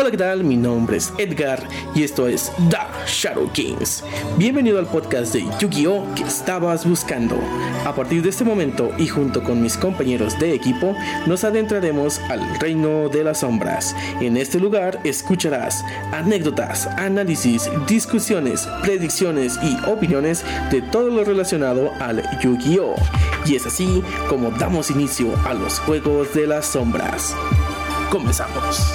Hola, ¿qué tal? Mi nombre es Edgar y esto es The Shadow Kings. Bienvenido al podcast de Yu-Gi-Oh! que estabas buscando. A partir de este momento y junto con mis compañeros de equipo, nos adentraremos al reino de las sombras. En este lugar escucharás anécdotas, análisis, discusiones, predicciones y opiniones de todo lo relacionado al Yu-Gi-Oh! Y es así como damos inicio a los juegos de las sombras. Comenzamos.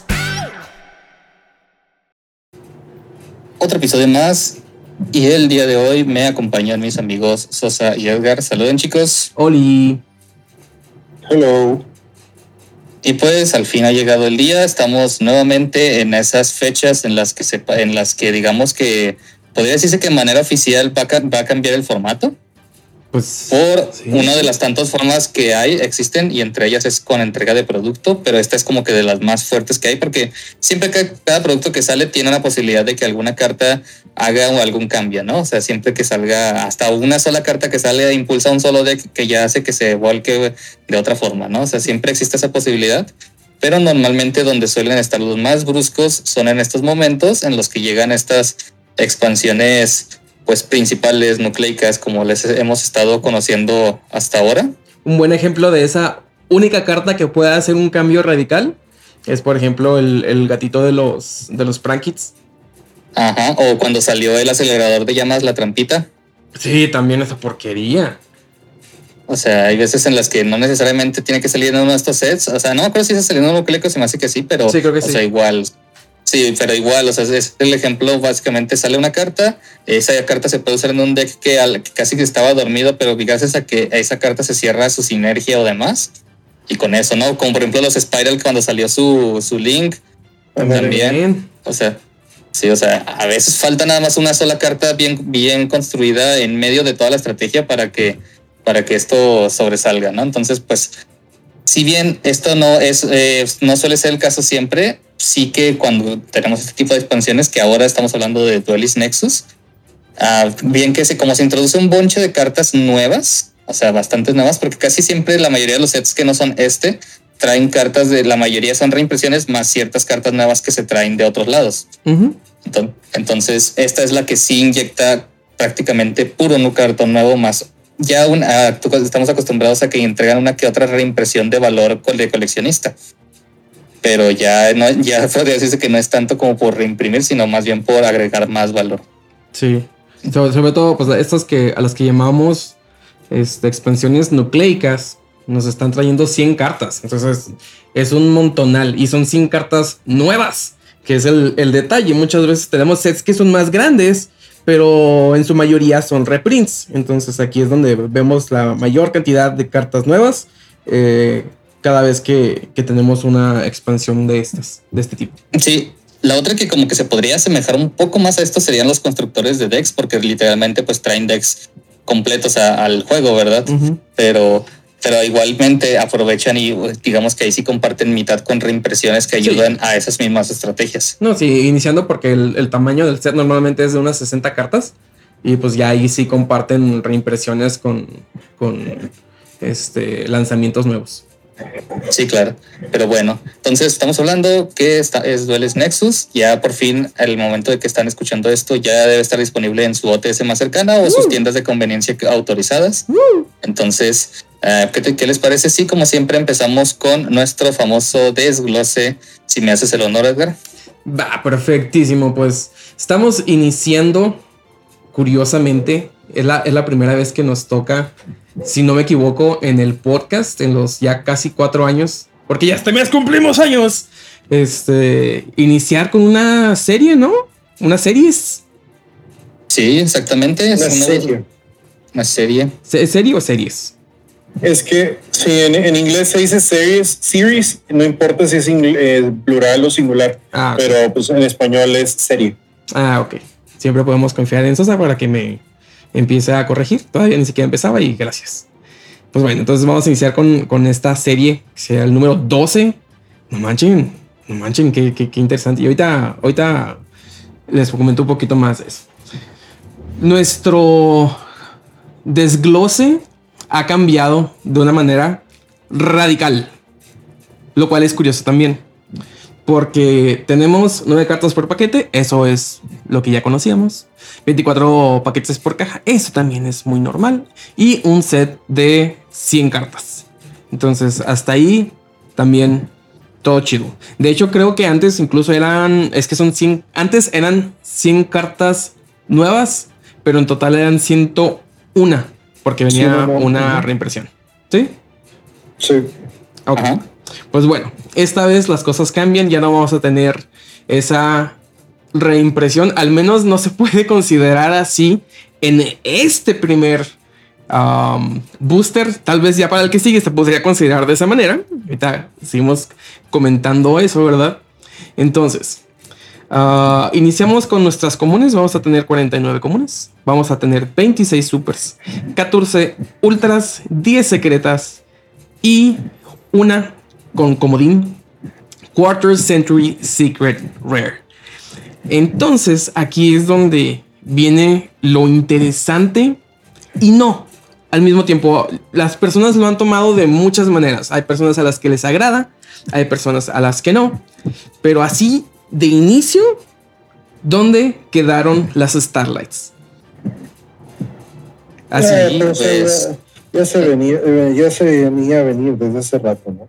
Otro episodio más. Y el día de hoy me acompañan mis amigos Sosa y Edgar. Saluden, chicos. Oli. Hello. Y pues al fin ha llegado el día. Estamos nuevamente en esas fechas en las que se, en las que digamos que podría decirse que de manera oficial va a, ca- va a cambiar el formato. Pues por sí. una de las tantas formas que hay, existen, y entre ellas es con entrega de producto, pero esta es como que de las más fuertes que hay, porque siempre que cada producto que sale tiene la posibilidad de que alguna carta haga algún cambio, ¿no? O sea, siempre que salga, hasta una sola carta que sale impulsa un solo deck que ya hace que se volque de otra forma, ¿no? O sea, siempre existe esa posibilidad. Pero normalmente donde suelen estar los más bruscos son en estos momentos en los que llegan estas expansiones pues principales nucleicas como les hemos estado conociendo hasta ahora. Un buen ejemplo de esa única carta que pueda hacer un cambio radical es, por ejemplo, el, el gatito de los, de los Prankits. Ajá, o cuando salió el acelerador de llamas, la trampita. Sí, también esa porquería. O sea, hay veces en las que no necesariamente tiene que salir en uno de estos sets. O sea, no me acuerdo si se salió en un nucleico, se me hace que sí, pero. Sí, creo que o sí. sea, igual. Sí, pero igual, o sea, es el ejemplo, básicamente sale una carta, esa carta se puede usar en un deck que, al- que casi que estaba dormido, pero gracias a que esa carta se cierra su sinergia o demás, y con eso, ¿no? Como por ejemplo los Spiral cuando salió su, su Link, también, Bien. o sea, sí, o sea, a veces falta nada más una sola carta bien, bien construida en medio de toda la estrategia para que, para que esto sobresalga, ¿no? Entonces, pues, si bien esto no es, eh, no suele ser el caso siempre, sí que cuando tenemos este tipo de expansiones, que ahora estamos hablando de Duelist Nexus, ah, bien que se, como se introduce un bonche de cartas nuevas, o sea, bastantes nuevas, porque casi siempre la mayoría de los sets que no son este traen cartas de la mayoría son reimpresiones más ciertas cartas nuevas que se traen de otros lados. Entonces, esta es la que sí inyecta prácticamente puro nu cartón nuevo más. Ya un- ah, estamos acostumbrados a que entregan una que otra reimpresión de valor de coleccionista. Pero ya no, ya podría que no es tanto como por reimprimir, sino más bien por agregar más valor. Sí. Sobre, sobre todo, pues estas que a las que llamamos este, expansiones nucleicas, nos están trayendo 100 cartas. Entonces, es un montonal y son 100 cartas nuevas, que es el, el detalle. Muchas veces tenemos sets que son más grandes, pero en su mayoría son reprints. Entonces aquí es donde vemos la mayor cantidad de cartas nuevas eh, cada vez que, que tenemos una expansión de estas, de este tipo. Sí, la otra que como que se podría asemejar un poco más a esto serían los constructores de decks, porque literalmente pues traen decks completos a- al juego, ¿verdad? Pero, pero igualmente aprovechan y pues, digamos que ahí sí comparten mitad con reimpresiones que Sí. ayudan a esas mismas estrategias. No, sí, iniciando porque el, el tamaño del set normalmente es de unas 60 cartas. Y pues ya ahí sí comparten reimpresiones con, con este, lanzamientos nuevos. Sí, claro. Pero bueno, entonces estamos hablando que es Dueles Nexus. Ya por fin, al momento de que están escuchando esto, ya debe estar disponible en su OTS más cercana o sus tiendas de conveniencia autorizadas. Entonces, eh, ¿qué, te- qué les parece? Sí, como siempre, empezamos con nuestro famoso desglose. Si me haces el honor, Edgar. Va, perfectísimo. Pues estamos iniciando, curiosamente, es la, es la primera vez que nos toca, si no me equivoco, en el podcast, en los ya casi cuatro años, porque ya este mes cumplimos años, este, iniciar con una serie, ¿no? Una series. Sí, exactamente. Es Una una, serie. una serie. ¿Se- ¿Serie o series? Es que si en, en inglés se dice series, series, no importa si es eh, plural o singular, Ah, pero pues en español es serie. Ah, ok. Siempre podemos confiar en Sosa para que me empiece a corregir. Todavía ni siquiera empezaba y gracias. Pues bueno, entonces vamos a iniciar con, con esta serie, que será el número 12. No manchen, no manchen, qué, qué- qué interesante. Y ahorita, ahorita les comento un poquito más de eso. Nuestro desglose ha cambiado de una manera radical, lo cual es curioso también porque tenemos 9 cartas por paquete, eso es lo que ya conocíamos. 24 paquetes por caja, eso también es muy normal. Y un set de 100 cartas. Entonces, hasta ahí también todo chido. De hecho, creo que antes incluso eran, es que son 100, antes eran 100 cartas nuevas, pero en total eran 101, porque venía Sí, una reimpresión. ¿Sí? Sí. Ok. Ajá. Pues bueno, esta vez las cosas cambian, ya no vamos a tener esa reimpresión, al menos no se puede considerar así en este primer um, booster, tal vez ya para el que sigue se podría considerar de esa manera. Ahorita seguimos comentando eso, ¿verdad? Entonces, ah, iniciamos con nuestras comunes, vamos a tener 49 comunes, vamos a tener 26 supers, 14 ultras, 10 secretas y una con comodín Quarter Century Secret Rare. Entonces aquí es donde viene lo interesante y no. Al mismo tiempo, las personas lo han tomado de muchas maneras. Hay personas a las que les agrada, hay personas a las que no. Pero así, de inicio, ¿dónde quedaron las Starlights? Así. Eh, se- pues- ya se venía, eh, ya se venía a venir desde hace rato, ¿no?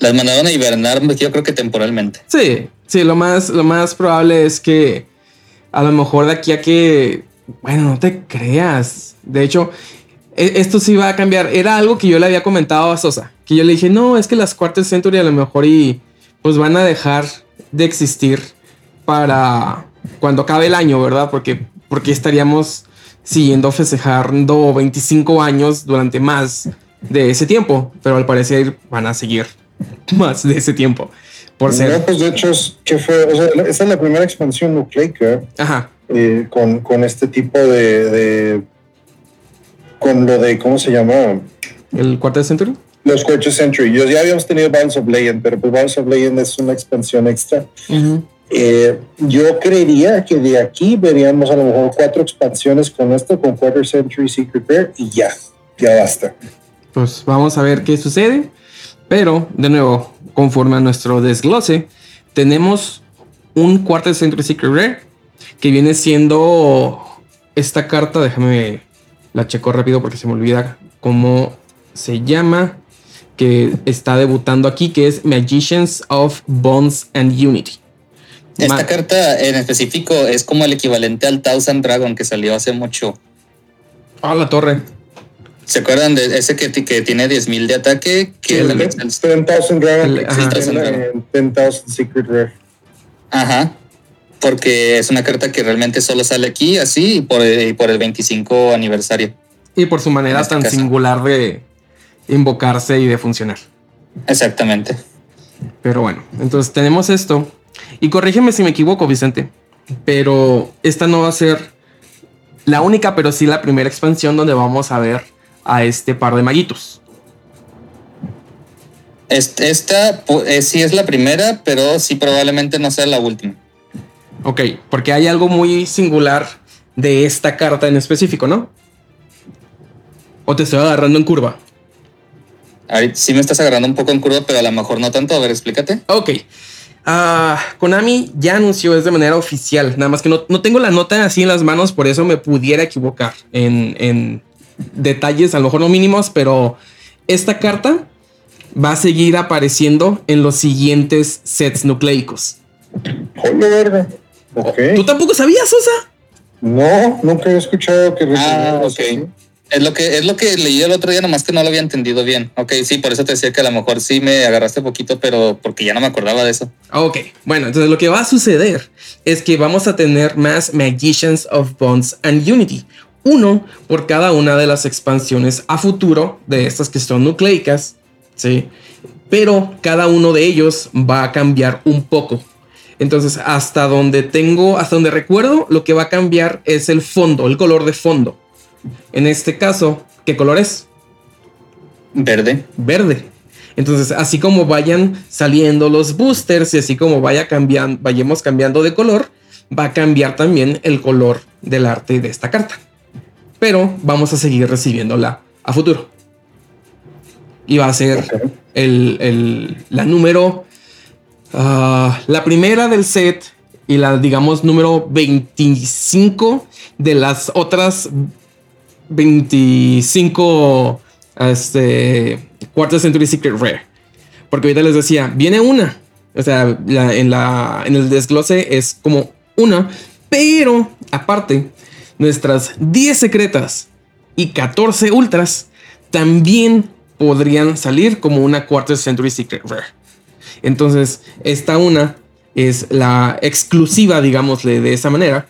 Las mandaron a hibernar, yo creo que temporalmente. Sí, sí, lo más, lo más probable es que a lo mejor de aquí a que, bueno, no te creas. De hecho, e- esto sí va a cambiar. Era algo que yo le había comentado a Sosa, que yo le dije, no, es que las Quarter Century a lo mejor y pues van a dejar de existir para cuando acabe el año, ¿verdad? Porque, porque estaríamos siguiendo festejando 25 años durante más de ese tiempo, pero al parecer van a seguir más de ese tiempo. Por ser. No, pues de hecho, es que fue, o sea, esa es la primera expansión nucleica Ajá. eh, con, con este tipo de, de- con lo de, ¿cómo se llama? El Quarter Century. Los Quarter Century. Yo ya habíamos tenido Balls of Legend, pero pues Balls of Legend es una expansión extra. Eh, yo creería que de aquí veríamos a lo mejor cuatro expansiones con esto, con Quarter Century Secret Rare y ya, ya basta. Pues vamos a ver qué sucede. Pero, de nuevo, conforme a nuestro desglose, tenemos un Quarter Century Secret Rare que viene siendo esta carta. Déjame la checo rápido porque se me olvida cómo se llama. Que está debutando aquí, que es Magicians of Bonds and Unity. Esta Ma- carta en específico es como el equivalente al Thousand Dragon que salió hace mucho. Ah, la torre. ¿Se acuerdan de ese que, que tiene 10.000 de ataque? Que el- el- 10,000 Dragon El- en, en 10,000 Secret Rare. Ajá. Porque es una carta que realmente solo sale aquí, así, y por, y por el 25 aniversario. Y por su manera este tan caso. singular de invocarse y de funcionar. Exactamente. Pero bueno, entonces tenemos esto. Y corrígeme si me equivoco, Vicente. Pero esta no va a ser la única, pero sí la primera expansión donde vamos a ver a este par de maguitos. Est- Esta eh, sí es la primera, pero sí probablemente no sea la última. Ok, porque hay algo muy singular de esta carta en específico, ¿no? O te estoy agarrando en curva. Ahorita sí me estás agarrando un poco en curva, pero a lo mejor no tanto. A ver, explícate. Ok. Ah, Konami ya anunció es de manera oficial. Nada más que no, no tengo la nota así en las manos, por eso me pudiera equivocar en, en detalles, a lo mejor no mínimos, pero esta carta va a seguir apareciendo en los siguientes sets nucleicos. Hola, verga. Ok. ¿Tú tampoco sabías, Sosa? No, nunca he escuchado que Ah, ok. así. Es lo que es lo que leí el otro día, nomás que no lo había entendido bien. Ok, sí, por eso te decía que a lo mejor sí me agarraste poquito, pero porque ya no me acordaba de eso. Ok, bueno, entonces lo que va a suceder es que vamos a tener más Magicians of Bonds and Unity. Uno por cada una de las expansiones a futuro de estas que son nucleicas, ¿sí? Pero cada uno de ellos va a cambiar un poco. Entonces, hasta donde tengo, hasta donde recuerdo, lo que va a cambiar es el fondo, el color de fondo. En este caso, ¿qué color es? Verde. verde. Entonces, así como vayan saliendo los boosters y así como vaya cambiando, vayamos cambiando de color, va a cambiar también el color del arte de esta carta. Pero vamos a seguir recibiéndola a futuro. Y va a ser el, el- la número, ah, la primera del set y la, digamos, número 25 de las otras 25 este, Quarter Century Secret Rare. Porque ahorita les decía, viene una. O sea, la- en, la, en el desglose es como una. Pero aparte, nuestras 10 secretas y 14 ultras también podrían salir como una Quarter Century Secret Rare. Entonces, esta una es la exclusiva, digámosle de esa manera,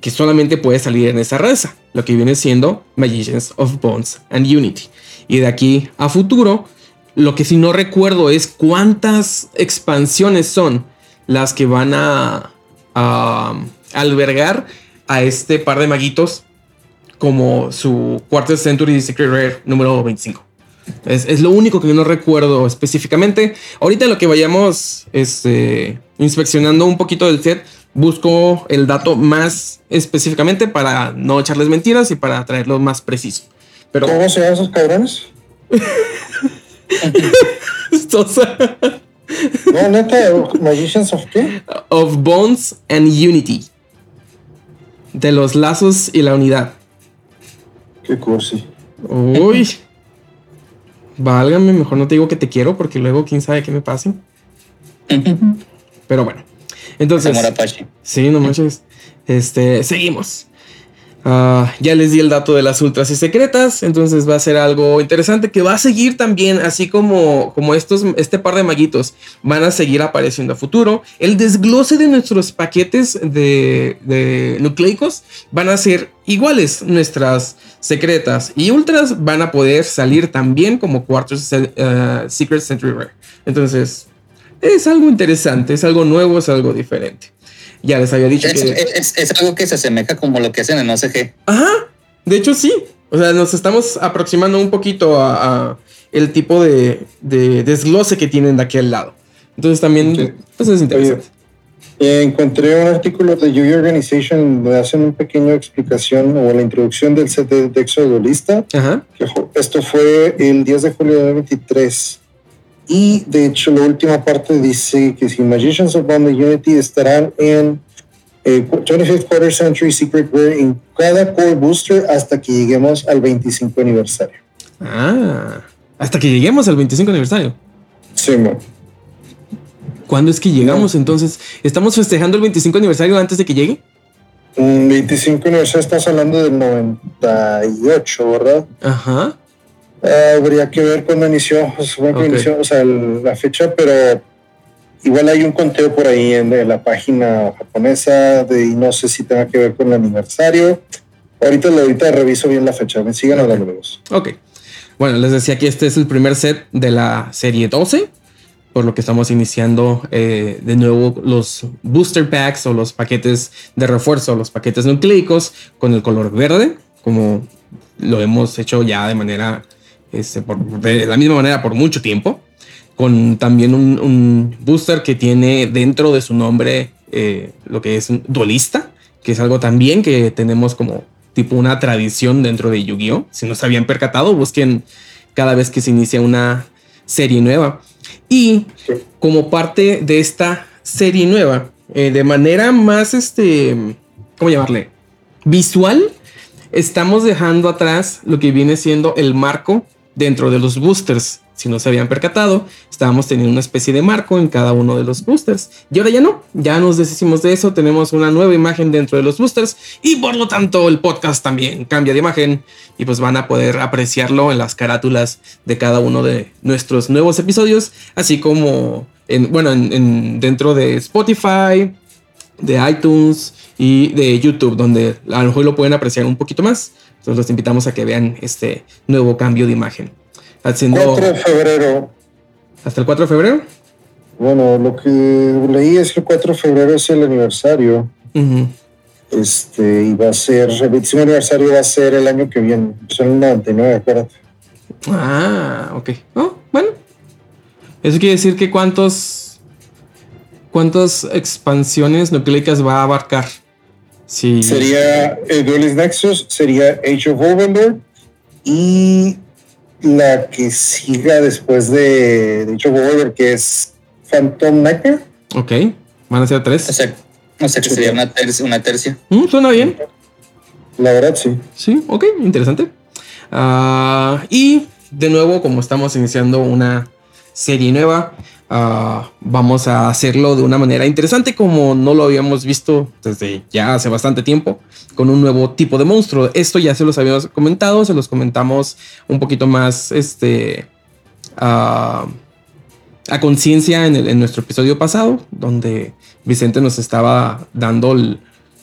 que solamente puede salir en esa raza, lo que viene siendo Magicians of Bonds and Unity. Y de aquí a futuro, lo que si no recuerdo es cuántas expansiones son las que van a albergar a este par de maguitos como su Quarter Century Secret Rare número 25. Es, es lo único que no recuerdo específicamente. Ahorita lo que vayamos este, inspeccionando un poquito del set, busco el dato más específicamente para no echarles mentiras y para traerlo más preciso. Pero ¿Cómo se llaman esos cabrones? No, neta, Magicians of qué? of Bonds and Unity. De los lazos y la unidad. Qué cursi. Uy. Válgame, mejor no te digo que te quiero porque luego quién sabe qué me pase. Pero bueno. Entonces. Sí, no manches. Este, seguimos. Ah, ya les di el dato de las ultras y secretas, entonces va a ser algo interesante que va a seguir también, así como, como estos, este par de maguitos van a seguir apareciendo a futuro. El desglose de nuestros paquetes de, nucleicos van a ser iguales. Nuestras secretas y ultras van a poder salir también como Quarters eh, Secret Century Rare. Entonces, es algo interesante, es algo nuevo, es algo diferente. Ya les había dicho Es, que. es- es algo que se asemeja como lo que hacen en OCG. Ajá, de hecho sí. O sea, nos estamos aproximando un poquito a, a el tipo de, de desglose que tienen de aquel lado. Entonces también, Sí. pues es interesante. Eh, encontré un artículo de Yugi Organization donde hacen una pequeña explicación o la introducción del set de Dexo Duelista. Ajá. que jo- esto fue el 10 de julio de 2023. Y de hecho, la última parte dice que si Magicians of Bond Unity estarán en eh, 25th Quarter Century Secret Rare en cada core booster hasta que lleguemos al 25 aniversario. Ah, hasta que lleguemos al 25 aniversario. Sí, mo. ¿Cuándo es que llegamos entonces? ¿Estamos festejando el 25 aniversario antes de que llegue? Un 25 aniversario, estás hablando del 98, ¿verdad? Ajá. Ah, habría que ver cuándo inició, supongo que Ok. inició, o sea, el- la fecha, pero igual hay un conteo por ahí en, en la página japonesa de, y no sé si tenga que ver con el aniversario. Ahorita, ahorita reviso bien la fecha. Me sigan hablando amigos. Ok. Bueno, les decía que este es el primer set de la serie 12, por lo que estamos iniciando eh, de nuevo los booster packs o los paquetes de refuerzo, los paquetes nucleicos con el color verde, como lo hemos hecho ya de manera, este, por- de la misma manera por mucho tiempo, con también un, un booster que tiene dentro de su nombre eh, lo que es un duelista, que es algo también que tenemos como tipo una tradición dentro de Yu-Gi-Oh! Si no se habían percatado, busquen cada vez que se inicia una serie nueva. Y como parte de esta serie nueva, eh, de manera más, este, ¿cómo llamarle? Visual, estamos dejando atrás lo que viene siendo el marco dentro de los boosters. Si no se habían percatado, estábamos teniendo una especie de marco en cada uno de los boosters. Y ahora ya no, ya nos deshicimos de eso, tenemos una nueva imagen dentro de los boosters y por lo tanto el podcast también cambia de imagen y pues van a poder apreciarlo en las carátulas de cada uno de nuestros nuevos episodios, así como en, bueno, en- en- dentro de Spotify, de iTunes y de YouTube, donde a lo mejor lo pueden apreciar un poquito más. Entonces los invitamos a que vean este nuevo cambio de imagen. Haciendo 4 de febrero. hasta el 4 de febrero. Bueno, lo que leí es que el 4 de febrero es el aniversario. Este, y va a ser, el 25 aniversario va a ser el año que viene. Son el 99, acuérdate. Ah, ok. Oh, bueno. Eso quiere decir que cuántos. ¿Cuántas expansiones nucleicas va a abarcar? Sí. Sería el Duelist Nexus, sería Age of Overlord y la que siga después de, de Age of Overlord, que es Phantom Nightmare. Ok. Van a ser O tres. sea, o sea que sería una tercia. Una tercia. Mm, suena bien. La verdad, sí. Sí, ok, interesante. Ah, y de nuevo, como estamos iniciando una serie nueva, ah, vamos a hacerlo de una manera interesante como no lo habíamos visto desde ya hace bastante tiempo, con un nuevo tipo de monstruo. Esto ya se los habíamos comentado, se los comentamos un poquito más, este, ah, a conciencia en, nuestro episodio pasado, donde Vicente nos estaba dando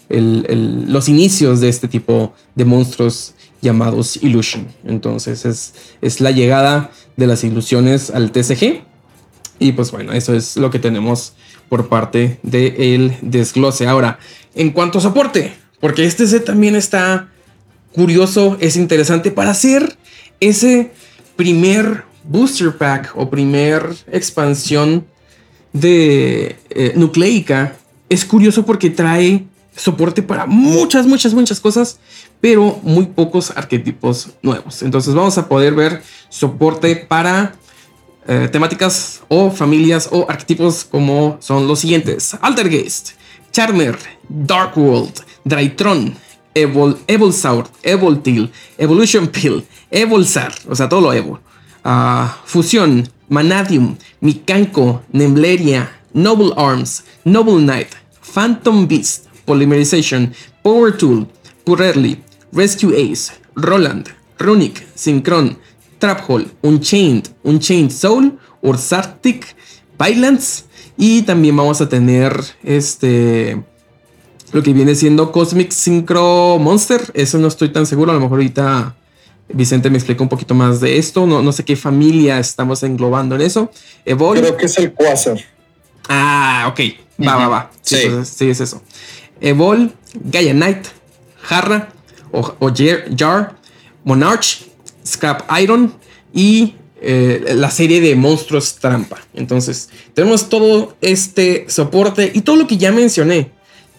los inicios de este tipo de monstruos llamados Illusion. Entonces es, es la llegada de las ilusiones al TCG. Y pues bueno, eso es lo que tenemos por parte del desglose. Ahora, en cuanto a soporte, porque este set también está curioso, es interesante para hacer ese primer booster pack o primer expansión de eh, nucleica. Es curioso porque trae soporte para muchas, muchas, muchas cosas, pero muy pocos arquetipos nuevos. Entonces vamos a poder ver soporte para eh, temáticas o familias o arquetipos como son los siguientes: Altergeist, Charmer, Dark World, Drytron, Evol, Evolsaur, Evoltil, Evolution Pill, Evolzar, o sea, todo lo Evo. Ah, Fusión, Manadium, Mikanko, Nembleria, Noble Arms, Noble Knight, Phantom Beast, Polymerization, Power Tool, Purerly, Rescue Ace, Roland, Runic, Synchron, Trap Hole, Unchained, Unchained Soul, Ursartic, Violence y también vamos a tener este lo que viene siendo Cosmic Synchro Monster. Eso no estoy tan seguro. A lo mejor ahorita Vicente me explica un poquito más de esto. No, no sé qué familia estamos englobando en eso. Evol. Creo que es el Quasar. Ah, ok. Va, va, va. Sí, Sí. entonces, sí, es eso. Evol, Gaia Knight, Jarra, o, Jar, Monarch, Scrap Iron y eh, la serie de monstruos trampa. Entonces, tenemos todo este soporte y todo lo que ya mencioné.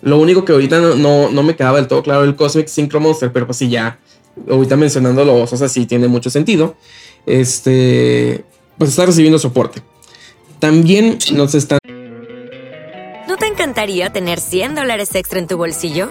Lo único que ahorita no, no, no me quedaba del todo claro el Cosmic Synchro Monster, pero pues sí, ya ahorita mencionándolo, o sea, sí tiene mucho sentido. Este, pues está recibiendo soporte. También nos están ¿No te encantaría tener 100 dólares extra en tu bolsillo?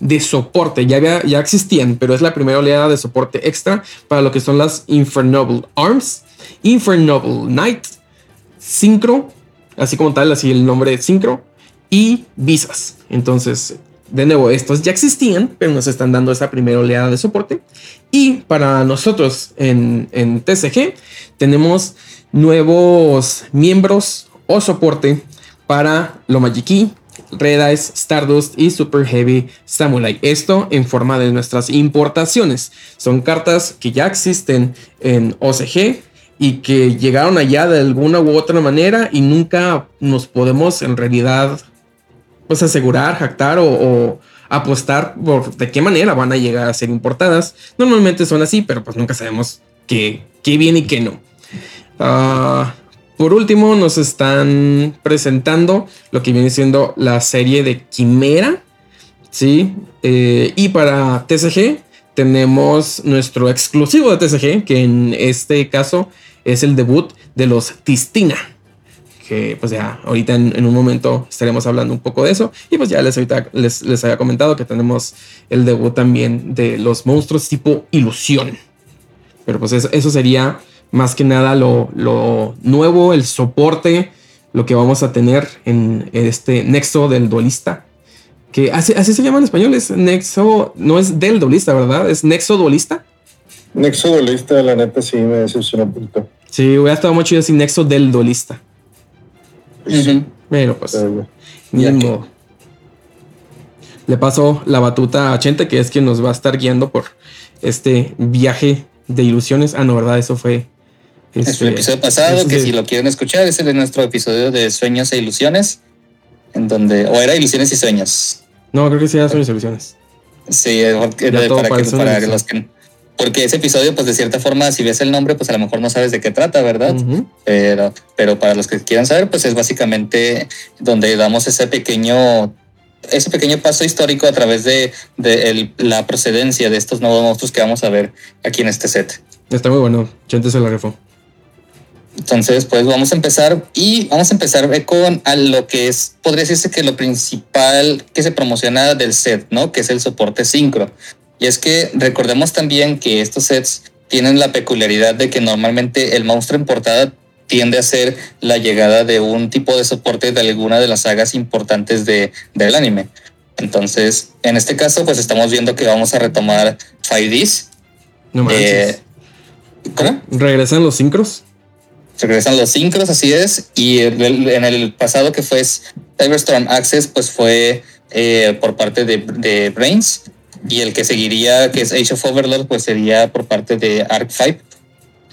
de soporte. Ya, ya existían, pero es la primera oleada de soporte extra para lo que son las Infernoble Arms, Infernoble Knight, Synchro, así como tal, así el nombre Synchro, y Visas. Entonces, de nuevo, estos ya existían, pero nos están dando esa primera oleada de soporte. Y para nosotros en, en TCG tenemos nuevos miembros o soporte para lo Magiki, Red Eyes, Stardust y Super Heavy Samurai. Esto en forma de nuestras importaciones. Son cartas que ya existen en OCG y que llegaron allá de alguna u otra manera y nunca nos podemos en realidad pues asegurar, jactar o, apostar por de qué manera van a llegar a ser importadas. Normalmente son así, pero pues nunca sabemos qué, qué viene y qué no. Ah, por último, nos están presentando lo que viene siendo la serie de Quimera. Sí. Eh, y para TCG tenemos nuestro exclusivo de TCG, que en este caso es el debut de los Tistina. Que pues ya ahorita en, un momento estaremos hablando un poco de eso. Y pues ya les, les, les había comentado que tenemos el debut también de los monstruos tipo ilusión. Pero pues eso sería más que nada lo, nuevo, el soporte, lo que vamos a tener en, este nexo del duelista. Que así, se llama en español, es nexo, no es del duelista, ¿verdad? Es nexo duelista. Nexo duelista, la neta sí me decepcionó un poquito. Sí, hubiera estado mucho así, nexo del duelista. Pero pues, ni modo. Le paso la batuta a Chente, que es quien nos va a estar guiando por este viaje de ilusiones. Ah, no, ¿verdad? Eso fue es el este, episodio pasado, que si lo quieren escuchar, es el de nuestro episodio de Sueños e Ilusiones, en donde, o era Ilusiones y Sueños. No, creo que sí era Sueños e Ilusiones. Sí, porque, para, los que, porque ese episodio, pues de cierta forma, si ves el nombre, pues a lo mejor no sabes de qué trata, ¿verdad? pero, pero para los que quieran saber, pues es básicamente donde damos ese pequeño ese pequeño paso histórico a través de, de la procedencia de estos nuevos monstruos que vamos a ver aquí en este set. Está muy bueno. Chente se la refó. Entonces, pues vamos a empezar y vamos a empezar con a lo que es, podría decirse que lo principal que se promociona del set, ¿no? Que es el soporte sincro. Y es que recordemos también que estos sets tienen la peculiaridad de que normalmente el monstruo en portada tiende a ser la llegada de un tipo de soporte de alguna de las sagas importantes de, del anime. Entonces, en este caso, pues estamos viendo que vamos a retomar 5Ds. No eh, ¿Cómo? ¿Regresan los sincros? Regresan los sincros, así es, y en el pasado que fue Cyberstorm Access, pues fue eh, por parte de, de, Brains, y el que seguiría, que es Age of Overlord, pues sería por parte de Arc 5.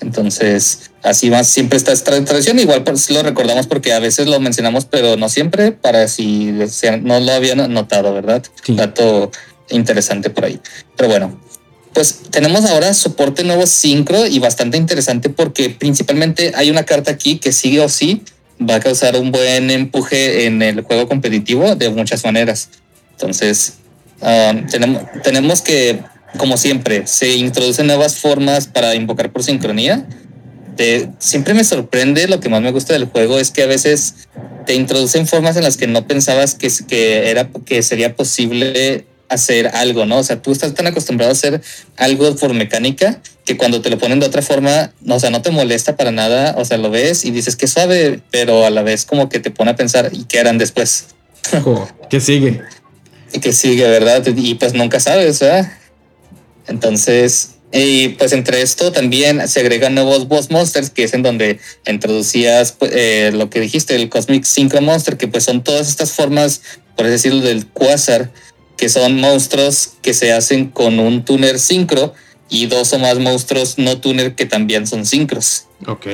Entonces, así más, siempre está esta tradición, igual pues, lo recordamos porque a veces lo mencionamos, pero no siempre, para si no lo habían notado, ¿verdad? Dato interesante por ahí. Pero bueno, pues tenemos ahora soporte nuevo sincro y bastante interesante porque principalmente hay una carta aquí que sigue o sí va a causar un buen empuje en el juego competitivo de muchas maneras. Entonces, tenemos, tenemos que, como siempre, se introducen nuevas formas para invocar por sincronía. siempre me sorprende, lo que más me gusta del juego es que a veces te introducen formas en las que no pensabas que, que, era, que sería posible hacer algo, ¿no? O sea, tú estás tan acostumbrado a hacer algo por mecánica que cuando te lo ponen de otra forma, no, o sea, no te molesta para nada, o sea, lo ves y dices que suave, pero a la vez como que te pone a pensar, ¿y qué harán después? ¿Qué sigue? Y que sigue, ¿verdad? Y pues nunca sabes, ¿verdad? Entonces, y pues entre esto también se agregan nuevos boss monsters, que es en donde introducías pues, eh, lo que dijiste, el Cosmic Synchro Monster, que pues son todas estas formas, por decirlo, del Quasar, que son monstruos que se hacen con un tuner sincro y dos o más monstruos no tuner que también son sincros. Ok.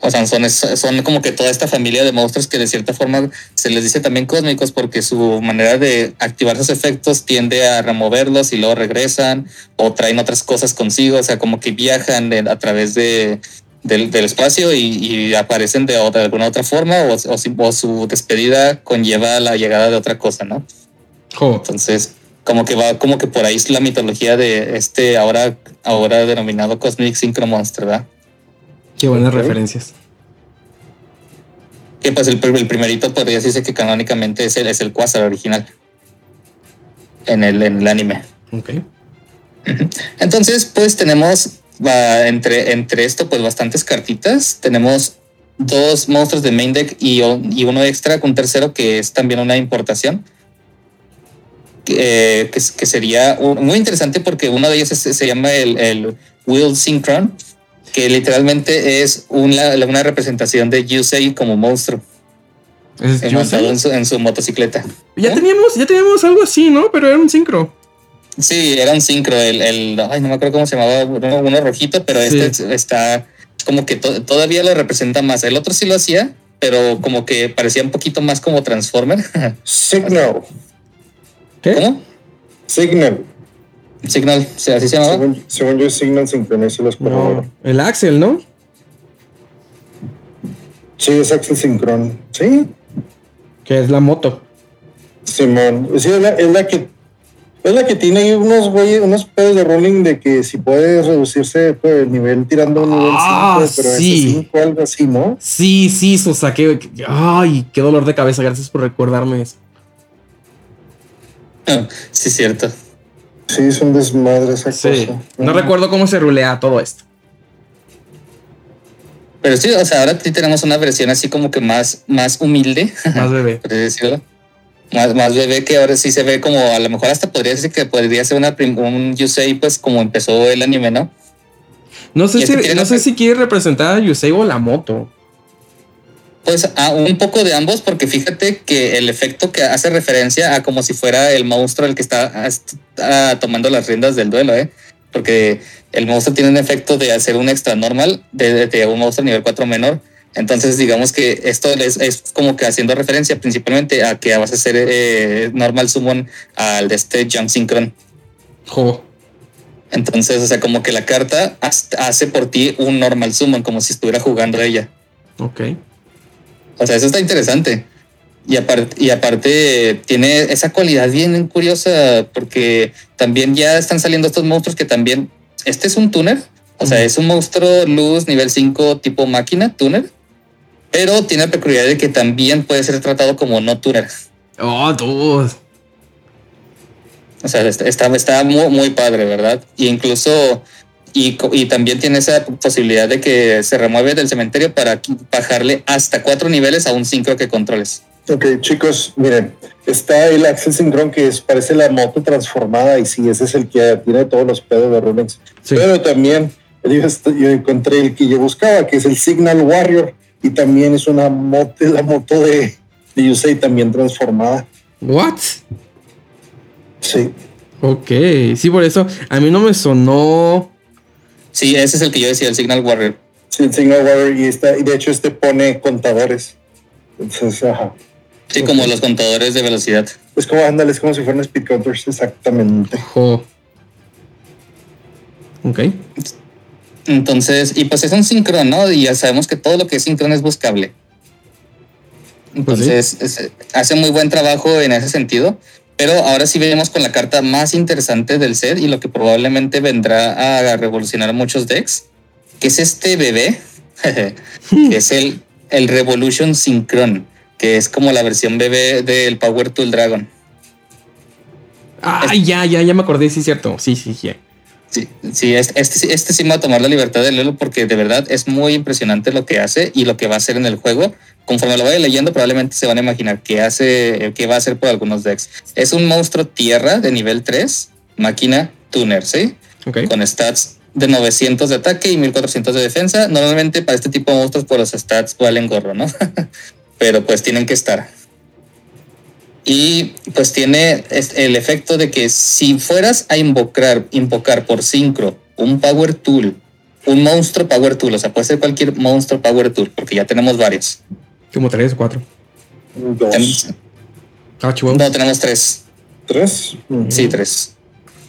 O sea, son, son como que toda esta familia de monstruos que de cierta forma se les dice también cósmicos porque su manera de activar sus efectos tiende a removerlos y luego regresan o traen otras cosas consigo, o sea, como que viajan a través de, del, espacio y, aparecen de, de, alguna otra forma o, o, su despedida conlleva la llegada de otra cosa, ¿no? Entonces, como que va, como que por ahí es la mitología de este ahora, ahora denominado Cosmic Synchro Monster, ¿verdad? Qué buenas referencias. Que pues el, el primerito podría decirse que canónicamente es el, es el Quasar original. En el, en el anime. Ok. Entonces, pues tenemos entre, entre esto, pues bastantes cartitas. Tenemos dos monstruos de main deck y, y uno extra con un tercero que es también una importación. Que, que, que sería muy interesante porque uno de ellos es- se llama el, el Will Synchron, que literalmente es una, una representación de Yusei como monstruo ¿Es eh, Yusei? montado en su, en su motocicleta. Ya ¿Eh? teníamos, ya teníamos algo así, ¿no? Pero era un sincro. Sí, era un sincro, el, el ay, no me acuerdo cómo se llamaba, uno, uno rojito, pero Sí. este está como que to- todavía lo representa más. El otro sí lo hacía, pero como que parecía un poquito más como Transformer. Signal. ¿Qué? ¿Cómo? Signal. Signal, ¿sí, así se llamaba. Según, según yo, Signal sincroniza los No, corredores. el Axel, ¿no? Sí, es Axel Sincron. Sí, Que es la moto. Simón. Sí, es la, es la que es la que tiene ahí unos güeyes, unos pedos de rolling de que si puede reducirse pues, el nivel tirando un nivel 5, Ah, pero sí. ese 5 algo así, ¿no? Sí, sí, eso saqué. Ay, qué dolor de cabeza. Gracias por recordarme eso. Sí, cierto. Sí, es un desmadre esa Sí. cosa. No recuerdo cómo se rulea todo esto. Pero sí, o sea, ahora sí tenemos una versión así como que más, más humilde, Más bebé. por así decirlo. Más, más bebé que ahora sí se ve como, a lo mejor hasta podría decir que podría ser una prim- un Yusei, pues como empezó el anime, ¿no? No sé, Y si, no sé si quiere representar a Yusei o la moto. Pues a un poco de ambos, porque fíjate que el efecto que hace referencia a como si fuera el monstruo el que está, está tomando las riendas del duelo, ¿eh? Porque el monstruo tiene un efecto de hacer un extra normal de, de un monstruo nivel 4 menor. Entonces, digamos que esto es, es como que haciendo referencia principalmente a que vas a hacer eh, normal summon al de este Jump Synchron. Entonces, o sea, como que la carta hace por ti un normal summon, como si estuviera jugando ella. Ok. O sea, eso está interesante. Y aparte, y aparte tiene esa cualidad bien curiosa porque también ya están saliendo estos monstruos que también, este es un tuner, o sea, es un monstruo luz nivel 5 tipo máquina, tuner, pero tiene la peculiaridad de que también puede ser tratado como no tuner. Oh, dude. O sea, está, está, está muy, muy padre, ¿verdad? Y incluso, y, también tiene esa posibilidad de que se remueve del cementerio para bajarle hasta cuatro niveles a un sincro que controles. Ok, chicos, miren, está el Axel Syncron que es, parece la moto transformada y sí, ese es el que tiene todos los pedos de Runex. Sí. Pero también yo, encontré el que yo buscaba, que es el Signal Warrior y también es una moto, la moto de, de Yusei también transformada. What? Sí, Ok. Sí, por eso a mí no me sonó. Sí, ese es el que yo decía, el Signal Warrior. sí, el Signal Warrior y, está, y de hecho este pone contadores. Entonces, ajá. Sí, como los contadores de velocidad. Es como, ándale, es como si fueran speed counters, exactamente. Jo. Ok. Entonces, y pues es un sincron, ¿no? Y ya sabemos que todo lo que es sincron es buscable. Pues sí. Entonces, es- hace muy buen trabajo en ese sentido. Pero ahora sí venimos con la carta más interesante del set y lo que probablemente vendrá a revolucionar muchos decks, que es este bebé, que es el, el Revolution Synchron, que es como la versión bebé del Power Tool Dragon. Ay, ya, ya, ya me acordé, sí, cierto. Sí, sí, sí. Sí, sí, este, este, sí- este sí me va a tomar la libertad de leerlo porque de verdad es muy impresionante lo que hace y lo que va a hacer en el juego. Conforme lo vaya leyendo, probablemente se van a imaginar qué hace, qué va a hacer por algunos decks. Es un monstruo tierra de nivel 3, máquina tuner, ¿sí? Con stats de 900 de ataque y 1400 de defensa. Normalmente para este tipo de monstruos, pues los stats valen gorro, ¿no? Pero pues tienen que estar. Y pues tiene el efecto de que si fueras a invocar, invocar por sincro un Power Tool, un monstruo Power Tool, o sea, puede ser cualquier monstruo Power Tool, porque ya tenemos varios. Como tres o cuatro. Dos, Ten- Ah, no, tenemos tres. tres. Sí, tres.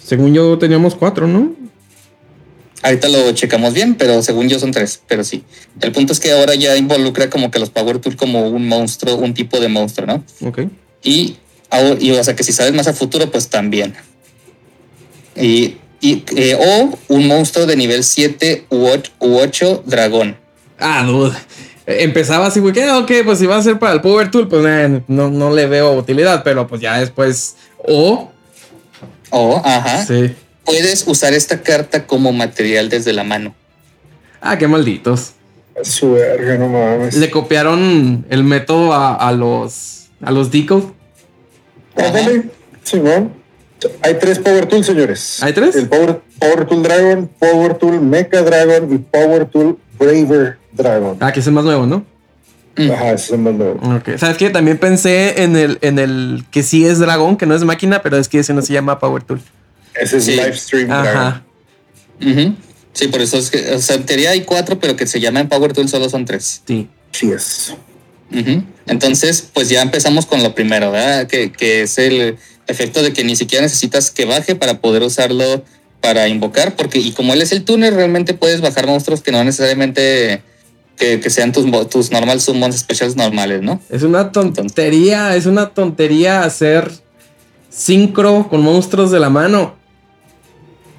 Según yo teníamos cuatro, ¿no? Ahorita lo checamos bien, pero según yo son tres, pero sí. El punto es que ahora ya involucra como que los Power Tool como un monstruo, un tipo de monstruo, ¿no? Ok. Y, ahora- y, o sea que si sabes más a futuro, pues también. Y, y, eh, o un monstruo de nivel 7 u 8, u 8 dragón. Ah, dude. Empezaba así, güey, que, ah, ok, pues si va a ser para el Power Tool, pues no, no le veo utilidad, pero pues ya después. O. O, ajá. Sí. Puedes usar esta carta como material desde la mano. Ah, qué malditos. Su verga, no mames. Le copiaron el método a, a los. A los Simón. Hay tres Power Tools, señores. ¿Hay tres? El Power, Power Tool Dragon, Power Tool Mecha Dragon y Power Tool Braver Dragon. Ah, que es el más nuevo, ¿no? Mm. Ajá, ese es el más nuevo. Ok. ¿Sabes qué? También pensé en el, en el que sí es dragón, que no es máquina, pero es que ese no se llama Power Tool. Ese es Sí. Livestream Dragon. Ajá. Ujú. Sí, por eso es que, o sea, en teoría hay cuatro, pero que se llaman Power Tool solo son tres. Sí. Sí es. Ujú. Entonces, pues ya empezamos con lo primero, ¿verdad? Que, que es el efecto de que ni siquiera necesitas que baje para poder usarlo para invocar, porque y como él es el tuner, realmente puedes bajar monstruos que no necesariamente que, que sean tus, tus normal summons specials normales, ¿no? Es una tontería, es una tontería hacer sincro con monstruos de la mano.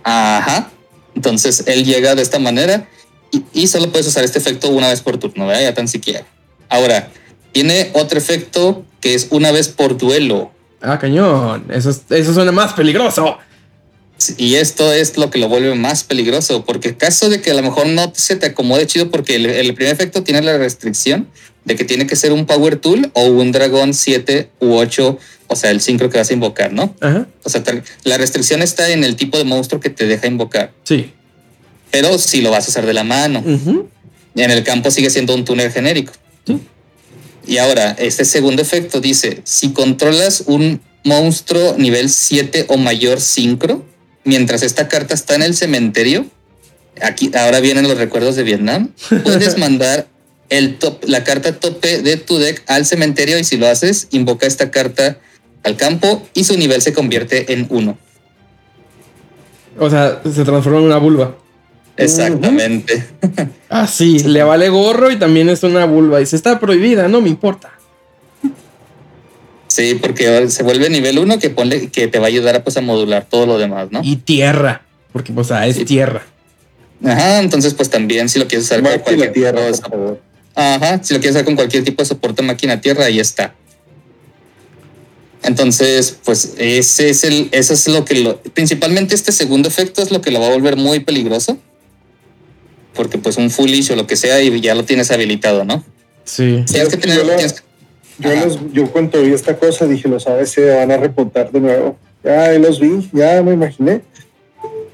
Ajá. Entonces él llega de esta manera y, y solo puedes usar este efecto una vez por turno, ¿verdad? Ya tan siquiera. Ahora, tiene otro efecto que es una vez por duelo. Ah, cañón. Eso, es- eso suena más peligroso. Y esto es lo que lo vuelve más peligroso, porque caso de que a lo mejor no se te acomode chido, porque el, el primer efecto tiene la restricción de que tiene que ser un Power Tool o un Dragón 7 u 8, o sea, el sincro que vas a invocar, ¿no? Ajá. O sea, la restricción está en el tipo de monstruo que te deja invocar, Sí. pero si lo vas a usar de la mano. En el campo sigue siendo un túnel genérico. Y ahora, este segundo efecto dice, si controlas un monstruo nivel 7 o mayor sincro, mientras esta carta está en el cementerio, aquí ahora vienen los recuerdos de Vietnam, puedes mandar el top, la carta tope de tu deck al cementerio y si lo haces, invoca esta carta al campo y su nivel se convierte en 1. O sea, se transforma en una vulva. Exactamente. Ah, sí. Le vale gorro y también es una vulva. Y se está prohibida, no me importa. Sí, porque se vuelve nivel 1 que, ponle, que te va a ayudar a, pues, a modular todo lo demás, ¿no? Y tierra. Porque, o sea, es Sí. tierra. Ajá, entonces pues también si lo quieres usar con cualquier tierra, tipo por favor. Ajá, si lo quieres usar con cualquier tipo de soporte máquina tierra, ahí está. Entonces, pues ese es el, eso es lo que lo, principalmente este segundo efecto es lo que lo va a volver muy peligroso. Porque pues un foolish o lo que sea y ya lo tienes habilitado, ¿no? Sí. Tienes que tener, Yo lo- tienes que- Yo, los, yo cuando vi esta cosa dije, los ABC van a repuntar de nuevo. Ya los vi, ya me imaginé.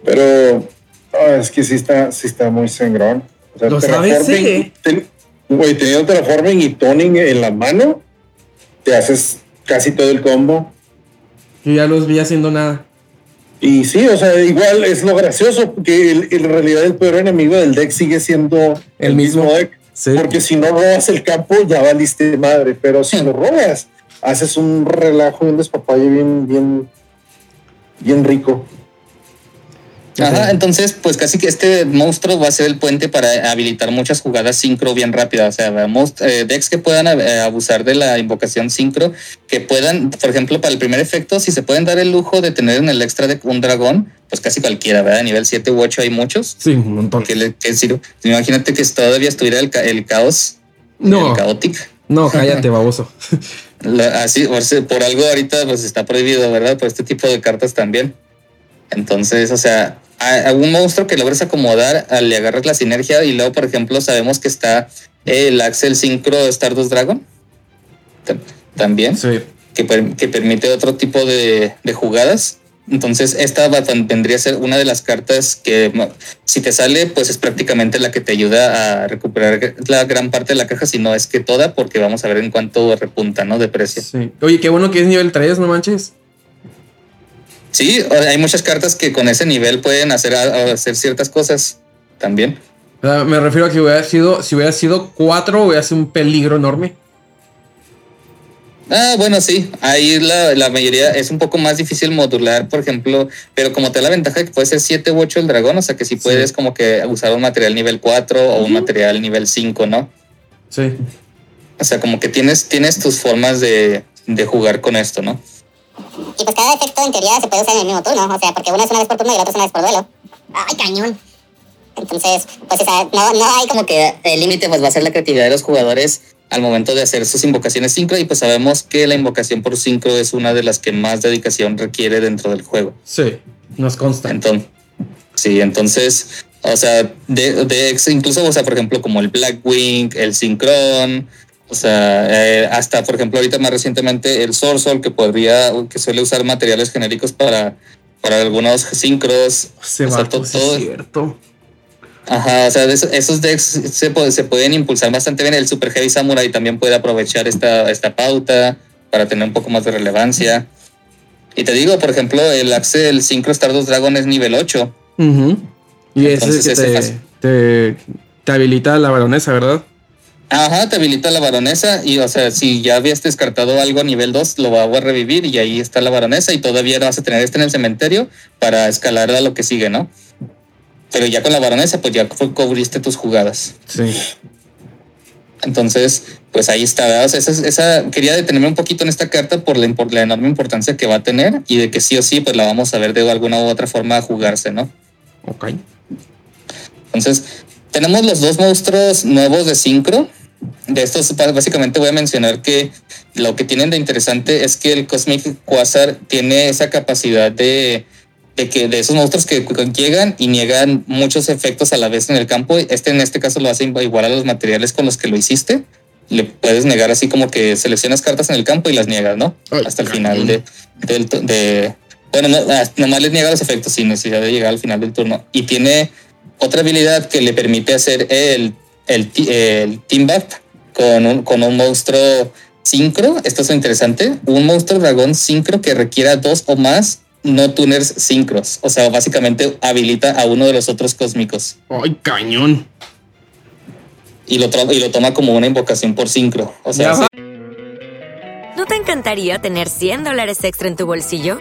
Pero ah, es que sí está, sí está muy sangrón. O sea, Los terraforming, ABC. ten- güey, teniendo terraforming y toning en la mano, te haces casi todo el combo. Yo ya los vi haciendo nada. Y sí, o sea, igual es lo gracioso, porque el- en realidad el peor enemigo del deck sigue siendo El mismo. deck. Sí. Porque si no robas el campo, ya valiste madre. Pero si lo robas, haces un relajo y un despapalle bien, bien, bien rico. Ajá, entonces, pues casi que este monstruo va a ser el puente para habilitar muchas jugadas sincro bien rápidas. O sea, most- eh, decks que puedan eh, abusar de la invocación sincro, que puedan, por ejemplo, para el primer efecto, si se pueden dar el lujo de tener en el extra de un dragón, pues casi cualquiera, ¿verdad? A nivel 7 u 8 hay muchos. Sí, un montón. Que, le, que sirve. Imagínate que todavía estuviera el, ca- el caos, No, el caótic. no, cállate, baboso. La- así, por algo ahorita pues está prohibido, ¿verdad? Por este tipo de cartas también. Entonces, o sea, a, a un monstruo que logres acomodar, a- le agarras la sinergia y luego, por ejemplo, sabemos que está el Axel Synchro Stardust Dragon. Tam- También, Sí. que, per- que permite otro tipo de, de jugadas. Entonces, esta vendría a ser una de las cartas que, si te sale, pues es prácticamente la que te ayuda a recuperar la gran parte de la caja, si no es que toda, porque vamos a ver en cuánto repunta, ¿no? De precio. sí. Oye, qué bueno que es nivel 3, no manches. Sí, hay muchas cartas que con ese nivel pueden hacer, hacer ciertas cosas también. Me refiero a que hubiera sido, si hubiera sido 4, hubiera sido un peligro enorme. Ah, bueno, sí, ahí la, la mayoría es un poco más difícil modular, por ejemplo, pero como te da la ventaja de que puede ser 7 u 8 el dragón, o sea que si puedes como que usar un material nivel 4 o un material nivel 5, ¿no? Sí. O sea, como que tienes, tienes tus formas de, de jugar con esto, ¿no? Y pues cada efecto en teoría se puede usar en el mismo turno, o sea, porque uno es una vez por turno y el otro es una vez por duelo. ¡Ay, cañón! Entonces, pues o sea, no, no hay como que el límite pues va a ser la creatividad de los jugadores al momento de hacer sus invocaciones sincro y pues sabemos que la invocación por sincro es una de las que más dedicación requiere dentro del juego. Sí, nos consta. Entonces, sí, entonces, o sea, de, de incluso, o sea, por ejemplo, como el Blackwing, el Synchron, o sea, eh, hasta por ejemplo, ahorita más recientemente el Sorsol, que podría, que suele usar materiales genéricos para, para algunos sincros. Se o va, sea, to- pues, todo- es cierto. Ajá, o sea, esos, decks se, puede- se pueden impulsar bastante bien. El Super Heavy Samurai también puede aprovechar esta, esta pauta para tener un poco más de relevancia. Y te digo, por ejemplo, el Axel Synchro Stardust Dragon es nivel 8. Ujú. Y ese Entonces, que ese te, te, te habilita la baronesa, ¿verdad? Ajá, te habilita la baronesa y, o sea, si ya habías descartado algo a nivel 2, lo va a revivir y ahí está la baronesa y todavía vas a tener este en el cementerio para escalar a lo que sigue, ¿no? Pero ya con la baronesa, pues ya cu- cubriste tus jugadas. Sí. Entonces, pues ahí está. O sea, esa, esa- quería detenerme un poquito en esta carta por la, enorme importancia que va a tener y de que sí o sí, pues la vamos a ver de alguna u otra forma jugarse, ¿no? Ok. Entonces, tenemos los dos monstruos nuevos de Synchro. De estos, básicamente voy a mencionar que lo que tienen de interesante es que el Cosmic Quasar tiene esa capacidad de, de que de esos monstruos que llegan y niegan muchos efectos a la vez en el campo. Este en este caso lo hace igual a los materiales con los que lo hiciste. Le puedes negar así como que seleccionas cartas en el campo y las niegas, ¿no? Ay, Hasta el final de, tu- de, bueno, no, ah, nomás les niega los efectos sin necesidad de llegar al final del turno. Y tiene otra habilidad que le permite hacer el, el, Team Bat con un, con un monstruo sincro. Esto es interesante. Un monstruo dragón sincro que requiera dos o más no tuners sincros. O sea, básicamente habilita a uno de los otros cósmicos Ay, cañón. y lo, y lo toma como una invocación por sincro. O sea. ¿No te encantaría tener 100 dólares extra en tu bolsillo?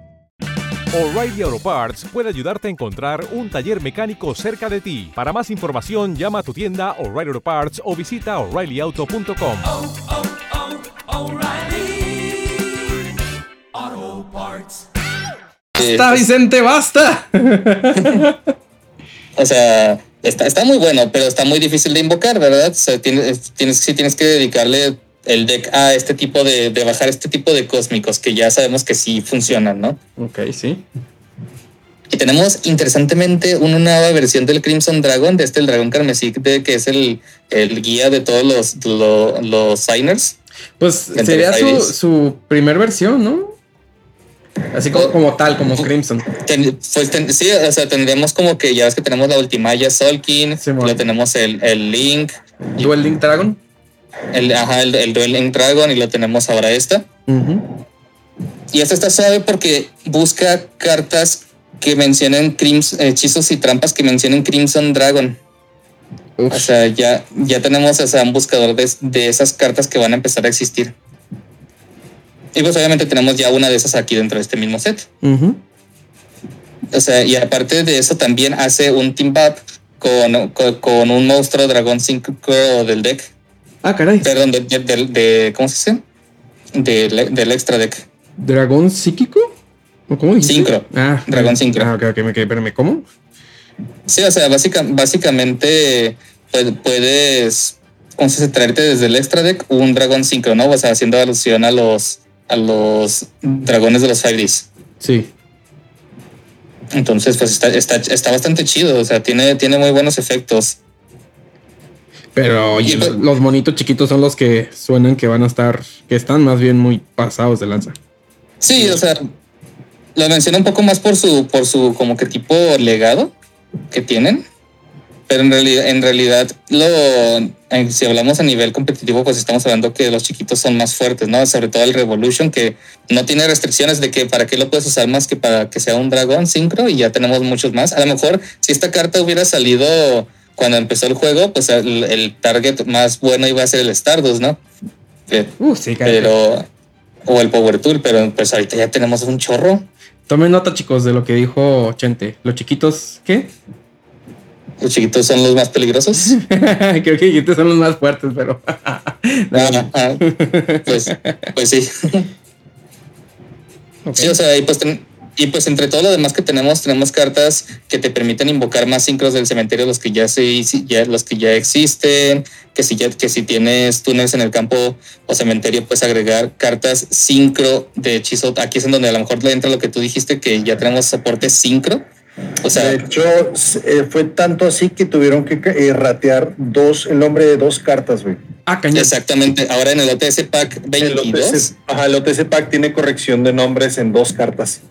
O'Reilly Auto Parts puede ayudarte a encontrar un taller mecánico cerca de ti. Para más información, llama a tu tienda O'Reilly Auto Parts o visita oreillyauto.com. oh, oh. Auto Parts. eh, ¡Basta, Vicente, basta! O sea, está, está muy bueno, pero está muy difícil de invocar, ¿verdad? O sea, tienes, tienes, sí tienes que dedicarle el deck a este tipo de, de bajar este tipo de cósmicos que ya sabemos que sí funcionan, ¿no? ok, sí. Y tenemos interesantemente una nueva versión del Crimson Dragon, de este el dragón carmesí, de, que es el, el guía de todos los, lo- los signers. Pues sería su, su primer versión, ¿no? Así como, como tal, como Crimson. Ten- pues ten- sí, o sea, tendríamos como que ya ves que tenemos la Ultimaya Solkin, Sí, bueno. lo tenemos el, el Link, Duel Link Dragon. El, ajá, el, el Duel Dragon y lo tenemos ahora esta. Y esta está suave porque busca cartas que mencionen crims, hechizos y trampas que mencionen Crimson Dragon. Uf. O sea, ya, ya tenemos o sea, un buscador de, de esas cartas que van a empezar a existir. Y pues obviamente tenemos ya una de esas aquí dentro de este mismo set. O sea, y aparte de eso también hace un team up con, con, con un monstruo dragón 5 del deck. Ah, caray. Perdón, de, de- de- de- ¿cómo se dice? Del, del extra deck. ¿Dragón psíquico? ¿O cómo dijiste? Sincro. Ah, Dragón sincro. Ah, ok, ok, me quedé, espérame, ¿cómo? Sí, o sea, básica- básicamente puedes ¿cómo se dice? traerte desde el extra deck un dragón sincro, ¿no? O sea, haciendo alusión a los a los dragones de los 5Ds. Sí. Entonces, pues está, está, está bastante chido. O sea, tiene, tiene muy buenos efectos. Pero oye, los monitos chiquitos son los que suenan que van a estar, que están más bien muy pasados de lanza. Sí, o sea, lo menciono un poco más por su, por su como que tipo legado que tienen. Pero en realidad, en realidad lo, si hablamos a nivel competitivo, pues estamos hablando que los chiquitos son más fuertes, ¿no? Sobre todo el Revolution, que no tiene restricciones de que para qué lo puedes usar más que para que sea un dragón sincro y ya tenemos muchos más. A lo mejor si esta carta hubiera salido cuando empezó el juego, pues el, el target más bueno iba a ser el Stardust, ¿no? Uh, sí. Pero, o el Power Tool, pero pues ahorita ya tenemos un chorro. Tomen nota, chicos, de lo que dijo Chente. Los chiquitos, ¿qué? Los chiquitos son los más peligrosos. Creo que chiquitos son los más fuertes, pero. No, Ah, ah, pues, pues sí. Sí, o sea, y pues, ten- y pues entre todo lo demás que tenemos, tenemos cartas que te permiten invocar más sincros del cementerio, los que ya se ya, los que ya existen, que si ya, que si tienes túneles en el campo o cementerio, puedes agregar cartas sincro de hechizo. Aquí es en donde a lo mejor le entra lo que tú dijiste, que ya tenemos soporte sincro. O sea, de hecho, eh, fue tanto así que tuvieron que eh, ratear dos, el nombre de dos cartas, güey. Ah, cañón. exactamente. Ahora en el OTS Pack El 22. OTC, ajá, el OTC Pack tiene corrección de nombres en dos cartas.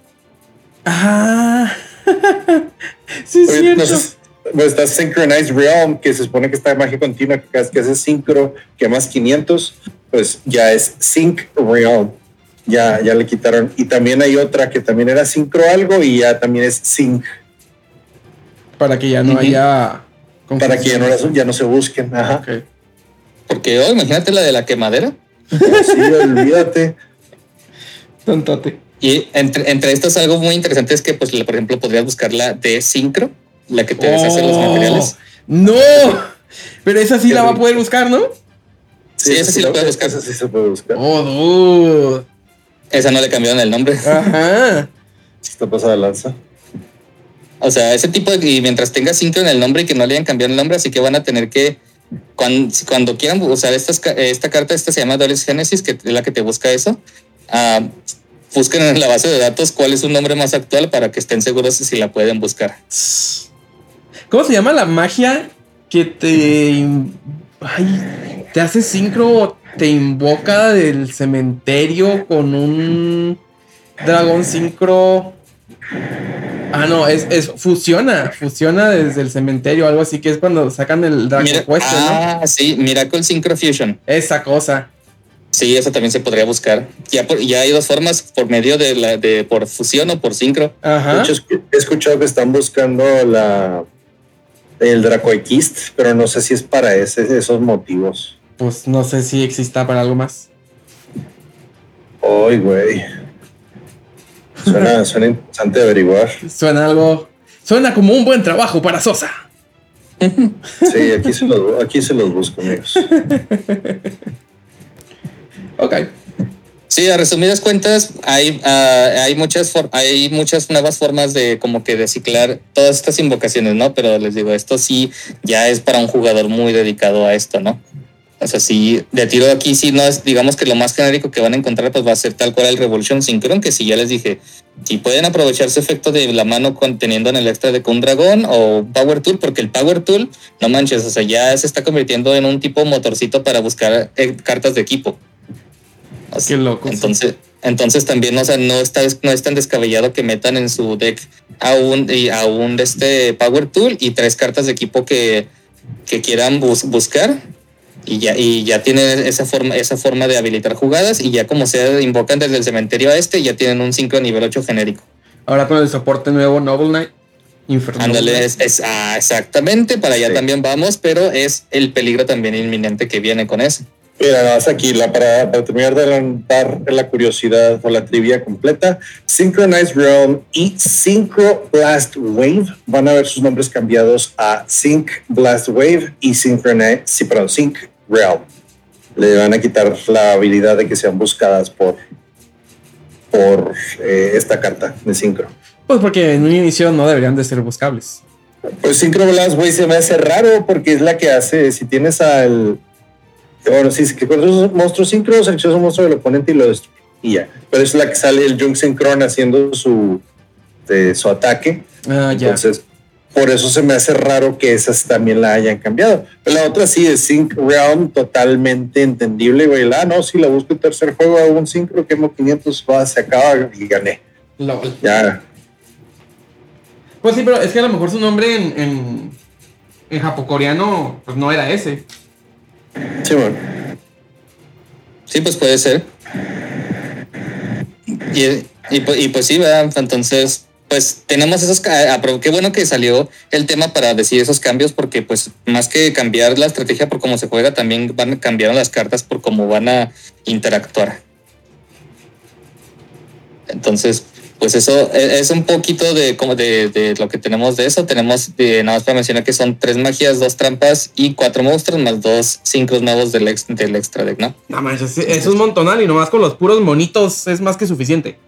Ah. sí, es cierto. no sé, pues está Synchronized Realm, que se supone que está de magia continua, que cada vez que hace sincro, que más 500, pues ya es Sync Realm. Ya, ya le quitaron. Y también hay otra que también era sincro algo y ya también es sync, Para que ya no haya. para que ya no, las- ya no se busquen. Ajá. Porque oh, imagínate la de la quemadera. Sí, olvídate. Tontote. Y entre, entre estas algo muy interesante es que, pues, por ejemplo, podrías buscar la de sincro, la que te deshace los Oh, materiales. ¡No! Pero esa sí la va a poder buscar, ¿no? Sí, esa sí la puedes buscar. Esa sí se puede buscar. Oh, dude. Esa no le cambiaron el nombre. Ajá. Está pasada de lanza. O sea, ese tipo de. Y mientras tenga sincro en el nombre y que no le hayan cambiado el nombre, así que van a tener que. Cuando, cuando quieran usar estas, esta carta, esta se llama Doris Genesis, que es la que te busca eso. ah, busquen en la base de datos cuál es un nombre más actual para que estén seguros si la pueden buscar. ¿Cómo se llama la magia que te. Ay, te hace sincro, te invoca del cementerio con un dragón sincro. Ah, no, es, es fusiona, fusiona desde el cementerio, algo así que es cuando sacan el Dragon Quest, ¿no? ah, sí, Miracle Synchro Fusion. Esa cosa. Sí, eso también se podría buscar. Ya, por- ya hay dos formas, por medio de la de por fusión o por sincro. De Ajá. hecho, he escuchado que están buscando la el Dracoikist, pero no sé si es para ese, esos motivos. Pues no sé si exista para algo más. Ay, güey. Suena, suena interesante averiguar. Suena algo. Suena como un buen trabajo para Sosa. Sí, aquí se los, aquí se los busco, amigos. Ok. Sí, a resumidas cuentas, hay, ah, hay, muchas hay muchas nuevas formas de como que de ciclar todas estas invocaciones, ¿no? Pero les digo, esto sí ya es para un jugador muy dedicado a esto, ¿no? O sea, sí, de tiro aquí sí no es, digamos que lo más genérico que van a encontrar pues va a ser tal cual el Revolution Synchron, que si ya les dije, si pueden aprovechar su efecto de la mano conteniendo en el extra de un dragón o Power Tool, porque el Power Tool, no manches, o sea, ya se está convirtiendo en un tipo motorcito para buscar eh, cartas de equipo. Qué loco. entonces, entonces también, o sea, no está, no es tan descabellado que metan en su deck a un, y a un de este Power Tool y tres cartas de equipo que, que quieran bus- buscar. Y ya, y ya tienen esa forma, esa forma de habilitar jugadas. Y ya como se invocan desde el cementerio a este, ya tienen un 5 nivel 8 genérico. Ahora con el soporte nuevo Noble Knight. Infernal. Ándale, es, es- ah, exactamente, para allá Sí. también vamos, pero es el peligro también inminente que viene con eso. Mira, nada más aquí, la, para, para terminar de adelantar la curiosidad o la trivia completa, Synchronized Realm y Synchro Blast Wave van a ver sus nombres cambiados a Sync Blast Wave y Synchronize, sí, perdón, Sync Realm. Le van a quitar la habilidad de que sean buscadas por, por eh, esta carta de Synchro. Pues porque en un inicio no deberían de ser buscables. Pues Synchro Blast Wave se me hace raro porque es la que hace, si tienes al... Bueno, sí, que con esos monstruos sincro, seleccionas un monstruo del oponente y lo destruye. Y ya. Pero es la que sale el Jung Synchron haciendo su, de, su ataque. Ah, ya. Entonces, por eso se me hace raro que esas también la hayan cambiado. Pero la otra sí, es Sync Realm, totalmente entendible, güey. Ah, no, si la busco en tercer juego, hago un Synchro, quemo 500, va, se acaba y gané. Lol. Ya, Pues sí, pero es que a lo mejor su nombre en, en, en japocoreano pues no era ese. Sí, bueno. Sí, pues puede ser. Y, y, pu- y pues sí, ¿verdad? Entonces, pues tenemos esos, ah, qué bueno que salió el tema para decir esos cambios, porque pues más que cambiar la estrategia por cómo se juega, también van a cambiar las cartas por cómo van a interactuar. Entonces, pues eso e- es un poquito de como de, de lo que tenemos de eso. Tenemos de, nada más para mencionar que son tres magias, dos trampas y cuatro monstruos, más dos sincros nuevos del, ex, del extra deck, ¿no? No manches, es, es un montonal y nomás con los puros monitos es más que suficiente.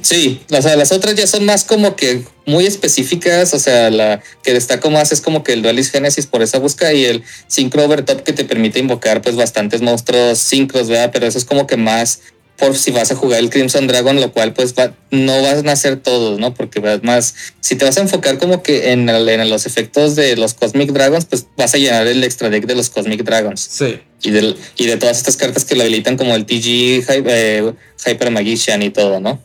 Sí, o sea, las otras ya son más como que muy específicas, o sea, la que destaco más es como que el Duelist Genesis por esa busca y el Synchro Overtop que te permite invocar pues bastantes monstruos sincros, ¿verdad? Pero eso es como que más por si vas a jugar el Crimson Dragon, lo cual pues va- no vas a hacer todos, ¿no? Porque vas más, si te vas a enfocar como que en, el- en los efectos de los Cosmic Dragons, pues vas a llenar el extra deck de los Cosmic Dragons Sí. y, del, y de todas estas cartas que lo habilitan como el TG eh, Hyper Magician y todo, ¿no?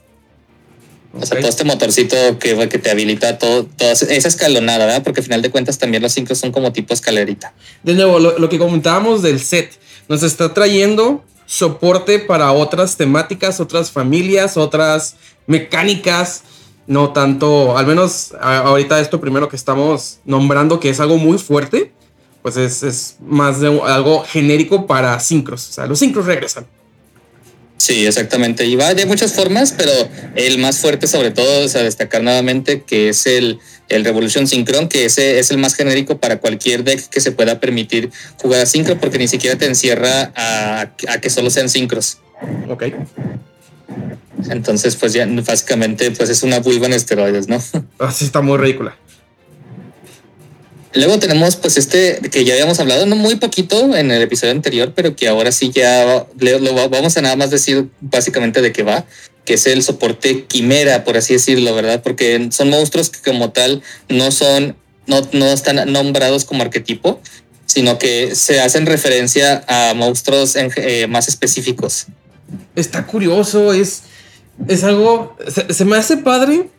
O sea, todo este motorcito que, que te habilita todo, toda esa escalonada, ¿verdad? Porque al final de cuentas también los cinco son como tipo escalerita. De nuevo, lo, lo que comentábamos del set, nos está trayendo soporte para otras temáticas, otras familias, otras mecánicas. No tanto, al menos ahorita esto primero que estamos nombrando, que es algo muy fuerte, pues es, es más de algo genérico para sincros. O sea, los sincros regresan. Sí, exactamente. Y va de muchas formas, pero el más fuerte sobre todo es a destacar nuevamente que es el, el Revolution Synchron, que ese es el más genérico para cualquier deck que se pueda permitir jugar a sincro, porque ni siquiera te encierra a, a que solo sean sincros. Ok. Entonces, pues ya básicamente pues es una vulva en esteroides, ¿no? Así está muy ridícula. Luego tenemos pues este que ya habíamos hablado, no muy poquito en el episodio anterior, pero que ahora sí ya le- lo va- vamos a nada más decir básicamente de qué va, que es el soporte quimera, por así decirlo, ¿verdad? Porque son monstruos que como tal no son, no, no están nombrados como arquetipo, sino que se hacen referencia a monstruos en- eh, más específicos. está curioso, es, es algo, se me hace padre,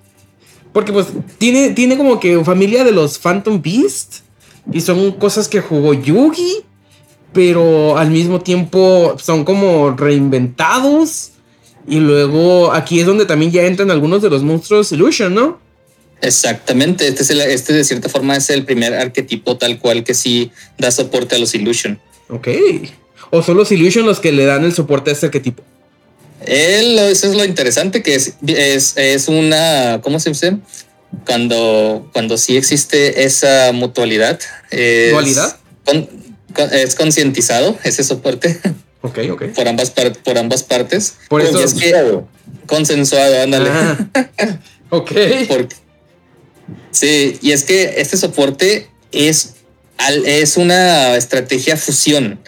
porque pues tiene, tiene como que familia de los Phantom Beast, y son cosas que jugó Yugi, pero al mismo tiempo son como reinventados, y luego aquí es donde también ya entran algunos de los monstruos Illusion, ¿no? Exactamente, este, es el- este de cierta forma es el primer arquetipo tal cual que sí da soporte a los Illusion. Ok. O son los Illusion los que le dan el soporte a este arquetipo. Él, eso es lo interesante, que es, es, es una, ¿cómo se dice? Cuando, cuando sí existe esa mutualidad. es ¿Dualidad? con- con- es concientizado ese soporte Ok, ok. por ambas, par- por ambas partes. Por eso- Y es que consensuado, ándale. Ah, ok. Porque- sí, y es que este soporte es, al- es una estrategia fusión.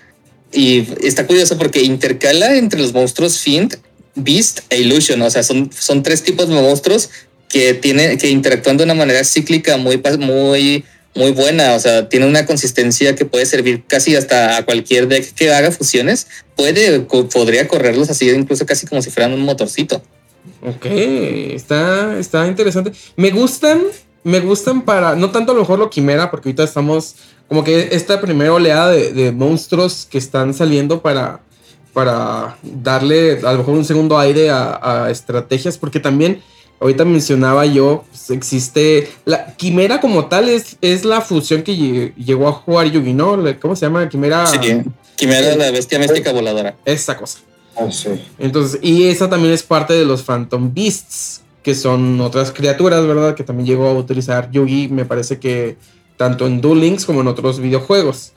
Y está curioso porque intercala entre los monstruos Fiend, Beast e Illusion. O sea, son, son tres tipos de monstruos que, tiene, que interactúan de una manera cíclica muy, muy, muy buena. O sea, tiene una consistencia que puede servir casi hasta a cualquier deck que haga fusiones. Puede, podría correrlos así, incluso casi como si fueran un motorcito. Ok, está, está interesante. Me gustan, me gustan para, no tanto a lo mejor lo quimera, porque ahorita estamos como que esta primera oleada de, de monstruos que están saliendo para, para darle a lo mejor un segundo aire a, a estrategias, porque también ahorita mencionaba yo, pues, existe, la quimera como tal es, es la fusión que lle- llegó a jugar Yugi, ¿no? ¿Cómo se llama? Quimera. Sí, Quimera, la bestia mística voladora. Esa cosa. Ah, sí. Entonces, y esa también es parte de los Phantom Beasts, que son otras criaturas, ¿verdad? Que también llegó a utilizar Yugi, me parece que tanto en Duel Links como en otros videojuegos.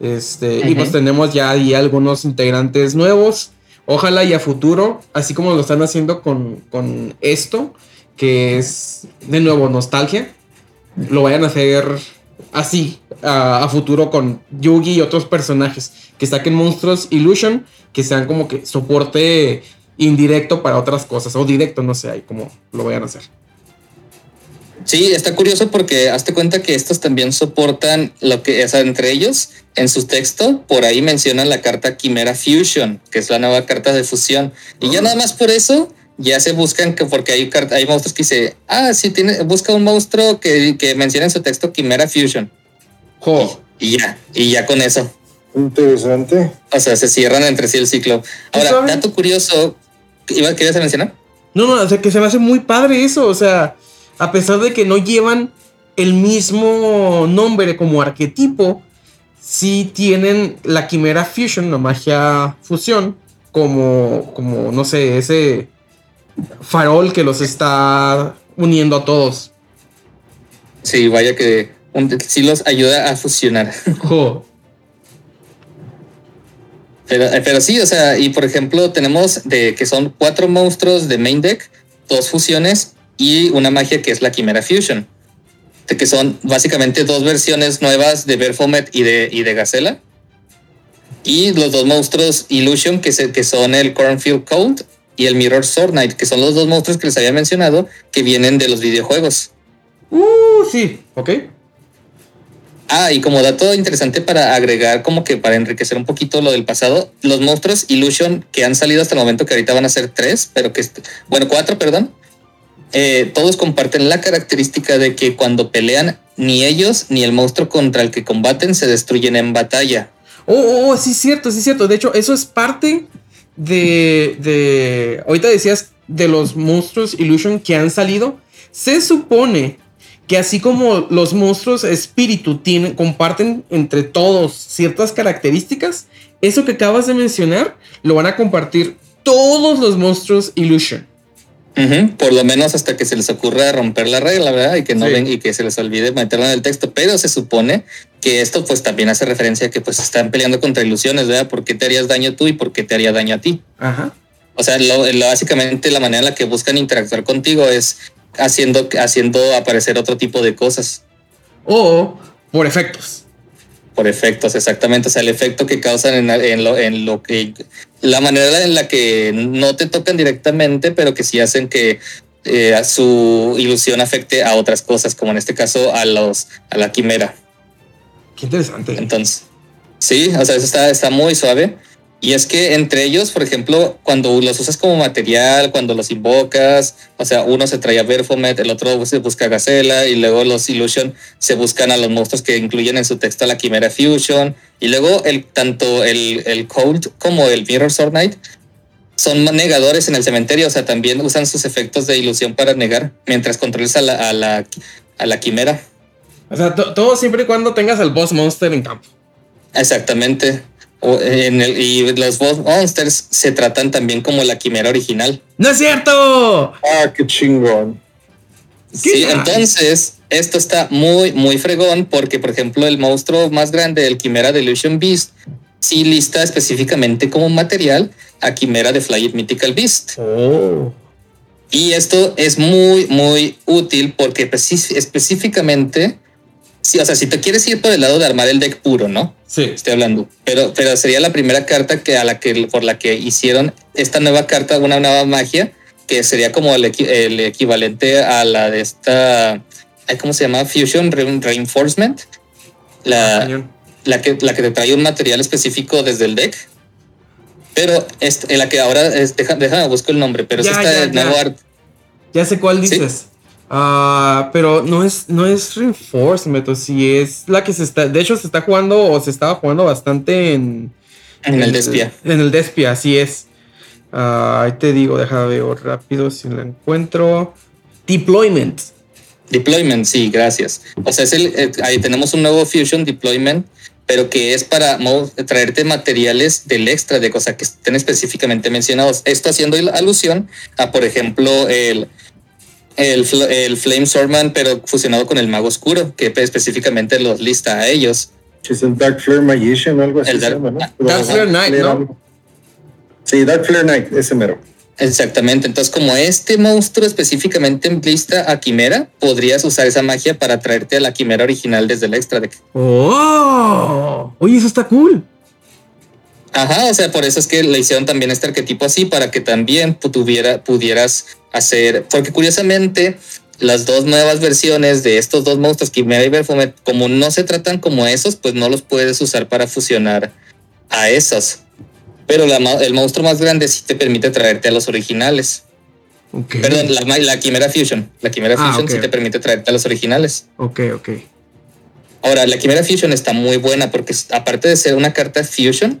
Este, Y pues tenemos ya ahí algunos integrantes nuevos. Ojalá y a futuro, así como lo están haciendo con, con esto, que es de nuevo nostalgia, lo vayan a hacer así a, a futuro con Yugi y otros personajes que saquen monstruos Illusion que sean como que soporte indirecto para otras cosas o directo, no sé, ahí como lo vayan a hacer. Sí, está curioso porque hazte cuenta que estos también soportan lo que es entre ellos. En su texto, por ahí mencionan la carta Quimera Fusion, que es la nueva carta de fusión. Y ya nada más por eso, ya se buscan que, porque hay, carta- hay monstruos que dice, ah, sí, tiene, busca un monstruo que, que menciona en su texto Quimera Fusion. Jo. Y ya, y ya con eso. Interesante. O sea, se cierran entre sí el ciclo. Ahora, dato curioso, ¿iba, ¿querías mencionar? No, no, o sea, que se me hace muy padre eso, o sea, a pesar de que no llevan el mismo nombre como arquetipo, sí tienen la Quimera Fusion, la magia fusión, como, como no sé, ese farol que los está uniendo a todos. Sí, vaya que un- sí los ayuda a fusionar. Pero, eh, pero sí, o sea, y por ejemplo, tenemos de que son cuatro monstruos de main deck, dos fusiones y una magia que es la Quimera Fusion. Que son básicamente dos versiones nuevas de Berfomet y de, y de Gacela. Y los dos monstruos Illusion, que, se- que son el Cornfield Cold y el Mirror Sword Knight, que son los dos monstruos que les había mencionado, que vienen de los videojuegos. Uh, sí, ok. Ah, y como dato interesante para agregar, como que para enriquecer un poquito lo del pasado, los monstruos Illusion que han salido hasta el momento, que ahorita van a ser tres, pero que, bueno, cuatro, perdón, eh, todos comparten la característica de que cuando pelean, ni ellos ni el monstruo contra el que combaten se destruyen en batalla. Oh, oh, oh, sí, cierto, sí, cierto. De hecho, eso es parte de, de. Ahorita decías de los monstruos Illusion que han salido. Se supone que así como los monstruos espíritu tienen, comparten entre todos ciertas características, eso que acabas de mencionar lo van a compartir todos los monstruos Illusion. Por lo menos hasta que se les ocurra romper la regla, ¿verdad? Y que no Sí. ven y que se les olvide meterlo en el texto. Pero se supone que esto pues también hace referencia a que pues están peleando contra ilusiones, ¿verdad? ¿Por qué te harías daño tú y por qué te haría daño a ti? Ajá. O sea, lo- lo- básicamente la manera en la que buscan interactuar contigo es haciendo, haciendo aparecer otro tipo de cosas O por efectos. Por efectos, exactamente. O sea, el efecto que causan en, en lo, en lo que la manera en la que no te tocan directamente, pero que sí hacen que eh, a su ilusión afecte a otras cosas, como en este caso a los a la quimera. Qué interesante. Entonces, sí, o sea, eso está, está muy suave. Y es que entre ellos, por ejemplo, cuando los usas como material, cuando los invocas, o sea, uno se trae a Berfomet, el otro se busca a Gacela, y luego los Illusion se buscan a los monstruos que incluyen en su texto a la Quimera Fusion, y luego el, tanto el, el Cold como el Mirror Sword Knight son negadores en el cementerio, o sea, también usan sus efectos de ilusión para negar, mientras controles a la, a la, a la Quimera. O sea, to- todo siempre y cuando tengas al boss monster en campo. Exactamente. O, en el- y los boss monsters se tratan también como la quimera original. ¡No es cierto! Ah, qué chingón. Sí, entonces esto está muy, muy fregón porque, por ejemplo, el monstruo más grande, el Quimera Delusion Beast, sí lista específicamente como material a Quimera de Fly It Mythical Beast. Oh. Y esto es muy, muy útil porque específicamente, sí, o sea, si te quieres ir por el lado de armar el deck puro, ¿no? Sí. estoy hablando. Pero, pero sería la primera carta que a la que por la que hicieron esta nueva carta, una nueva magia, que sería como el, equi- el equivalente a la de esta, ¿cómo se llama? Fusion Re- Reinforcement. La, Cañón. la, que, la que te trae un material específico desde el deck. Pero es, en la que ahora, es, deja- déjame busco el nombre, pero Ya, es esta ya, nuevo ya. art. Ya sé cuál Sí. Ah, pero no es, no es Reinforcement, o si es la que se está. De hecho, se está jugando o se estaba jugando bastante en. En el Despia. En el Despia, así es. Ah, ahí te digo, déjame ver rápido si la encuentro. Deployment. Deployment, sí, gracias. O sea, es el, eh, ahí tenemos un nuevo Fusion Deployment, pero que es para traerte materiales del extra de cosas que estén específicamente mencionados. Esto haciendo alusión a, por ejemplo, el, el, el Flame Swordman, pero fusionado con el Mago Oscuro, que específicamente los lista a ellos. Es el Dark Flare Magician o algo así. El se Dark- llama, ¿no? Dark Flare Knight, ¿no? Sí, Dark Flare Knight, ese mero. Exactamente. Entonces, como este monstruo específicamente lista a Quimera, podrías usar esa magia para traerte a la Quimera original desde el extra deck. ¡Oh! Oye, eso está cool. Ajá, o sea, por eso es que le hicieron también este arquetipo así, para que también tuviera, pudieras hacer, porque curiosamente las dos nuevas versiones de estos dos monstruos, Quimera y Berfomet, como no se tratan como esos, pues no los puedes usar para fusionar a esos. Pero la el monstruo más grande sí te permite traerte a los originales. Perdón, la, la Quimera Fusion. La Quimera Ah, Fusion ok. sí te permite traerte a los originales. Ok, ok. Ahora, la Quimera Fusion está muy buena porque aparte de ser una carta Fusion,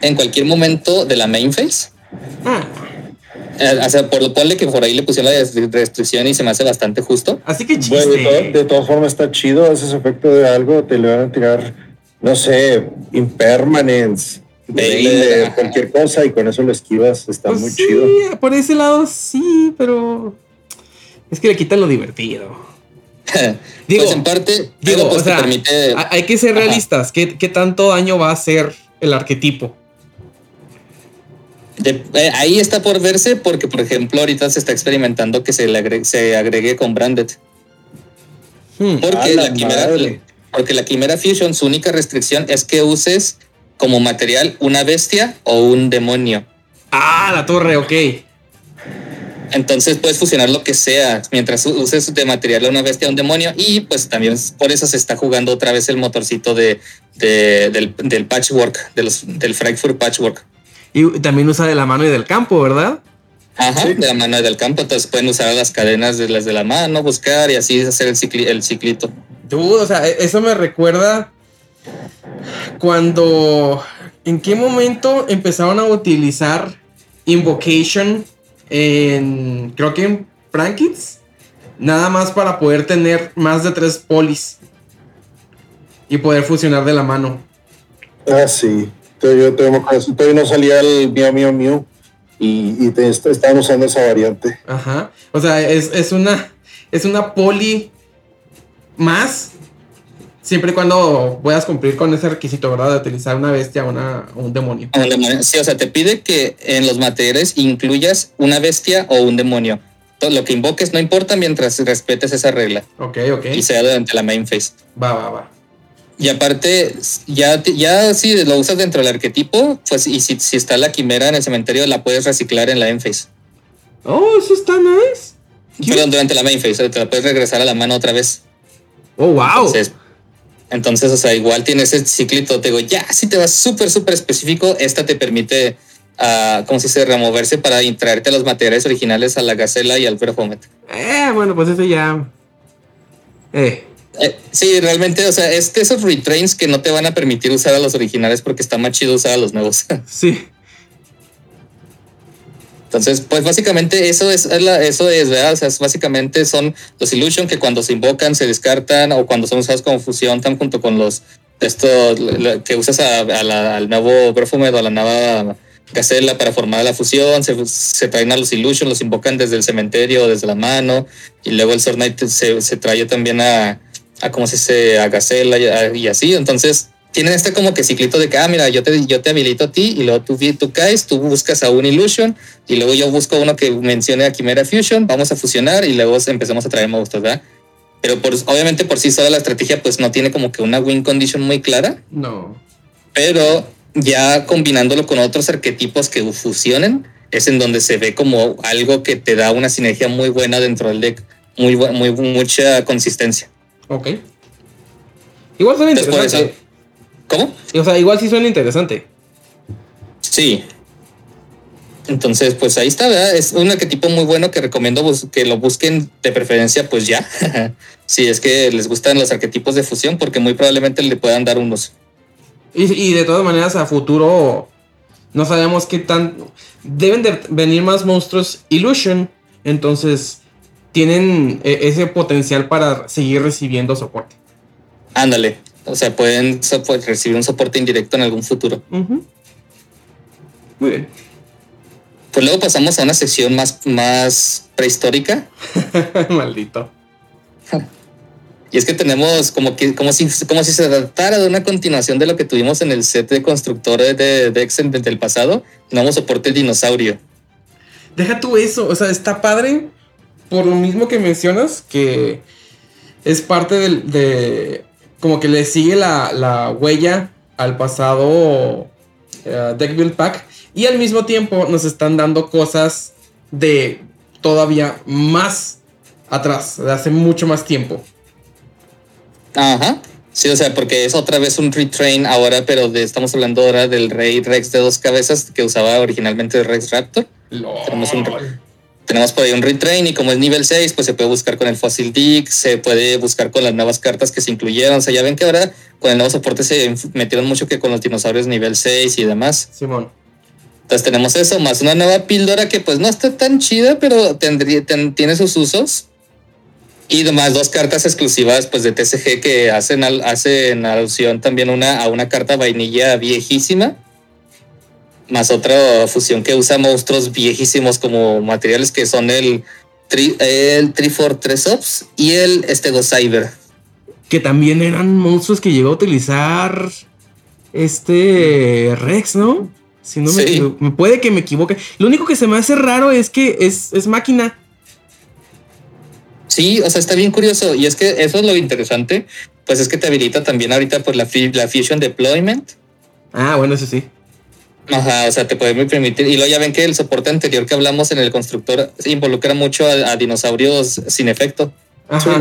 en cualquier momento de la main phase. Eh, O sea, por lo ponle que por ahí le pusieron la restricción y se me hace bastante justo. Así que Bueno, de, to- chiste. de todas formas está chido, ese efecto de algo, te le van a tirar, no sé, impermanence, de cualquier cosa y con eso lo esquivas, está Pues muy sí, chido. por ese lado sí, pero es que le quitan lo divertido. Digo, pues en parte, Digo, pues o sea, te permite. ha- hay que ser realistas. ¿Qué, qué tanto daño va a hacer el arquetipo? De- eh, ahí está por verse porque, por ejemplo, ahorita se está experimentando que se, le agregue, se agregue con Branded. Hmm. Porque la quimera, madre. porque la Quimera Fusion, su única restricción es que uses como material una bestia o un demonio. Ah, la torre, ok. Entonces puedes fusionar lo que sea mientras uses de material a una bestia o un demonio. Y pues también por eso se está jugando otra vez el motorcito de, de- del, del patchwork, de los, del Frankfurt Patchwork. Y también usa de la mano y del campo, ¿verdad? Ajá, de la mano del campo. Entonces pueden usar las cadenas de las de la mano, buscar y así hacer el, cicli- el ciclito. Dude, o sea, e- eso me recuerda cuando. ¿En qué momento empezaron a utilizar Invocation en. Creo que en Prankits? Nada más para poder tener más de tres polis. Y poder fusionar de la mano. Ah, sí. Yo me acuerdo, todavía no salía el mío, mío, mío. Y, y te, estaban usando esa variante. Ajá. O sea, es, es una. Es una poli más. Siempre y cuando puedas cumplir con ese requisito, ¿verdad? De utilizar una bestia o una, un demonio. O un demonio. Sí, o sea, te pide que en los materiales incluyas una bestia o un demonio. Todo lo que invoques no importa mientras respetes esa regla Ok, ok. y sea durante la main phase. Va, va, va. Y aparte, ya, ya si lo usas dentro del arquetipo, pues y si, si está la quimera en el cementerio, la puedes reciclar en la end phase. Oh, eso está nice. Perdón, durante la main phase, te la puedes regresar a la mano otra vez. Oh, wow. Entonces, entonces, o sea, igual tiene ese ciclito. Te digo, ya si te vas súper, súper específico, esta te permite, ah, como si se removerse para traerte los materiales originales a la gacela y al Performet. Eh, bueno, pues eso ya. Eh. Eh, sí, realmente, o sea, es de esos retrains que no te van a permitir usar a los originales porque está más chido usar a los nuevos. Sí. Entonces, pues básicamente eso es, eso es, ¿verdad? O sea, es básicamente son los Illusion que cuando se invocan se descartan o cuando son usados como fusión, están junto con los esto la- la- que usas a- a la- al nuevo Perfumed o a la nueva Gacela para formar la fusión, se, se traen a los Illusion, los invocan desde el cementerio desde la mano, y luego el Sword Knight se, se trae también a, a ¿cómo se dice? a Gacela y, y así. Entonces, tienen este como que ciclito de que, ah, mira, yo te, yo te habilito a ti, y luego tú, tú caes, tú buscas a un Illusion, y luego yo busco uno que mencione a Quimera Fusion, vamos a fusionar, y luego empezamos a traer monstruos, ¿verdad? Pero por, obviamente por sí sola la estrategia pues no tiene como que una win condition muy clara, No. pero ya combinándolo con otros arquetipos que fusionen, es en donde se ve como algo que te da una sinergia muy buena dentro del deck, muy, muy mucha consistencia. Ok. Igual suena interesante. ¿Cómo? O sea, igual sí suena interesante. Sí. Entonces, pues ahí está, ¿verdad? Es un arquetipo muy bueno que recomiendo que lo busquen de preferencia, pues ya. si es que les gustan los arquetipos de fusión, porque muy probablemente le puedan dar unos. Y, y de todas maneras, a futuro no sabemos qué tan. Deben de venir más monstruos Illusion. Entonces, tienen eh, ese potencial para seguir recibiendo soporte. Ándale. O sea, pueden recibir un soporte indirecto en algún futuro. Muy bien. Pues luego pasamos a una sección más, más prehistórica. Maldito. Y es que tenemos como que como si, como si se tratara de una continuación de lo que tuvimos en el set de constructores de, de Excel del pasado. Tenemos soporte dinosaurio. Deja tú eso, o sea, está padre por lo mismo que mencionas, que es parte del, de, como que le sigue la, la huella al pasado eh, Deck Build Pack y al mismo tiempo nos están dando cosas de todavía más atrás, de hace mucho más tiempo. Ajá. Sí, o sea, porque es otra vez un retrain ahora, pero de, estamos hablando ahora del rey Rex de dos cabezas que usaba originalmente Rex Raptor. Tenemos un- Tenemos por ahí un retrain y como es nivel 6, pues se puede buscar con el Fossil Dig, se puede buscar con las nuevas cartas que se incluyeron. O sea, ya ven que ahora con el nuevo soporte se metieron mucho que con los dinosaurios nivel 6 y demás. Simón. Entonces tenemos eso, más una nueva píldora que pues no está tan chida, pero tendría, ten- tiene sus usos. Y además dos cartas exclusivas pues de TCG que hacen, al- hacen alusión también una, a una carta vainilla viejísima. Más otra fusión que usa monstruos viejísimos como materiales que son el, tri, el Trifor 3 Ops y el Estego Cyber. Que también eran monstruos que llegó a utilizar este Rex, ¿no? Si no me Sí. Me puede que me equivoque. Lo único que se me hace raro es que es, es máquina. Sí, o sea, está bien curioso. Y es que eso es lo interesante. Pues es que te habilita también ahorita pues la, la Fusion Deployment. Ah, bueno, eso sí. Ajá, o sea, te puede permitir. Y luego ya ven que el soporte anterior que hablamos en el constructor involucra mucho a, a dinosaurios sin efecto. Ajá.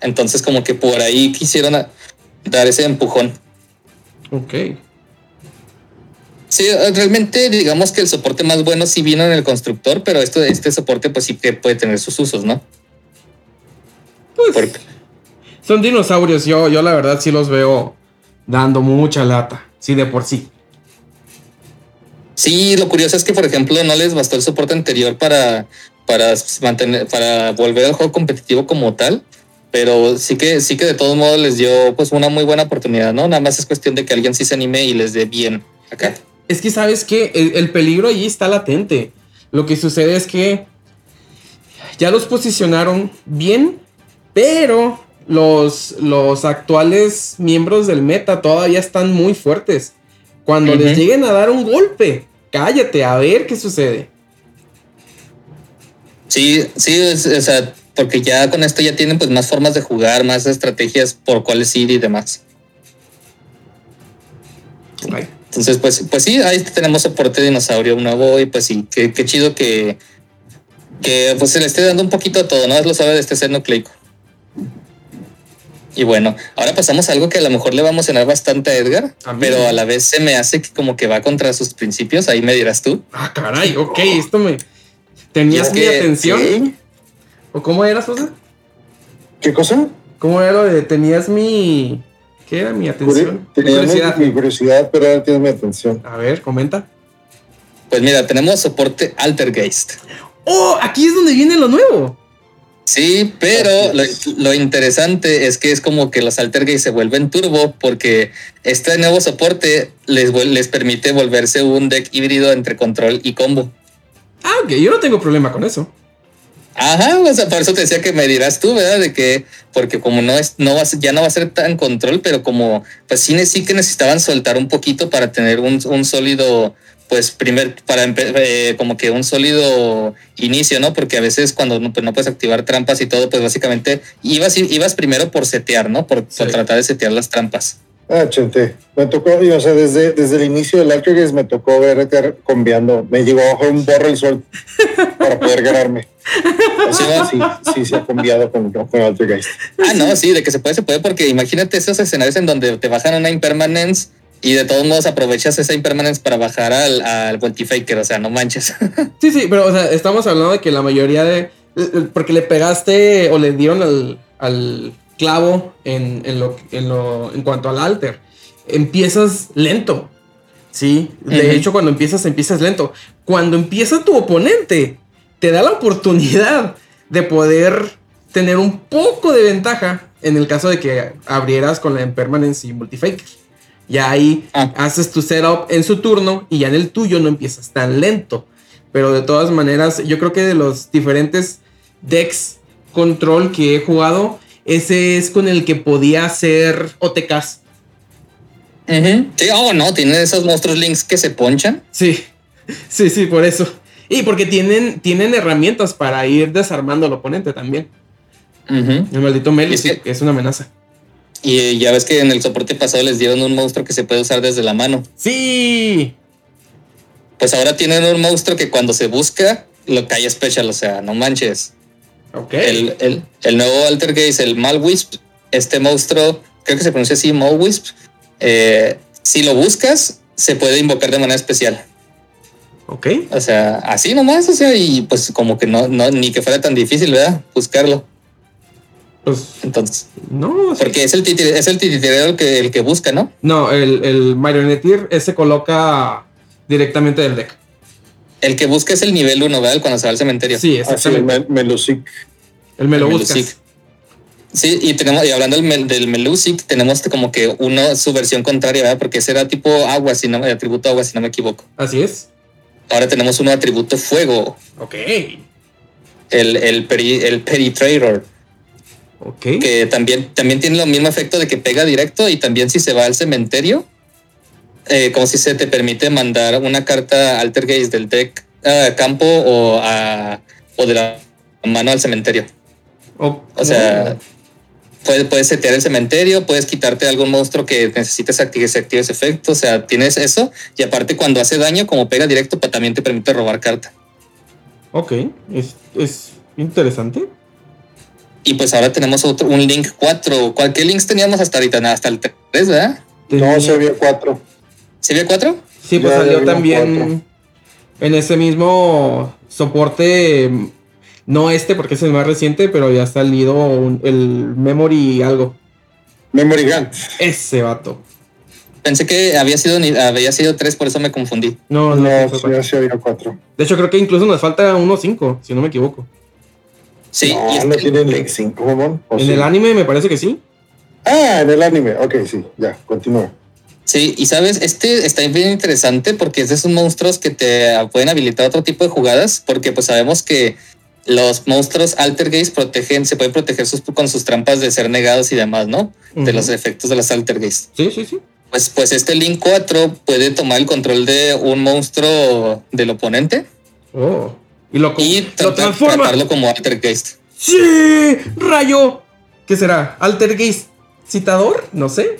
Entonces, como que por ahí quisieron a- dar ese empujón. Ok. Sí, eh, realmente digamos que el soporte más bueno sí vino en el constructor, pero esto, este soporte pues sí que puede tener sus usos, ¿no? Pues, Porque, son dinosaurios. Yo, yo la verdad sí los veo dando mucha lata. Sí, de por sí. Sí, lo curioso es que, por ejemplo, no les bastó el soporte anterior para, para mantener, para volver al juego competitivo como tal. Pero sí que, sí que de todos modos les dio pues una muy buena oportunidad, ¿no? Nada más es cuestión de que alguien sí se anime y les dé bien acá. Es que sabes que el, el peligro allí está latente. Lo que sucede es que ya los posicionaron bien, pero los, los actuales miembros del meta todavía están muy fuertes. Cuando les lleguen a dar un golpe, cállate, a ver qué sucede. Sí, sí, es- o sea, porque ya con esto ya tienen pues más formas de jugar, más estrategias por cuáles ir y demás. Entonces, pues, pues sí, ahí tenemos soporte dinosaurio nuevo y pues sí, qué, qué chido que, que pues se le esté dando un poquito a todo, ¿no? Es lo sabe de este ser nucleico. Y bueno, ahora pasamos a algo que a lo mejor le va a emocionar bastante a Edgar, A pero a la vez se me hace que como que va contra sus principios, ahí me dirás tú. Ah, caray, ok, esto me... ¿Tenías mi que- atención? sí. ¿O cómo era, Sosa? ¿Qué cosa? ¿Cómo era lo de tenías mi... ¿Qué era mi atención? Curiosidad. mi curiosidad, pero ahora tienes mi atención. A ver, comenta. Pues mira, tenemos soporte Altergeist. ¡Oh! Aquí es donde viene lo nuevo. Sí, pero lo, es. lo interesante es que es como que los Altergeist se vuelven turbo porque este nuevo soporte les, les permite volverse un deck híbrido entre control y combo. Ah, ok, yo no tengo problema con eso. Ajá, o sea, por eso te decía que me dirás tú, ¿verdad? De que, porque como no es, no va a ser- ya no va a ser tan control, pero como, pues sí, sí que necesitaban soltar un poquito para tener un, un sólido, pues primer, para eh, como que un sólido inicio, ¿no? Porque a veces cuando no, pues, no puedes activar trampas y todo, pues básicamente ibas, ibas primero por setear, ¿no? Por, por tratar de setear las trampas. Ah, chente. Me tocó, y, o sea, desde, desde el inicio del Altergeist me tocó ver combiando. Me llegó a un borro el sol para poder ganarme. O sea, sí, sí, se ha cambiado con, con Altergeist. Ah, no, sí, de que se puede, se puede, porque imagínate esos escenarios en donde te bajan una impermanence y de todos modos aprovechas esa impermanence para bajar al, al Voltifaker, o sea, no manches. Sí, sí, pero o sea, estamos hablando de que la mayoría de. Porque le pegaste o le dieron al, al clavo en, en lo, en, lo, en cuanto al alter. Empiezas lento. Sí, de hecho, cuando empiezas, empiezas lento. Cuando empieza tu oponente, te da la oportunidad de poder tener un poco de ventaja en el caso de que abrieras con la Impermanence y Multifaker. Ya ahí Ah. haces tu setup en su turno y ya en el tuyo no empiezas tan lento. Pero de todas maneras, yo creo que de los diferentes decks control que he jugado, ese es con el que podía hacer OTKs. Sí, oh, no, tiene esos monstruos links que se ponchan. Sí, sí, sí, por eso. Y porque tienen, tienen herramientas para ir desarmando al oponente también. El maldito Melis, Es que- que es una amenaza. Y ya ves que en el soporte pasado les dieron un monstruo que se puede usar desde la mano. Sí, Pues ahora tienen un monstruo que cuando se busca, lo cae special, o sea, no manches. ok. El, el, el nuevo Alter Gaze, el Malwisp, este monstruo, creo que se pronuncia así, Malwisp, eh, si lo buscas, se puede invocar de manera especial. Ok. O sea, así nomás, o sea, y pues como que no, no ni que fuera tan difícil, ¿verdad? Buscarlo. Pues Entonces, no. sí. porque es el es el titiritero el que, el que busca, ¿no? No, el, el Marionetteer ese se coloca directamente del deck. El que busca es el nivel 1, ¿verdad? Cuando se va al cementerio. Sí, exactamente. me, Melusic. el me lo el. Melusic. Sí, y tenemos, y hablando del, Mel- del Melusic, tenemos como que uno, su versión contraria, ¿verdad? Porque ese era tipo agua, si no, atributo agua, si no me equivoco. Así es. Ahora tenemos uno atributo fuego, Ok. el, el, peri, el Peritrator, Que también, también tiene lo mismo efecto de que pega directo y también si se va al cementerio, eh, como si se te permite mandar una carta Alter Gaze del deck a campo o, a, o de la mano al cementerio. O, O sea, puedes, puedes setear el cementerio, puedes quitarte algún monstruo que necesites que se active ese efecto. O sea, tienes eso. Y aparte, cuando hace daño, como pega directo, pa- también te permite robar carta. ok. Es, es interesante. Y pues ahora tenemos otro, un Link 4. ¿Cuál, ¿Qué links teníamos hasta ahorita? Nada, Hasta el 3, ¿verdad? No, se vio cuatro. ¿Se vio 4? Sí, pues Ya salió había también cuatro. en ese mismo soporte. No este, porque es el más reciente, pero ya ha salido un- el Memory algo. Memory Gant. Ese vato. Pensé que había sido, ni- había sido 3, por eso me confundí. No, no, No, fue sí, cuatro. ya se había cuatro. De hecho, creo que incluso nos falta 1.5, si no me equivoco. Sí, no, y no tiene Link 5, mamón. ¿O en sí? el anime me parece que sí. Ah, en el anime. Ok, sí, ya, continúa. Sí, y sabes, este está bien interesante porque es de esos monstruos que te pueden habilitar otro tipo de jugadas, porque pues sabemos que los monstruos Altergeist protegen, se pueden proteger sus, con sus trampas de ser negados y demás, ¿no? De los efectos de las Altergeist. Sí, sí, sí. Pues, pues este Link 4 puede tomar el control de un monstruo del oponente Oh. Y lo, y lo transforma. tratarlo como Altergeist. ¡Sí! ¡Rayo! ¿Qué será? ¿Altergeist citador? No sé.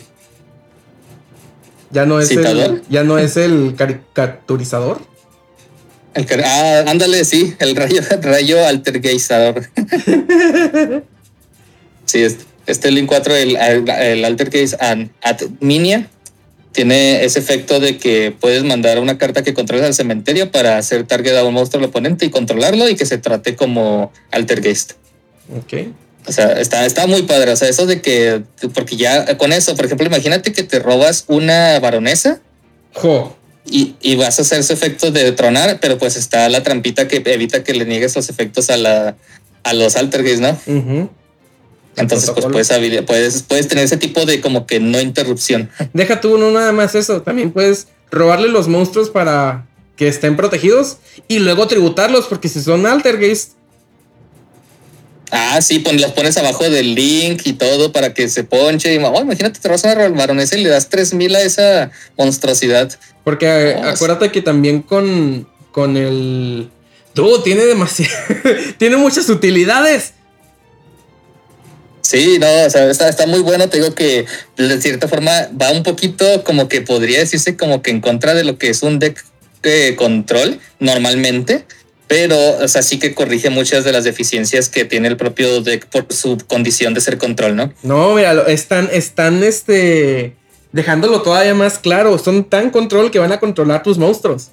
Ya no es ¿Citador? el. Ya no es el caricaturizador. El ah, ándale, sí, el rayo, rayo altergeistador. sí, este, este Link 4, el, el, el Altergeist and at Minia, tiene ese efecto de que puedes mandar una carta que controles al cementerio para hacer target a un monstruo al oponente y controlarlo y que se trate como Altergeist. Ok. O sea, está, está muy padre. O sea, eso de que, porque ya con eso, por ejemplo, imagínate que te robas una baronesa Jo. y, y vas a hacer su efecto de tronar, pero pues está la trampita que evita que le niegues los efectos a la a los altergates, ¿no? Ujú. Entonces, pues puedes, puedes, puedes tener ese tipo de como que no interrupción. Deja tú no nada más eso. También puedes robarle los monstruos para que estén protegidos y luego tributarlos, porque si son Altergeist. Ah, sí, pon, los pones abajo del link y todo para que se ponche. Y, oh, imagínate, te robas una baronesa y le das 3000 a esa monstruosidad. Porque eh, acuérdate que también con, con el. Tú, tiene demasiado. tiene muchas utilidades. Sí, no, o sea, está, está muy bueno. Te digo que de cierta forma va un poquito como que podría decirse como que en contra de lo que es un deck de control normalmente, pero o sea, sí que corrige muchas de las deficiencias que tiene el propio deck por su condición de ser control, ¿no? No, mira, lo- están, están este. Dejándolo todavía más claro. Son tan control que van a controlar tus monstruos.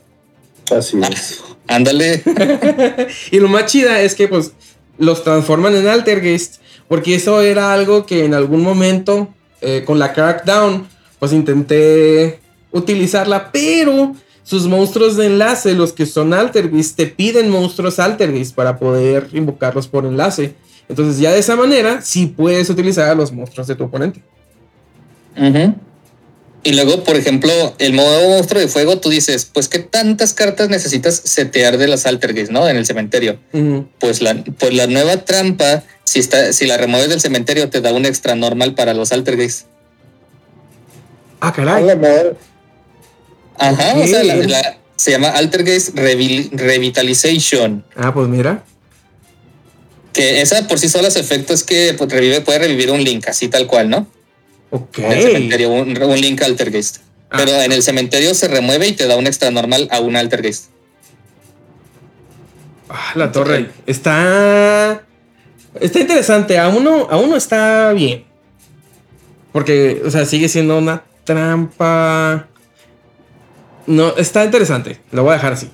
Así es. Ándale. Y lo más chida es que pues los transforman en Altergeist. Porque eso era algo que en algún momento eh, con la Crackdown pues intenté utilizarla. Pero sus monstruos de enlace, los que son Altergeist, te piden monstruos Altergeist para poder invocarlos por enlace. Entonces ya de esa manera sí puedes utilizar a los monstruos de tu oponente. Ujú. Y luego, por ejemplo, el modo monstruo de fuego, tú dices, pues qué tantas cartas necesitas setear de las Altergeist, ¿no? En el cementerio. Pues la, pues la nueva trampa, si está, si la remueves del cementerio, te da un extra normal para los Altergeist. Ah, caray. Ajá, o sea, la- la- se llama Altergeist Revi- Revitalization. Ah, pues mira. Que esa por sí sola su efecto es que pues, revive, puede revivir un link, así tal cual, ¿no? Ok. En el cementerio, un, un link Altergeist. Ah. Pero en el cementerio se remueve y te da un extra normal a un Altergeist. Ah, la torre. Está. Está interesante. A uno, a uno está bien. Porque, o sea, sigue siendo una trampa. No, está interesante. Lo voy a dejar así.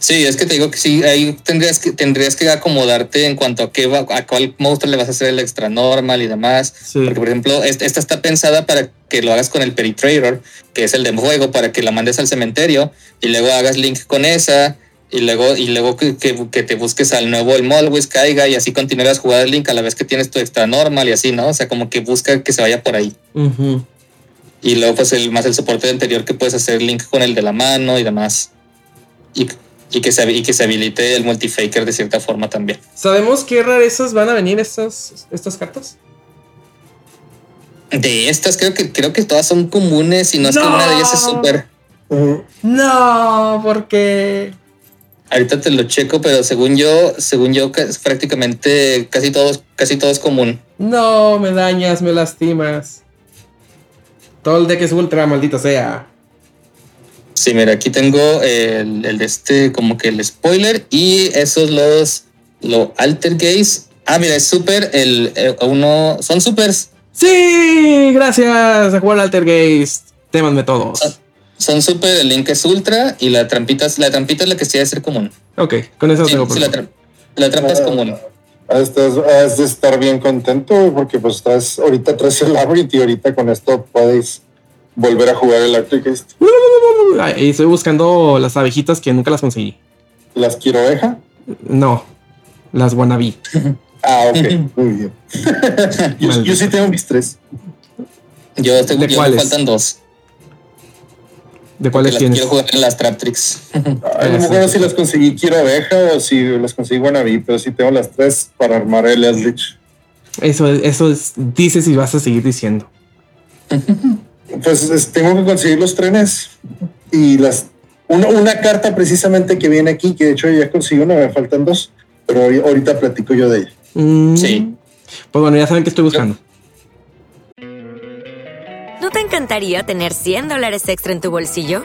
Sí, es que te digo que sí, ahí tendrías que, tendrías que acomodarte en cuanto a qué va, a cuál monstruo le vas a hacer el extra normal y demás. Sí. Porque, por ejemplo, est- esta está pensada para que lo hagas con el Peritrader, que es el de juego, para que la mandes al cementerio y luego hagas link con esa y luego, y luego que, que- que te busques al nuevo el Molwis caiga y así continúas las jugadas link a la vez que tienes tu extra normal y así, ¿no? O sea, como que busca que se vaya por ahí. Ujú. Y luego, pues, el, más el soporte anterior que puedes hacer link con el de la mano y demás. Y, y, que, se, y que se habilite el multifaker de cierta forma también. ¿Sabemos qué rarezas van a venir estas, estas cartas? De estas, creo que, creo que todas son comunes y no es que una de ellas es súper. No, porque. Ahorita te lo checo, pero según yo, según yo, prácticamente casi todo, es- casi todo es común. No, me dañas, me lastimas. Todo el deck es ultra, maldita sea. Sí, mira, aquí tengo el, el de este, como que el spoiler y esos los, los alter gaze. Ah, mira, es super, el, eh, uno, son supers. Sí, gracias a jugar Altergeist. Témanme todos. Son super, el link es ultra y la trampita, es- la trampita es la que sí debe ser común. Ok, con eso Sí, tengo sí, la, tra- la trampa es común. Estás, has de estar bien contento porque pues estás ahorita traes el Labyrinth y ahorita con esto podéis volver a jugar el Y estoy buscando las abejitas que nunca las conseguí. ¿Las quiero oveja? No, las wannabe. Ah, ok, muy bien. yo, sí tengo mis tres. Yo, estoy, ¿De yo me faltan dos. ¿De cuáles tienes? quiero jugar en las Traptrix. Ay, no me sí, acuerdo sí, si las conseguí quiero oveja o si las conseguí wannabe, pero sí tengo las tres para armar el Eldritch. Eso, eso es, dices y vas a seguir diciendo. Pues es- tengo que conseguir los trenes y las una, una carta precisamente que viene aquí, que de hecho ya conseguí una, me faltan dos, pero hoy- ahorita platico yo de ella. Mm, Sí. Pues bueno, ya saben que estoy buscando. ¿No te encantaría tener 100 dólares extra en tu bolsillo?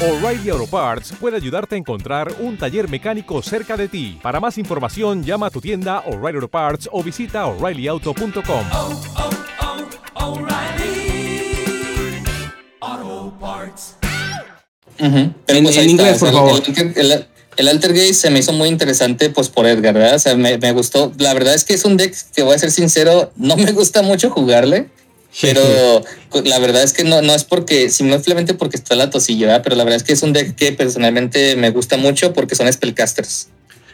O'Reilly Auto Parts puede ayudarte a encontrar un taller mecánico cerca de ti. Para más información, llama a tu tienda O'Reilly Auto Parts o visita oreillyauto.com. oh, oh, pues en inglés, por favor. El, el, el Altergeist se me hizo muy interesante pues por Edgar, ¿verdad? O sea, me, me gustó. La verdad es que es un deck que voy a ser sincero, no me gusta mucho jugarle. Pero la verdad es que no, no es porque, simplemente porque está la tosilla. Pero la verdad es que es un deck que personalmente me gusta mucho porque son spellcasters.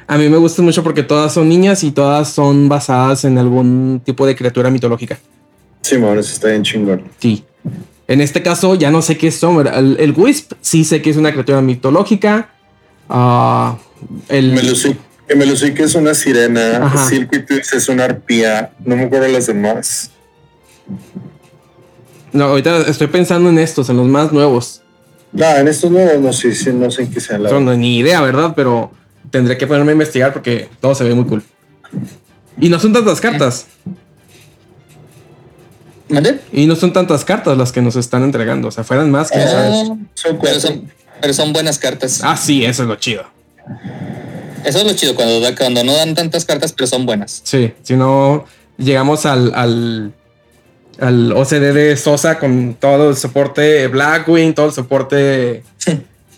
A mí me gustan mucho porque todas son niñas y todas son basadas en algún tipo de criatura mitológica. Sí, bueno, eso está bien chingón. Sí. En este caso ya no sé qué son. El, el Wisp sí sé que es una criatura mitológica. Ah, el Melusic, Melusic es una sirena, Ajá. Circuitous es una arpía, no me acuerdo las demás. No, ahorita estoy pensando en estos, en los más nuevos. No, en estos nuevos no sé, sí, no sé en qué sean la no, ni idea, ¿verdad? Pero tendré que ponerme a investigar porque todo se ve muy cool. Y no son tantas cartas. ¿Mande? Y no son tantas cartas las que nos están entregando. O sea, fueran más que ¿sabes? Ah, Son pero, son, pero son buenas cartas. Ah, sí, eso es lo chido. Eso es lo chido cuando, cuando no dan tantas cartas, pero son buenas. Sí, si no llegamos al, al, al OCD de Sosa con todo el soporte Blackwing, todo el soporte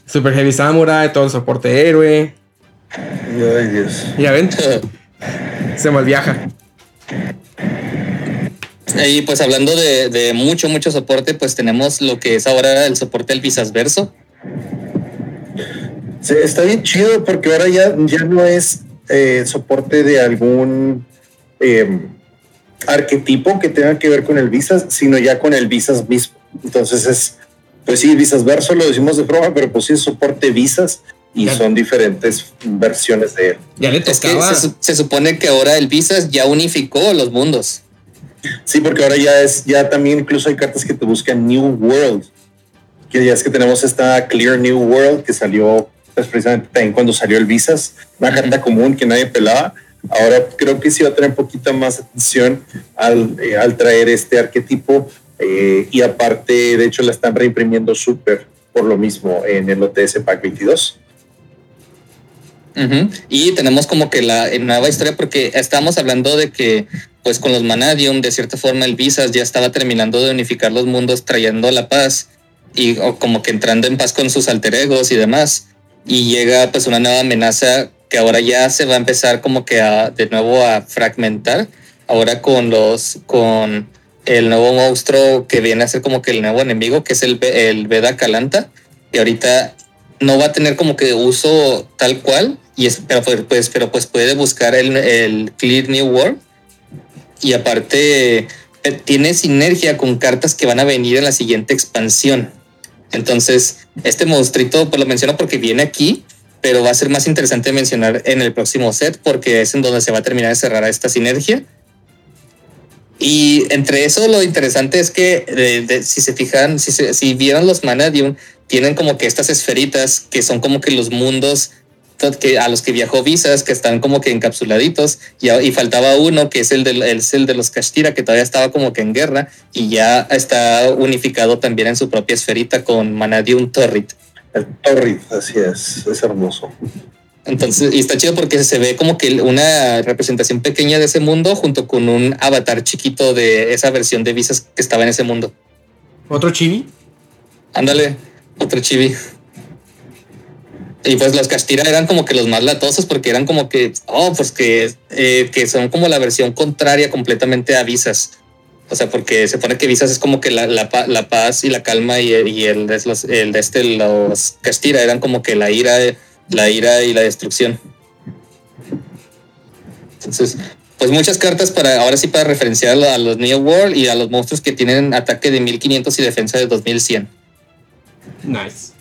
Super Heavy Samurai, todo el soporte héroe. Ay, Dios. Ya ven, se malviaja. Y pues hablando de, de mucho, mucho soporte, pues tenemos lo que es ahora el soporte del Visas Verso. Sí, está bien chido porque ahora ya, ya no es eh, soporte de algún eh, arquetipo que tenga que ver con el Visas, sino ya con el Visas mismo. Entonces es, pues sí, Visas Verso lo decimos de broma, pero pues sí es soporte Visas y Ya. son diferentes versiones de él. Ya le Es que tocaba. se, se supone que ahora el Visas ya unificó los mundos. Sí, porque ahora ya es, ya también incluso hay cartas que te buscan New World. Que ya es que tenemos esta Clear New World que salió pues, precisamente también cuando salió el Visas, una carta común que nadie pelaba. Ahora creo que sí va a tener un poquito más atención al, eh, al traer este arquetipo eh, y aparte, de hecho, la están reimprimiendo súper por lo mismo en el OTS Pack 22. Ujú. Y tenemos como que la eh, nueva historia, porque estábamos hablando de que, pues con los Manadium, de cierta forma, el Visas ya estaba terminando de unificar los mundos, trayendo la paz y o como que entrando en paz con sus alter egos y demás. Y llega pues una nueva amenaza que ahora ya se va a empezar como que a, de nuevo a fragmentar. Ahora con los, con el nuevo monstruo que viene a ser como que el nuevo enemigo, que es el, el Veda Kalanta. Y ahorita no va a tener como que uso tal cual, y es, pero, pues- pues, pero pues puede buscar el, el Clear New World. Y aparte eh, tiene sinergia con cartas que van a venir en la siguiente expansión. Entonces, este monstruito, pues lo menciono porque viene aquí, pero va a ser más interesante mencionar en el próximo set porque es en donde se va a terminar de cerrar esta sinergia. Y entre eso lo interesante es que de- de- si se fijan, si, se- si vieron los Manadium, tienen como que estas esferitas que son como que los mundos que a los que viajó Visas, que están como que encapsuladitos, y, y faltaba uno que es el, del, es el de los Kashtira, que todavía estaba como que en guerra, y ya está unificado también en su propia esferita con Manadium Torrit. El Torrid, así es, es hermoso. Entonces, y está chido porque se ve como que una representación pequeña de ese mundo junto con un avatar chiquito de esa versión de Visas que estaba en ese mundo. Otro chibi. Ándale, otro chibi. Y pues los Castira eran como que los más latosos porque eran como que, oh, pues que, eh, que son como la versión contraria completamente a Visas. O sea, porque se pone que Visas es como que la, la, pa- la paz y la calma y, y el, los, el de este, los Castira eran como que la ira, la ira y la destrucción. Entonces, pues muchas cartas para, ahora sí para referenciar a los New World y a los monstruos que tienen ataque de 1500 y defensa de 2100. Nice.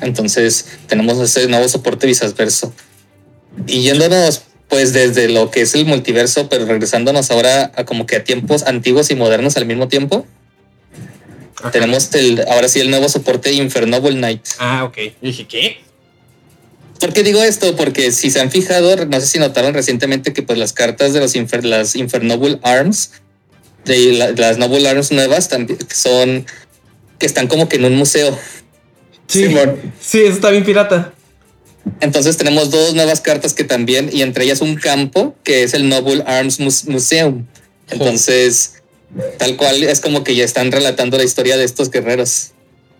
Entonces tenemos ese nuevo soporte Visasverso. Y yéndonos pues desde lo que es el multiverso, pero regresándonos ahora a como que a tiempos antiguos y modernos al mismo tiempo, Ajá. tenemos el, ahora sí el nuevo soporte Infernoble Knight. Ah, ok. Dije, ¿qué? ¿Por qué digo esto? Porque si se han fijado, no sé si notaron recientemente que pues las cartas de los Infer- las Infernoble Arms, de la- las Noble Arms nuevas también son que están como que en un museo. Sí. Sí, eso está bien pirata. Entonces tenemos dos nuevas cartas que también, y entre ellas un campo que es el Noble Arms Mus- Museum. Entonces, tal cual es como que ya están relatando la historia de estos guerreros.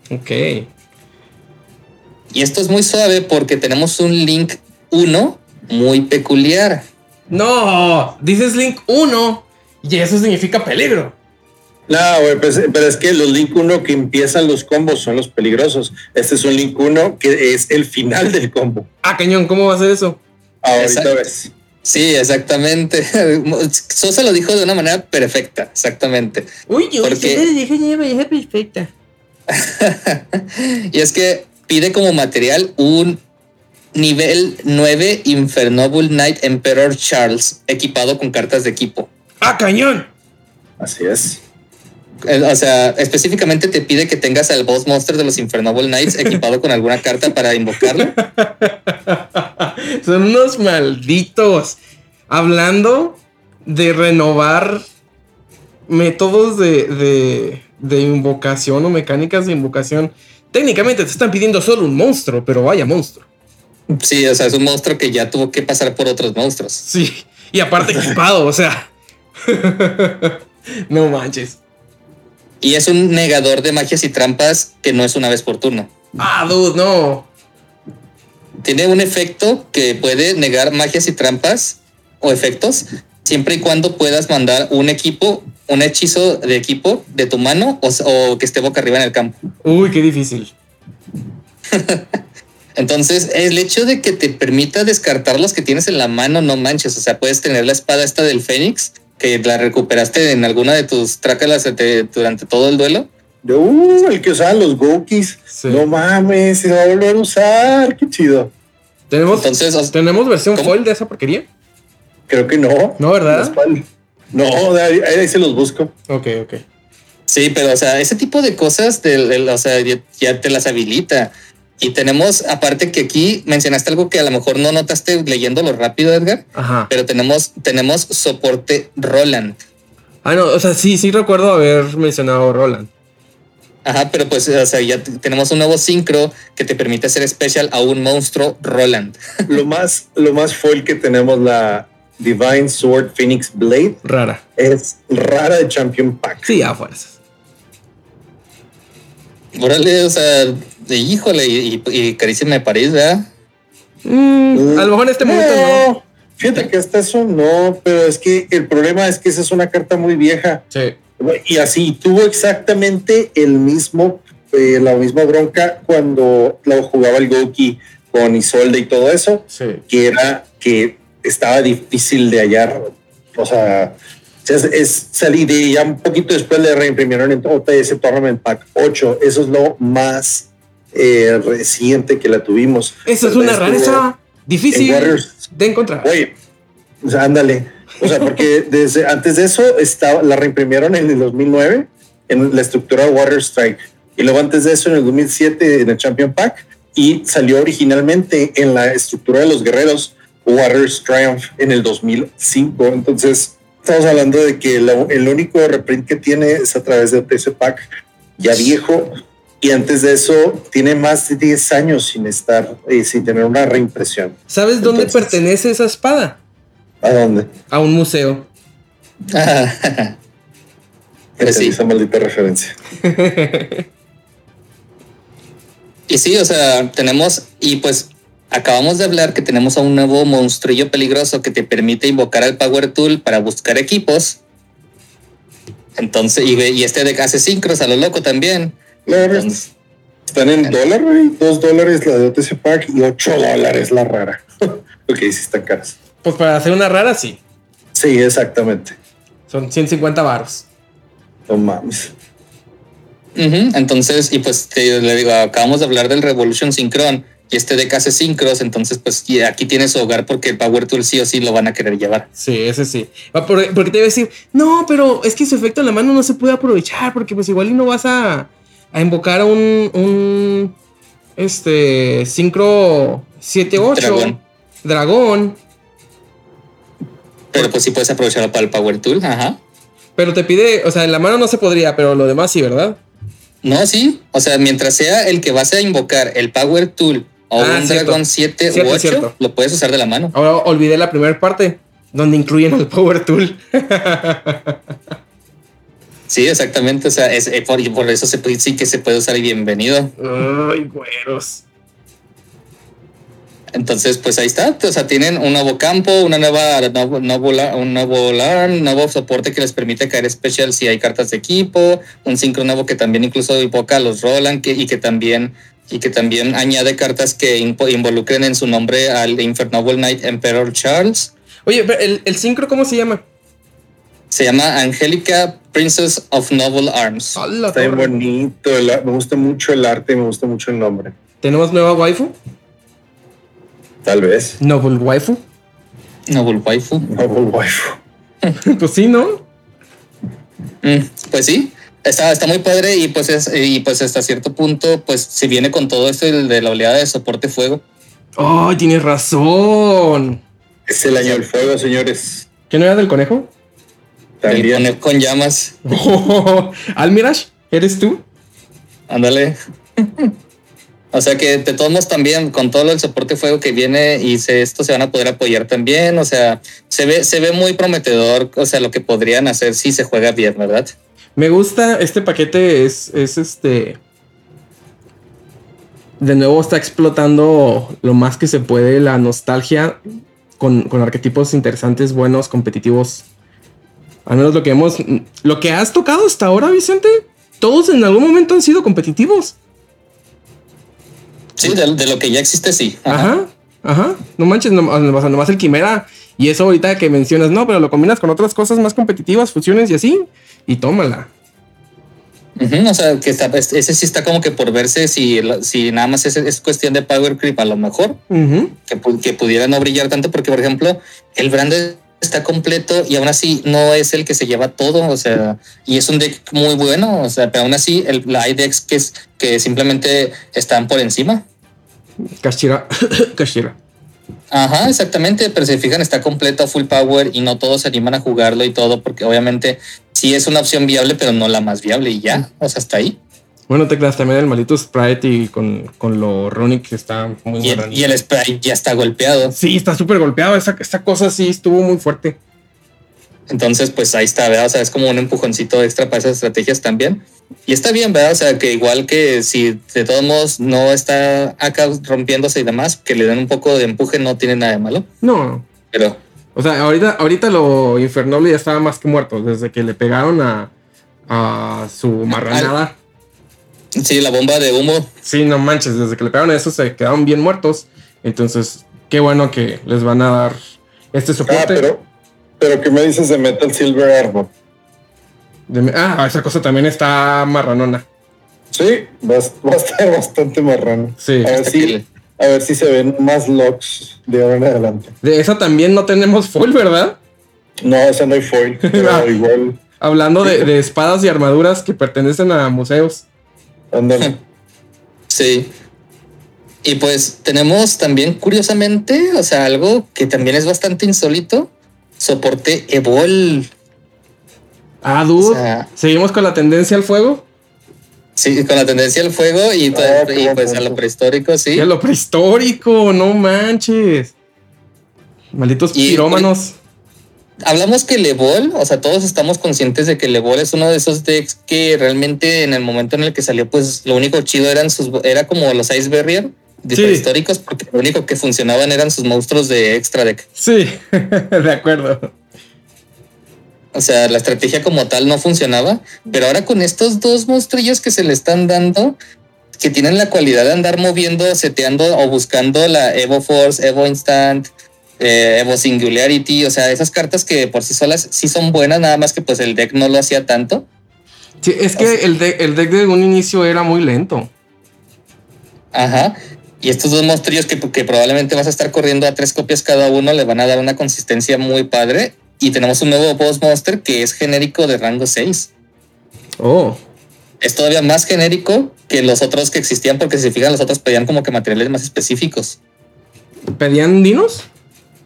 Ok. Y esto es muy suave porque tenemos un link 1 muy peculiar. No, dices Link 1 y eso significa peligro. No, güey, pues, pero es que los Link 1 que empiezan los combos son los peligrosos. Este es un Link 1 que es el final del combo. Ah, cañón, ¿cómo va a ser eso? Ahorita ves. Sí, exactamente. Sosa lo dijo de una manera perfecta, exactamente. Uy, yo Porque- le dije una manera perfecta. y es que pide como material un nivel 9 Infernoble Knight Emperor Charles equipado con cartas de equipo. Ah, cañón. Así es. O sea, específicamente te pide que tengas al boss monster de los Infernoble Knights equipado con alguna carta para invocarlo. Son unos malditos. Hablando de renovar métodos de, de, de invocación o mecánicas de invocación. Técnicamente te están pidiendo solo un monstruo, pero vaya monstruo. Sí, o sea, es un monstruo que ya tuvo que pasar por otros monstruos. Sí, y aparte equipado, o sea. no manches. Y es un negador de magias y trampas que no es una vez por turno. Ah, dude, no. Tiene un efecto que puede negar magias y trampas o efectos siempre y cuando puedas mandar un equipo, un hechizo de equipo de tu mano o, o que esté boca arriba en el campo. Uy, qué difícil. Entonces, el hecho de que te permita descartar los que tienes en la mano, no manches. O sea, puedes tener la espada esta del Fénix, que la recuperaste en alguna de tus trácalas de- durante todo el duelo. Uh, el que usaban los Gokis. Sí. No mames, se va a volver a usar. Qué chido. ¿Tenemos, Entonces, ¿tenemos versión ¿Cómo? foil de esa porquería? Creo que no. No, ¿verdad? No, de ahí, ahí se los busco. Ok, ok. Sí, pero o sea, ese tipo de cosas, del- o sea, ya, ya te las habilita. Y tenemos, aparte que aquí mencionaste algo que a lo mejor no notaste leyéndolo rápido, Edgar, Ajá. pero tenemos, tenemos soporte Roland. Ah, no, o sea, sí, sí recuerdo haber mencionado Roland. Ajá, pero pues, o sea, ya tenemos un nuevo sincro que te permite hacer especial a un monstruo Roland. Lo más, lo más foil que tenemos, la Divine Sword Phoenix Blade, Rara. es rara de Champion Pack. Sí, a fuerzas. Órale, o sea, de híjole, y, y, y carísima de París, ¿verdad? Mm, a lo mejor en este momento no. Fíjate que hasta eso no, pero es que el problema es que esa es una carta muy vieja. Sí. Y así tuvo exactamente el mismo, eh, la misma bronca cuando lo jugaba el Goki con Isolde y todo eso, Sí. que era que estaba difícil de hallar. O sea, es, es salir de ya un poquito después le reimprimieron en OTS Tournament Pack 8. Eso es lo más eh, reciente que la tuvimos. Esa es una estuvo rareza difícil en de encontrar. Oye, o sea, ándale. O sea, porque desde antes de eso estaba, la reimprimieron en el 2009 en la estructura Warrior Strike. Y luego antes de eso en el 2007 en el Champion Pack. Y salió originalmente en la estructura de los guerreros Warriors Triumph en el 2005. Entonces, estamos hablando de que la- el único reprint que tiene es a través de ese pack ya viejo. Y antes de eso, tiene más de 10 años sin estar, eh, sin tener una reimpresión. ¿Sabes dónde Entonces- pertenece esa espada? ¿A dónde? A un museo. Sí. Esa maldita referencia. Y sí, o sea, tenemos, y pues acabamos de hablar que tenemos a un nuevo monstruillo peligroso que te permite invocar al Power Tool para buscar equipos. Entonces, y, este deck hace sincros a lo loco también. La verdad, Entonces, están en dólar, güey. Dos dólares la de OTC Pack y ocho dólares la rara. ok, sí están caras. Pues para hacer una rara, sí. Sí, exactamente. Son 150 baros. No mames. entonces, y pues te, le digo, acabamos de hablar del Revolution Synchron y este deck hace sincros, entonces pues y aquí tiene su hogar porque el Power Tool sí o sí lo van a querer llevar. Sí, ese sí. Ah, por- Porque te iba a decir, no, pero es que su efecto en la mano no se puede aprovechar porque pues igual y no vas a, a invocar a un, un este sincro 7-8 Dragón. dragón, Pero pues sí puedes aprovecharlo para el Power Tool, ajá. pero te pide, o sea, en la mano no se podría, pero lo demás sí, ¿verdad? No, sí. O sea, mientras sea el que vas a invocar el Power Tool o Ah, un cierto. dragón 7 Cierto, u 8, cierto. lo puedes usar de la mano. Ahora olvidé la primera parte donde incluyen el power tool. Sí, exactamente. O sea, es, eh, por, eso se sí que se puede usar y bienvenido. Ay, güeros. Entonces, pues ahí está. O sea, tienen un nuevo campo, una nueva, nuevo, nuevo un nuevo LAN, un nuevo soporte que les permite caer especial si hay cartas de equipo, un sincro nuevo que también incluso invoca a los Roland que, y que también y que también añade cartas que involucren en su nombre al Infernoble Knight Emperor Charles. Oye, pero el, el sincro, ¿cómo se llama? Se llama Angelica Princess of Noble Arms. ¡Hala, Está bien torre! bonito. el me gusta mucho el arte, me gusta mucho el nombre. ¿Tenemos nueva waifu? Tal vez. Noble waifu. Noble Waifu. Noble Waifu. pues sí, ¿no? Mm, pues sí, está, está muy padre y pues es, y pues hasta cierto punto, pues si viene con todo esto de la oleada de soporte fuego. Oh, tienes razón. Es el año del fuego, señores. ¿Que no era del conejo? el También. poner con llamas. Oh, ¿eres tú? Ándale. O sea que de todos modos también con todo el soporte fuego que viene y se, esto se van a poder apoyar también. O sea, se ve, se ve muy prometedor. O sea, lo que podrían hacer si se juega bien, ¿verdad? Me gusta, este paquete es, es este... De nuevo está explotando lo más que se puede la nostalgia con, con arquetipos interesantes, buenos, competitivos. Al menos lo que hemos... Lo que has tocado hasta ahora, Vicente, todos en algún momento han sido competitivos. Sí, de, de lo que ya existe, sí. Ajá, ajá. No manches, nomás- nomás el quimera. Y eso ahorita que mencionas, no, pero lo combinas con otras cosas más competitivas, fusiones y así. Y tómala. O sea, que está, es- ese sí está como que por verse si, si nada más es, es cuestión de power creep a lo mejor, que, que pudiera no brillar tanto, porque por ejemplo, el brand está completo y aún así no es el que se lleva todo, o sea, y es un deck muy bueno, o sea, pero aún así el, la hay decks que, es, que simplemente están por encima. Kashira. Kashira. Ajá, exactamente, pero si se fijan está completo, full power y no todos se animan a jugarlo y todo, porque obviamente sí es una opción viable, pero no la más viable y ya, o sea, hasta ahí. Bueno, teclas también el maldito Sprite y con, con lo Ronic que está muy Y el, y el spray ya está golpeado. Sí, está súper golpeado. Esa, esa cosa sí estuvo muy fuerte. Entonces, pues ahí está, ¿verdad? O sea, es como un empujoncito extra para esas estrategias también. Y está bien, ¿verdad? O sea, que igual que si de todos modos no está acá rompiéndose y demás, que le den un poco de empuje no tiene nada de malo. No. Pero O sea, ahorita, ahorita lo Infernoble ya estaba más que muerto. Desde que le pegaron a, a su marranada. sí, la bomba de humo, Sí, no manches. Desde que le pegaron a eso se quedaron bien muertos. Entonces, qué bueno que les van a dar este Ah, soporte. pero, pero ¿qué me dices de Metal Silver Arbor? De- ah, esa cosa también está marranona. Sí, va, a- va a estar bastante marrano. Sí. A ver si, a ver si se ven más locks de ahora en adelante. De esa también no tenemos foil, ¿verdad? No, esa no hay foil, Ah. pero igual. Hablando de, de espadas y armaduras que pertenecen a museos. Ándale. sí. Y pues tenemos también, curiosamente, o sea, algo que también es bastante insólito, soporte Evol. Ah, dude. O sea- Seguimos con la tendencia al fuego. Sí, con la tendencia al fuego y, todo- Ah, y buen pues a lo prehistórico, sí. Y a lo prehistórico, no manches. Malditos Y- pirómanos. hablamos que el Evol, o sea, todos estamos conscientes de que el Evol es uno de esos decks que realmente en el momento en el que salió, pues lo único chido eran sus, era como los Ice Barrier de Sí. prehistóricos, porque lo único que funcionaban eran sus monstruos de extra deck. Sí, de acuerdo. O sea, la estrategia como tal no funcionaba, pero ahora con estos dos monstrillos que se le están dando, que tienen la cualidad de andar moviendo, seteando o buscando la Evo Force, Evo Instant, eh, Evo Singularity, o sea, esas cartas que por sí solas sí son buenas, nada más que pues el deck no lo hacía tanto. Sí, es que el, de- el deck de un inicio era muy lento. Ajá. Y estos dos monstrillos que, que probablemente vas a estar corriendo a tres copias cada uno le van a dar una consistencia muy padre. Y tenemos un nuevo boss monster que es genérico de rango 6. Oh, Es todavía más genérico que los otros que existían, porque si se fijan, los otros pedían como que materiales más específicos. ¿pedían dinos?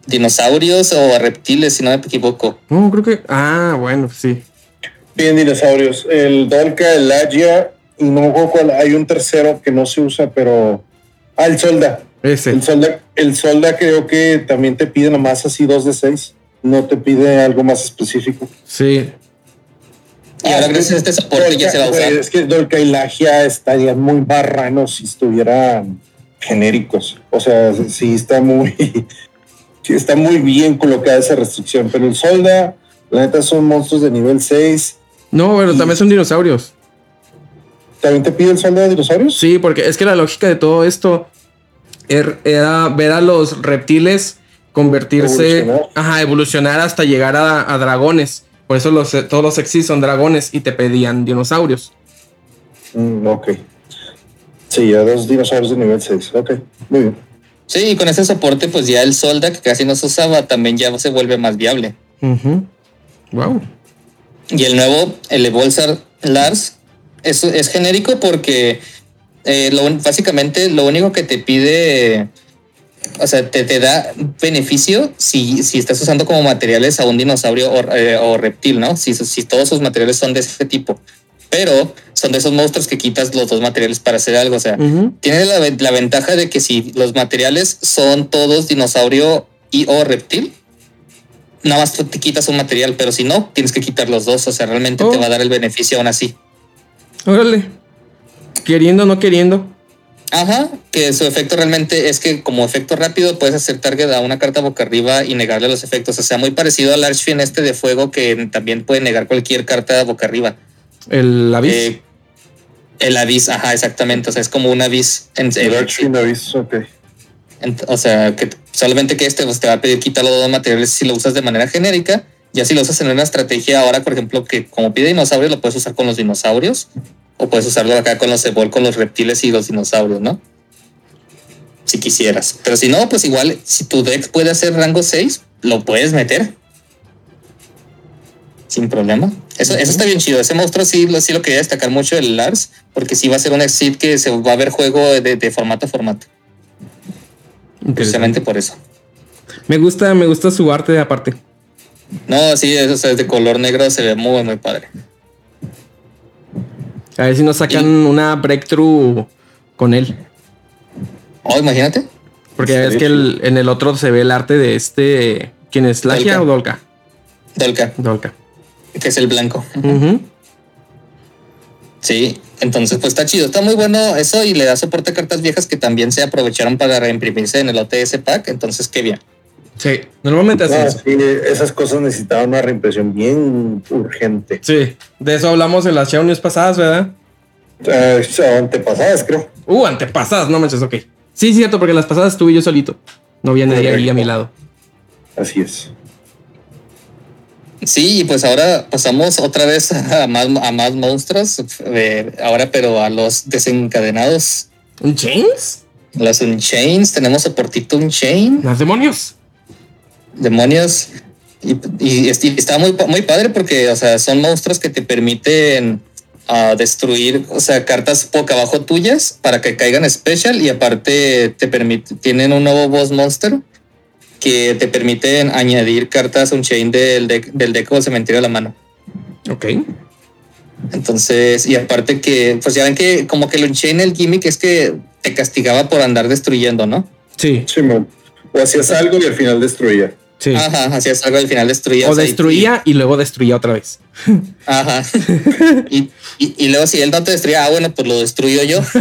Dinosaurios o reptiles, si no me equivoco. No, creo que. Ah, bueno, sí. Bien, dinosaurios. El Dolka, el Agia, y no me acuerdo cuál. Hay un tercero que no se usa, pero. Ah, el Solda. Ese. El Solda, el Solda creo que también te pide nomás así dos de seis. No te pide algo más específico. Sí. Y ahora gracias a este soporte ya se va a usar. Es que Dolka y Lagia estarían muy marranos si estuvieran genéricos. O sea, sí está muy. sí está muy bien colocada esa restricción. Pero el Solda, la neta, son monstruos de nivel 6. No, pero también son dinosaurios. ¿También te pide el Solda de dinosaurios? Sí, porque es que la lógica de todo esto er- era ver a los reptiles convertirse, Evolucionar. ajá, evolucionar hasta llegar a, a dragones. Por eso los, todos los exis son dragones y te pedían dinosaurios. Mm, ok. Sí, a dos dinosaurios de nivel 6. Ok, muy bien. Sí, y con ese soporte, pues ya el Solda, que casi no se usaba, también ya se vuelve más viable. Wow. Y el nuevo, el Evolsar Lars, es, es genérico porque eh, lo básicamente lo único que te pide, o sea, te, te da beneficio si, si estás usando como materiales a un dinosaurio o, eh, o reptil, ¿no? Si, si todos sus materiales son de ese tipo. Pero son de esos monstruos que quitas los dos materiales para hacer algo. O sea, tiene la, la ventaja de que si los materiales son todos dinosaurio y o reptil, nada más tú te quitas un material, pero si no, tienes que quitar los dos. O sea, realmente Oh. te va a dar el beneficio aún así. Órale. Queriendo o no queriendo. Ajá, que su efecto realmente es que como efecto rápido puedes hacer target a una carta boca arriba y negarle los efectos. O sea, muy parecido al Archfiend este de fuego que también puede negar cualquier carta boca arriba. El aviso. Eh, el avis, ajá, exactamente. O sea, es como un avis. En, El Archfiend Abyss, ok. en- o sea, que solamente que este pues, te va a pedir quitar los dos materiales si lo usas de manera genérica. Ya si lo usas en una estrategia ahora, por ejemplo, que como pide dinosaurios, lo puedes usar con los dinosaurios. O puedes usarlo acá con los Ebol, con los reptiles y los dinosaurios, ¿no? Si quisieras. Pero si no, pues igual, si tu deck puede hacer rango 6, lo puedes meter. Sin problema. Eso, eso está bien chido. Ese monstruo sí, lo- sí lo quería destacar mucho, el Lars, porque sí va a ser un exit que se va a ver juego de, de formato a formato. Precisamente por eso. Me gusta, me gusta su arte aparte. No, sí, eso sea, es de color negro, se ve muy, muy padre. A ver si nos sacan una breakthrough con él. Oh, imagínate. Porque ya ves que el- en el otro se ve el arte de este. ¿Quién es? ¿Lagia Dolka. o Dolka? Dolka, Dolka. que es el blanco. Sí, entonces pues está chido, está muy bueno eso y le da soporte a cartas viejas que también se aprovecharon para reimprimirse en el OTS pack, entonces qué bien. Sí, normalmente hacen No, eso. sí, esas cosas necesitaban una reimpresión bien urgente. Sí, de eso hablamos en las show news pasadas, ¿verdad? Eh, antepasadas, creo. Uh, antepasadas, no manches, ok. Sí, cierto, porque las pasadas estuve yo solito. No había nadie ahí a mi lado. Así es. Sí, y pues ahora pasamos otra vez a más, a más monstruos, eh, ahora pero a los desencadenados, ¿Un Chains? los Unchains, tenemos soportito Unchain. ¿Los demonios? Demonios. Y, y, est- y está muy, muy padre porque, o sea, son monstruos que te permiten ah, destruir, o sea, cartas poco abajo tuyas para que caigan special y aparte te permite, tienen un nuevo boss monster que te permiten añadir cartas un chain del deck, del deck o cementerio a la mano. Ok. Entonces, y aparte que, pues ya ven que como que el Unchain, el gimmick es que te castigaba por andar destruyendo, ¿no? Sí, Simón. O hacías algo y al final destruía. Sí. Ajá, hacías algo al final destruías. O ahí- destruía y luego destruía otra vez. Ajá. y, y, y luego si él no te destruía, ah, bueno, pues lo destruyo yo.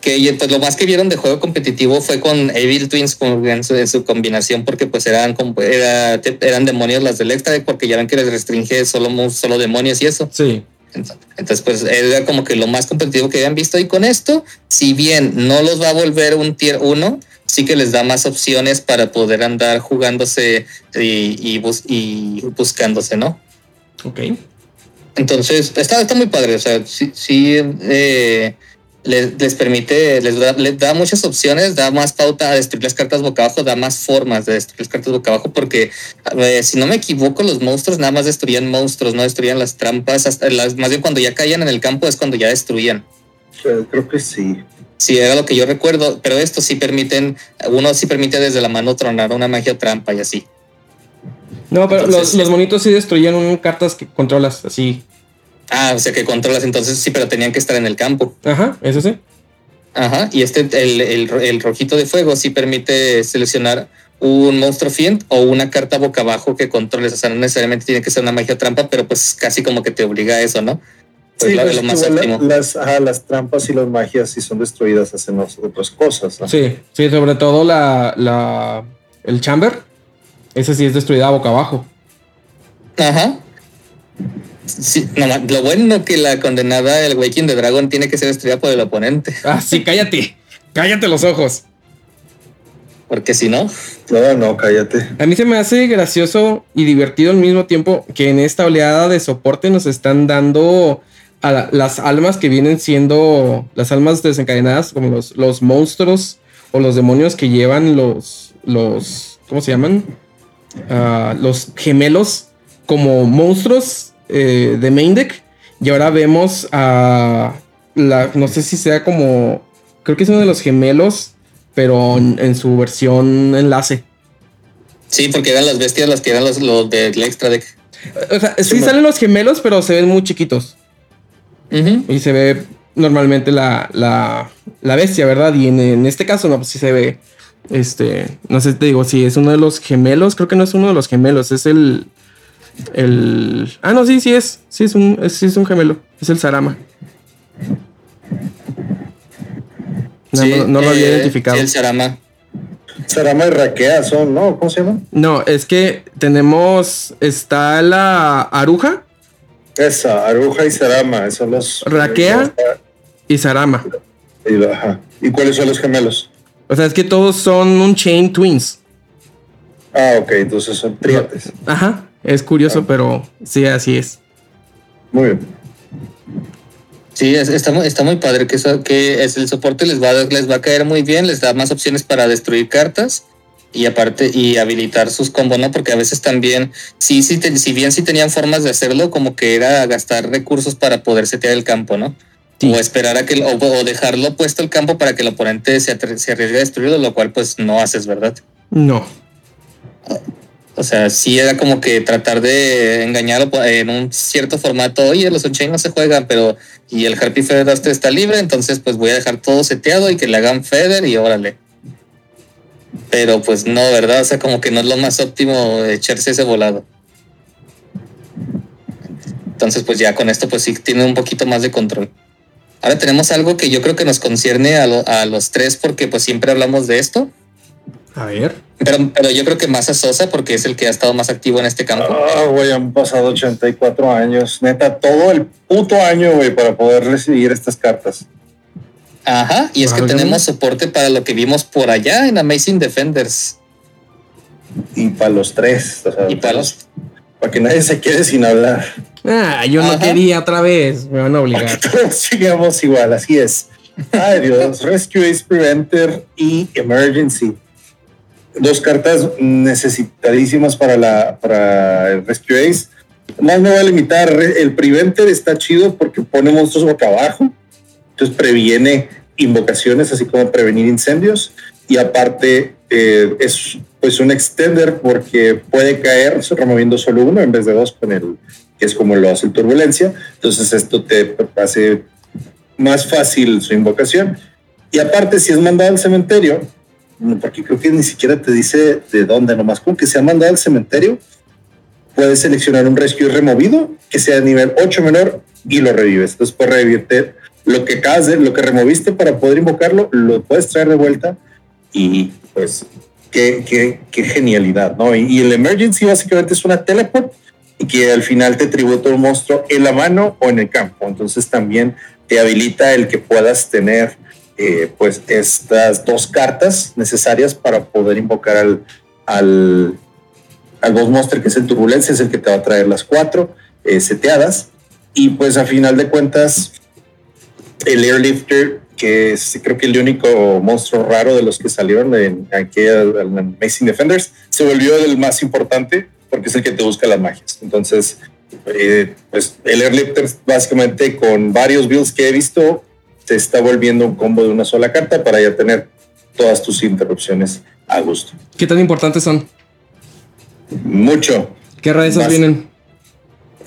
Que y, pues lo más que vieron de juego competitivo fue con Evil Twins con- en, su, en su combinación, porque pues eran como era- eran demonios las del extra, porque ya ven que les restringe solo, solo demonios y eso. Sí. Entonces, pues era como que lo más competitivo que habían visto. Y con esto, si bien no los va a volver un tier 1, sí que les da más opciones para poder andar jugándose y, y, bus- y buscándose, ¿no? Ok. Entonces, está, está muy padre. O sea, sí, sí eh, les, les permite, les da, les da muchas opciones, da más pauta a destruir las cartas boca abajo, da más formas de destruir las cartas boca abajo, porque eh, si no me equivoco, los monstruos nada más destruían monstruos, no destruían las trampas. Hasta las, más bien cuando ya caían en el campo es cuando ya destruían. Creo que sí. Sí, era lo que yo recuerdo, pero estos sí permiten, uno sí permite desde la mano tronar una magia trampa y así. No, pero Entonces, los, los monitos sí destruían un- cartas que controlas así. Ah, o sea que controlas entonces sí, pero tenían que estar en el campo. Ajá, eso sí. Ajá, y este, el, el, el rojito de fuego sí permite seleccionar un monstruo fiend o una carta boca abajo que controles. O sea, no necesariamente tiene que ser una magia trampa, pero pues casi como que te obliga a eso, ¿no? Pues Sí, la- pues, lo más igual la- óptimo. las, ajá, las trampas y las magias, si son destruidas, hacen otras cosas. ¿no? Sí, sí, sobre todo la, la el chamber. Ese sí es destruida boca abajo. Ajá. Sí, no, lo bueno que la condenada, el Waking de Dragon, tiene que ser destruida por el oponente, Ah, sí, cállate. Cállate los ojos. porque si no, No, no, cállate. A mí se me hace gracioso y divertido al mismo tiempo que en esta oleada de soporte nos están dando a la- las almas que vienen siendo las almas desencadenadas, como los, los monstruos o los demonios que llevan los, los ¿cómo se llaman? Ah, los gemelos como monstruos eh, de main deck. Y ahora vemos a la, no sé si sea como, creo que es uno de los gemelos, pero en, en su versión enlace. sí, porque eran las bestias las que eran los, los del extra deck. O sea, sí Sí, salen los gemelos, pero se ven muy chiquitos. Y se ve normalmente la, la, la bestia, ¿verdad? Y en, en este caso, no, pues sí se ve Este, no sé, te digo, si es uno de los gemelos, creo que no es uno de los gemelos, es el. El. Ah, no, sí, sí es. Sí es un, es, sí es un gemelo. Es el Sarama. No, Sí, no- no lo había eh, identificado. sí, el Sarama. Sarama y Raquea son, ¿no? ¿Cómo se llama? No, es que tenemos. Está la Aruja Esa, Aruja y Sarama, esos son los. Raquea. y Sarama. Y, ajá. ¿Y cuáles son los gemelos? O sea, es que todos son un chain twins. Ah, ok, entonces son triates. Ajá. Es curioso, pero sí, así es. Muy bien. Sí, es- está, muy- está muy padre que, eso, que es el soporte les va, a- les va a caer muy bien, les da más opciones para destruir cartas y aparte y habilitar sus combos, ¿no? Porque a veces también, sí, sí, te- si bien sí tenían formas de hacerlo, como que era gastar recursos para poder setear el campo, ¿no? Sí. O esperar a que, o, o dejarlo puesto el campo para que el oponente se, se arriesgue a destruirlo, lo cual pues no haces, ¿verdad? No. O sea, sí era como que tratar de engañarlo en un cierto formato. Oye, los on no se juegan, pero y el Harpy Feather Duster está libre, entonces pues voy a dejar todo seteado y que le hagan Feather y órale. Pero pues no, ¿verdad? O sea, como que no es lo más óptimo echarse ese volado. Entonces, pues ya con esto, pues sí tiene un poquito más de control. Ahora tenemos algo que yo creo que nos concierne a, lo- a los tres porque pues siempre hablamos de esto. A ver. Pero, pero yo creo que más a Sosa porque es el que ha estado más activo en este campo. Ah, güey, han pasado 84 años. Neta, todo el puto año, güey, para poder recibir estas cartas. Ajá, y es que tenemos soporte para lo que vimos por allá en Amazing Defenders. Y para los tres. o sea, Y para los... Para que nadie se quede sin hablar. Ah, yo no quería otra vez. Me van a obligar. Todos llegamos igual, así es. Ay, Dios. Rescue Ace Preventer y Emergency. Dos cartas necesitadísimas para, la, para el Rescue Ace. Más me voy a limitar. El Preventer está chido porque pone monstruos boca abajo. Entonces previene invocaciones, así como prevenir incendios. Y aparte eh, es pues un extender porque puede caer removiendo solo uno en vez de dos con el que es como lo hace el turbulencia. Entonces esto te hace más fácil su invocación. Y aparte, si es mandado al cementerio, porque creo que ni siquiera te dice de dónde, nomás con que sea mandado al cementerio, puedes seleccionar un rescue removido que sea de nivel 8 menor y lo revives. Entonces puedes revivirte lo que acabas de, lo que removiste para poder invocarlo, lo puedes traer de vuelta y pues qué, qué, qué genialidad, ¿no? Y, y el emergency básicamente es una teleport y que al final te tributa un monstruo en la mano o en el campo. Entonces también te habilita el que puedas tener eh, pues estas dos cartas necesarias para poder invocar al, al, al boss monster que es el turbulencia, es el que te va a traer las cuatro eh, seteadas. Y pues a final de cuentas, el Airlifter, que es creo que el único monstruo raro de los que salieron en en Amazing Defenders, se volvió el más importante porque es el que te busca las magias. Entonces, eh, pues el Airlifter básicamente con varios builds que he visto se está volviendo un combo de una sola carta para ya tener todas tus interrupciones a gusto. ¿Qué tan importantes son? Mucho. ¿Qué Más. vienen?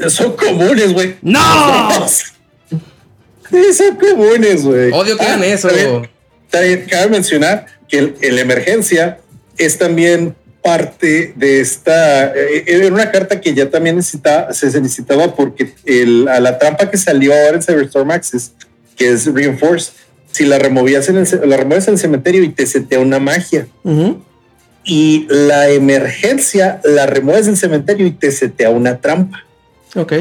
Son comunes, güey. ¡No! Sí, son comunes, güey. Odio que hagan Ah, eso. también- también cabe mencionar que el, el emergencia es también parte de esta. eh, Era una carta que ya también necesitaba, se necesitaba porque el, a la trampa que salió ahora en Cyberstorm Access, que es Reinforce, si la removías en el, la remueves en el cementerio y te setea una magia. Y la emergencia la remueves del cementerio y te setea una trampa. Ok.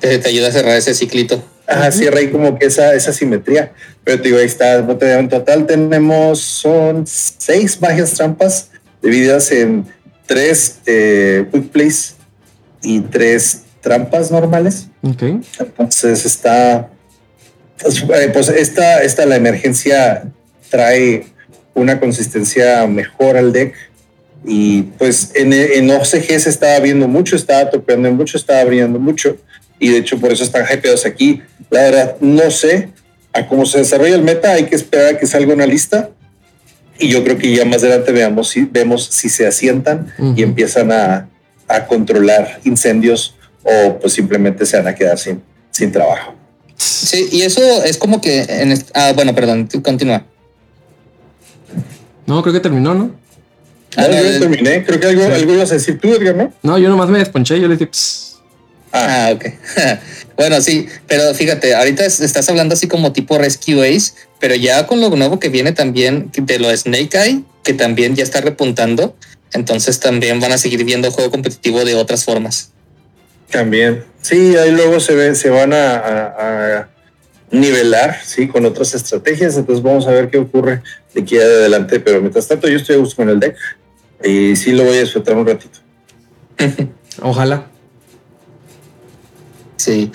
Te, te ayuda a cerrar ese ciclito. Ajá, cierra ahí como que esa, esa simetría. Pero te digo, ahí está. En total tenemos, son seis magias trampas divididas en tres eh, quick plays y tres trampas normales. Ok. Entonces está, pues, eh, pues esta, esta la emergencia trae una consistencia mejor al deck y pues en, en OCG se estaba viendo mucho, estaba topeando mucho, estaba brillando mucho y de hecho por eso están hypeados aquí. La verdad, no sé a cómo se desarrolla el meta, hay que esperar a que salga una lista y yo creo que ya más adelante veamos si, vemos si se asientan y empiezan a, a controlar incendios o pues simplemente se van a quedar sin, sin trabajo. Sí, y eso es como que en ah, bueno, perdón, continúa. No, creo que terminó, ¿no? Ah, No, yo ya terminé. Creo que algo, algo ibas a decir tú, Edgar, ¿no? No, yo nomás me desponché. Yo le dije, "Pss". Ah, ok. bueno, sí, pero fíjate, ahorita es- estás hablando así como tipo Rescue Ace, pero ya con lo nuevo que viene también de lo de Snake Eye, que también ya está repuntando, entonces también van a seguir viendo juego competitivo de otras formas. También. Sí, ahí luego se ve, se van a, a- a nivelar, sí, con otras estrategias. Entonces vamos a ver qué ocurre de aquí adelante. Pero mientras tanto, yo estoy a gusto con el deck. Y sí lo voy a disfrutar un ratito. ojalá. Sí.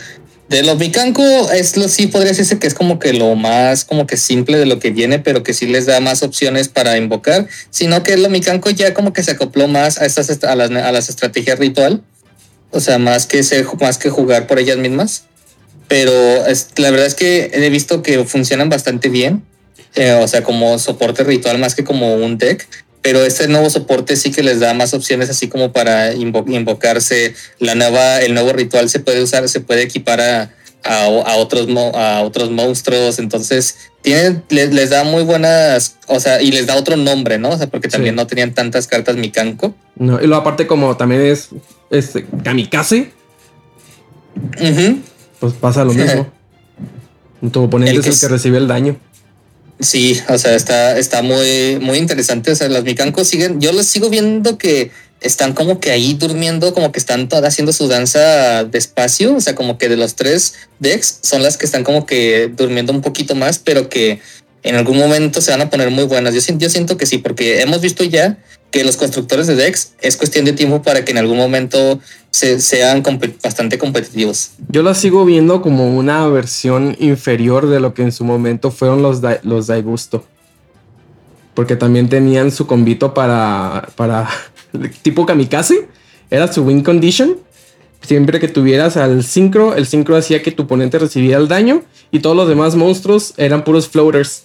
De los Mikanko, es lo sí podría decirse que es como que lo más como que simple de lo que viene, pero que sí les da más opciones para invocar, sino que lo Mikanko ya como que se acopló más a estas est- a las, a las estrategias ritual, o sea, más que ser, más que jugar por ellas mismas. Pero es- la verdad es que he visto que funcionan bastante bien, eh, o sea, como soporte ritual más que como un deck. Pero este nuevo soporte sí que les da más opciones, así como para invo- invocarse. La nueva, el nuevo ritual se puede usar, se puede equipar a, a, a otros, a otros monstruos. Entonces, tienen, les, les da muy buenas, o sea, y les da otro nombre, ¿no? O sea, porque también Sí. no tenían tantas cartas Mikanko. No, y lo aparte, como también es este, kamikaze, Ujú. pues pasa lo mismo. Tu oponente El es el es- que recibe el daño. Sí, o sea, está, está muy, muy interesante. O sea, los Mikanko siguen, yo los sigo viendo que están como que ahí durmiendo, como que están todas haciendo su danza despacio. O sea, como que de los tres decks son las que están como que durmiendo un poquito más, pero que en algún momento se van a poner muy buenas. Yo, siento- que sí, porque hemos visto ya que los constructores de decks es cuestión de tiempo para que en algún momento se, sean bastante competitivos. Yo la sigo viendo como una versión inferior de lo que en su momento fueron los, Dai- los Daigusto. Porque también tenían su convito para, para tipo kamikaze. Era su win condition. Siempre que tuvieras al sincro, el sincro hacía que tu oponente recibiera el daño y todos los demás monstruos eran puros floaters.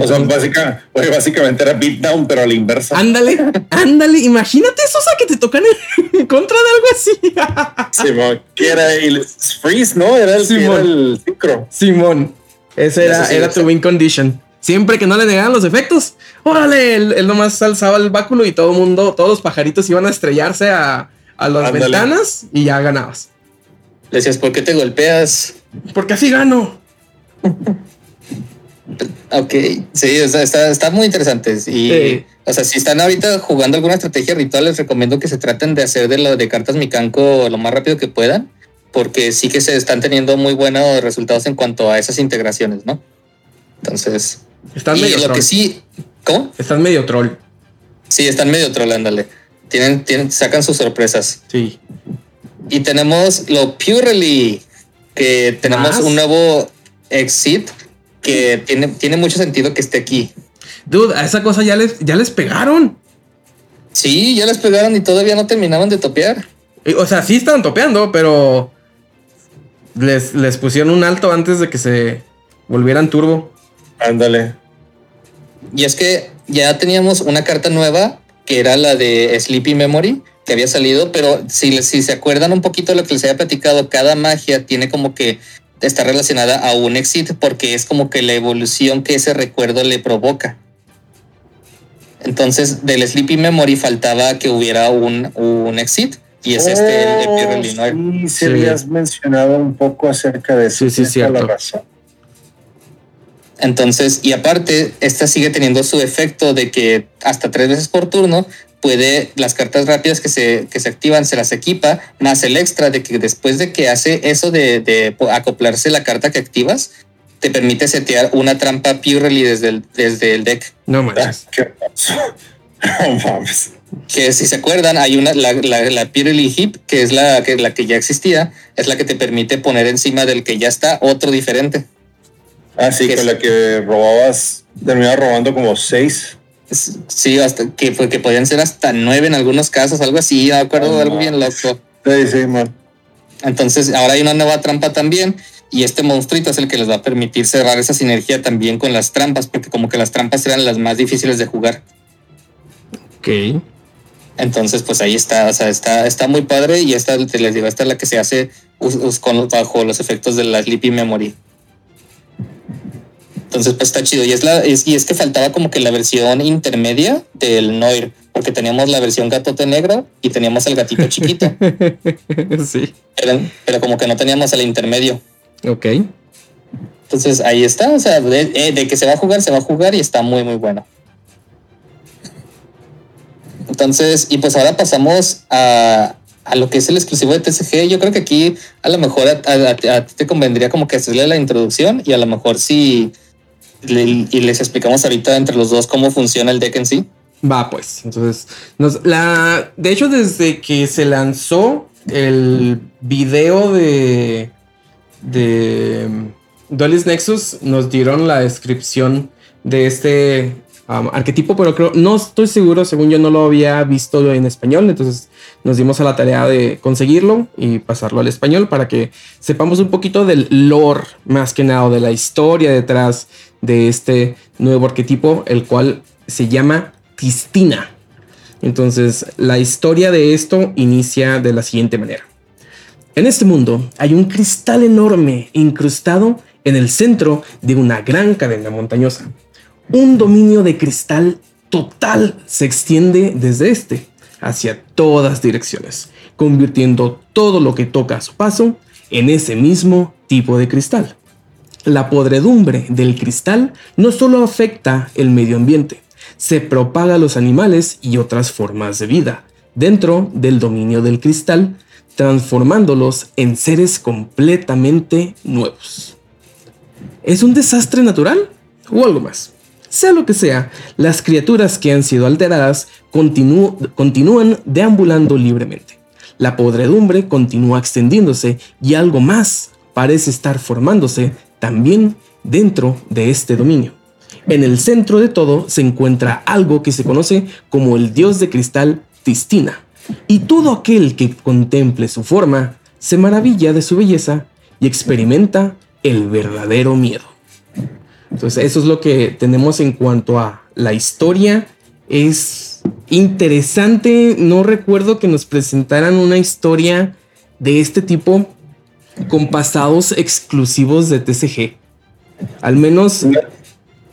O sea, Entonces, básica- oye, básicamente era beatdown, pero a la inversa. ándale, ándale, imagínate eso, o sea, que te tocan en contra de algo así. Simón, que era el freeze, ¿no? Era el, Simón. era el sincro. Simón. Ese era, sí, era tu win condition. Siempre que no le negaran los efectos, órale, él, él nomás alzaba el báculo y todo el mundo, todos los pajaritos iban a estrellarse a, a las Ándale. ventanas y ya ganabas. Le decías, ¿por qué te golpeas? Porque así gano. Ok, sí, o sea, está, está muy interesante. Y, Sí. o sea, si están ahorita jugando alguna estrategia ritual, les recomiendo que se traten de hacer de lo de cartas Mikanko lo más rápido que puedan, porque sí que se están teniendo muy buenos resultados en cuanto a esas integraciones, ¿no? Entonces, Están medio lo troll. que sí, ¿cómo? Están medio troll. Sí, están medio trollándole. Tienen, tienen, sacan sus sorpresas. Sí. Y tenemos lo Purely, que tenemos ¿Más? un nuevo exit que tiene, tiene mucho sentido que esté aquí. Dude, a esa cosa ya les, ya les pegaron. Sí, ya les pegaron y todavía no terminaban de topear. O sea, sí estaban topeando, pero les, les pusieron un alto antes de que se volvieran turbo. Ándale. Y es que ya teníamos una carta nueva que era la de Sleepy Memory que había salido, pero si, si se acuerdan un poquito de lo que les había platicado, cada magia tiene como que está relacionada a un exit porque es como que la evolución que ese recuerdo le provoca. Entonces, del Sleepy Memory faltaba que hubiera un, un exit y es este el de Oh, Pierre Linoir. Sí, se Sí. habías mencionado un poco acerca de eso. Sí, sí, toda la cierto. razón. Entonces, y aparte, esta sigue teniendo su efecto de que hasta tres veces por turno puede las cartas rápidas que se, que se activan, se las equipa, más el extra de que después de que hace eso de, de acoplarse la carta que activas, te permite setear una trampa Purely desde el, desde el deck. No Ah, manches. mames. Que si se acuerdan, hay una, la, la, la Purely Hip, que es la que, la que ya existía, es la que te permite poner encima del que ya está otro diferente. Ah, sí, ¿Qué con es? la que robabas, terminabas robando como seis. Sí, hasta que, fue- que podían ser hasta nueve en algunos casos, algo así, me acuerdo de Oh, algo bien loco. Sí, sí, man. Entonces, ahora hay una nueva trampa también. Y este monstruito es el que les va a permitir cerrar esa sinergia también con las trampas, porque como que las trampas eran las más difíciles de jugar. Ok. Entonces, pues ahí está, o sea, está, está muy padre. Y esta, les digo, esta es la que se hace bajo los efectos de la Sleepy Memory. Entonces, pues está chido. Y es la, es, y es que faltaba como que la versión intermedia del Noir, porque teníamos la versión gatote negro y teníamos el gatito chiquito. sí. Pero, pero como que no teníamos el intermedio. Ok. Entonces ahí está. O sea, de, eh, de que se va a jugar, se va a jugar y está muy, muy bueno. Entonces, y pues ahora pasamos a, a lo que es el exclusivo de TCG. Yo creo que aquí a lo mejor a, a- a- ti te convendría como que hacerle la introducción y a lo mejor si y les explicamos ahorita entre los dos cómo funciona el deck en sí. Va, pues. Entonces, la, de hecho, desde que se lanzó el video de, de um, Duelist Nexus, nos dieron la descripción de este um, arquetipo, pero creo, no estoy seguro, según yo no lo había visto en español, entonces nos dimos a la tarea de conseguirlo y pasarlo al español para que sepamos un poquito del lore, más que nada, de la historia detrás de este nuevo arquetipo, el cual se llama Tistina. Entonces, la historia de esto inicia de la siguiente manera. En este mundo hay un cristal enorme incrustado en el centro de una gran cadena montañosa. Un dominio de cristal total se extiende desde este hacia todas direcciones, convirtiendo todo lo que toca a su paso en ese mismo tipo de cristal. La podredumbre del cristal no solo afecta el medio ambiente, se propaga a los animales y otras formas de vida dentro del dominio del cristal, transformándolos en seres completamente nuevos. ¿Es un desastre natural o algo más? Sea lo que sea, las criaturas que han sido alteradas continúan deambulando libremente. La podredumbre continúa extendiéndose y algo más parece estar formándose también dentro de este dominio. En el centro de todo se encuentra algo que se conoce como el dios de cristal Tistina, y todo aquel que contemple su forma se maravilla de su belleza y experimenta el verdadero miedo. Entonces eso es lo que tenemos en cuanto a la historia. Es interesante, no recuerdo que nos presentaran una historia de este tipo con pasados exclusivos de TCG. Al menos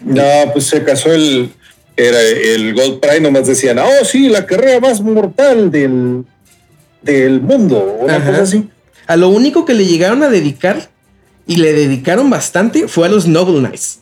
No, pues se casó el, era el Gold Prime, nomás decían, oh sí, la carrera más mortal del, del mundo, una Ajá. cosa así. A lo único que le llegaron a dedicar, y le dedicaron bastante, fue a los Noble Knights.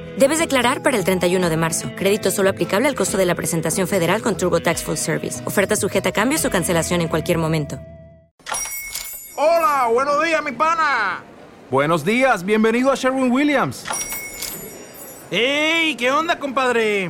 Debes declarar para el 31 de marzo. Crédito solo aplicable al costo de la presentación federal con TurboTax Full Service. Oferta sujeta a cambios o cancelación en cualquier momento. Hola, buenos días, mi pana. Buenos días, bienvenido a Sherwin Williams. ¡Ey! ¿Qué onda, compadre?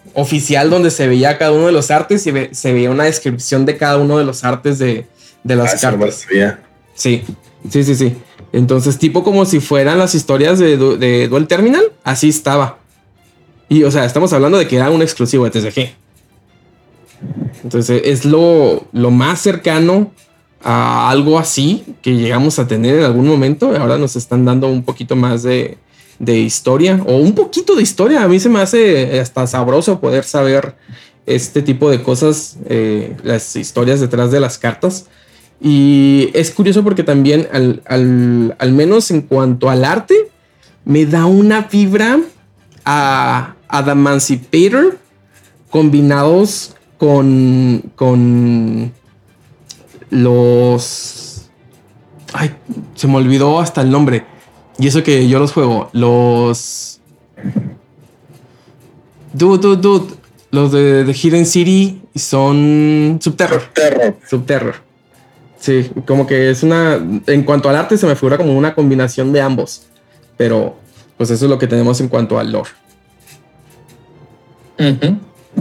oficial donde se veía cada uno de los artes y ve- se veía una descripción de cada uno de los artes de, de las Ah, cartas. Sí, sí, sí, sí. Entonces, tipo como si fueran las historias de, de Duel Terminal, así estaba. Y, o sea, estamos hablando de que era un exclusivo de TCG. Entonces, es lo, lo más cercano a algo así que llegamos a tener en algún momento. Ahora nos están dando un poquito más de, de historia, o un poquito de historia. A mí se me hace hasta sabroso poder saber este tipo de cosas, eh, las historias detrás de las cartas. Y es curioso porque también, al, al- al menos en cuanto al arte, me da una vibra a Adamancipator combinados con, con los... Ay, se me olvidó hasta el nombre. Y eso que yo los juego. Los... Dude, dude, dude. Los de, de Hidden City son Subterror. Terror. Subterror. Sí, como que es una. En cuanto al arte, se me figura como una combinación de ambos. Pero, pues eso es lo que tenemos en cuanto al lore.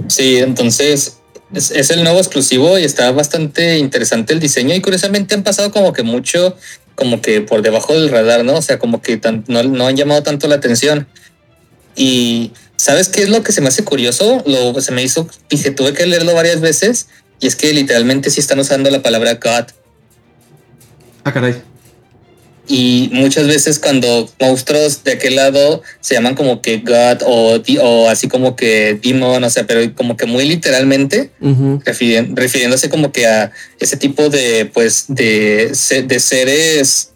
Sí, entonces es, es el nuevo exclusivo y está bastante interesante el diseño y curiosamente han pasado como que mucho, como que por debajo del radar, ¿no? O sea, como que tan- no, no han llamado tanto la atención. Y ¿sabes qué es lo que se me hace curioso? Lo, se me hizo, dije, tuve que leerlo varias veces y es que literalmente sí están usando la palabra God. Ah, caray. Y muchas veces cuando monstruos de aquel lado se llaman como que God o, así como que Demon, o sea, pero como que muy literalmente, refiriéndose como que a ese tipo de, pues, de, de seres,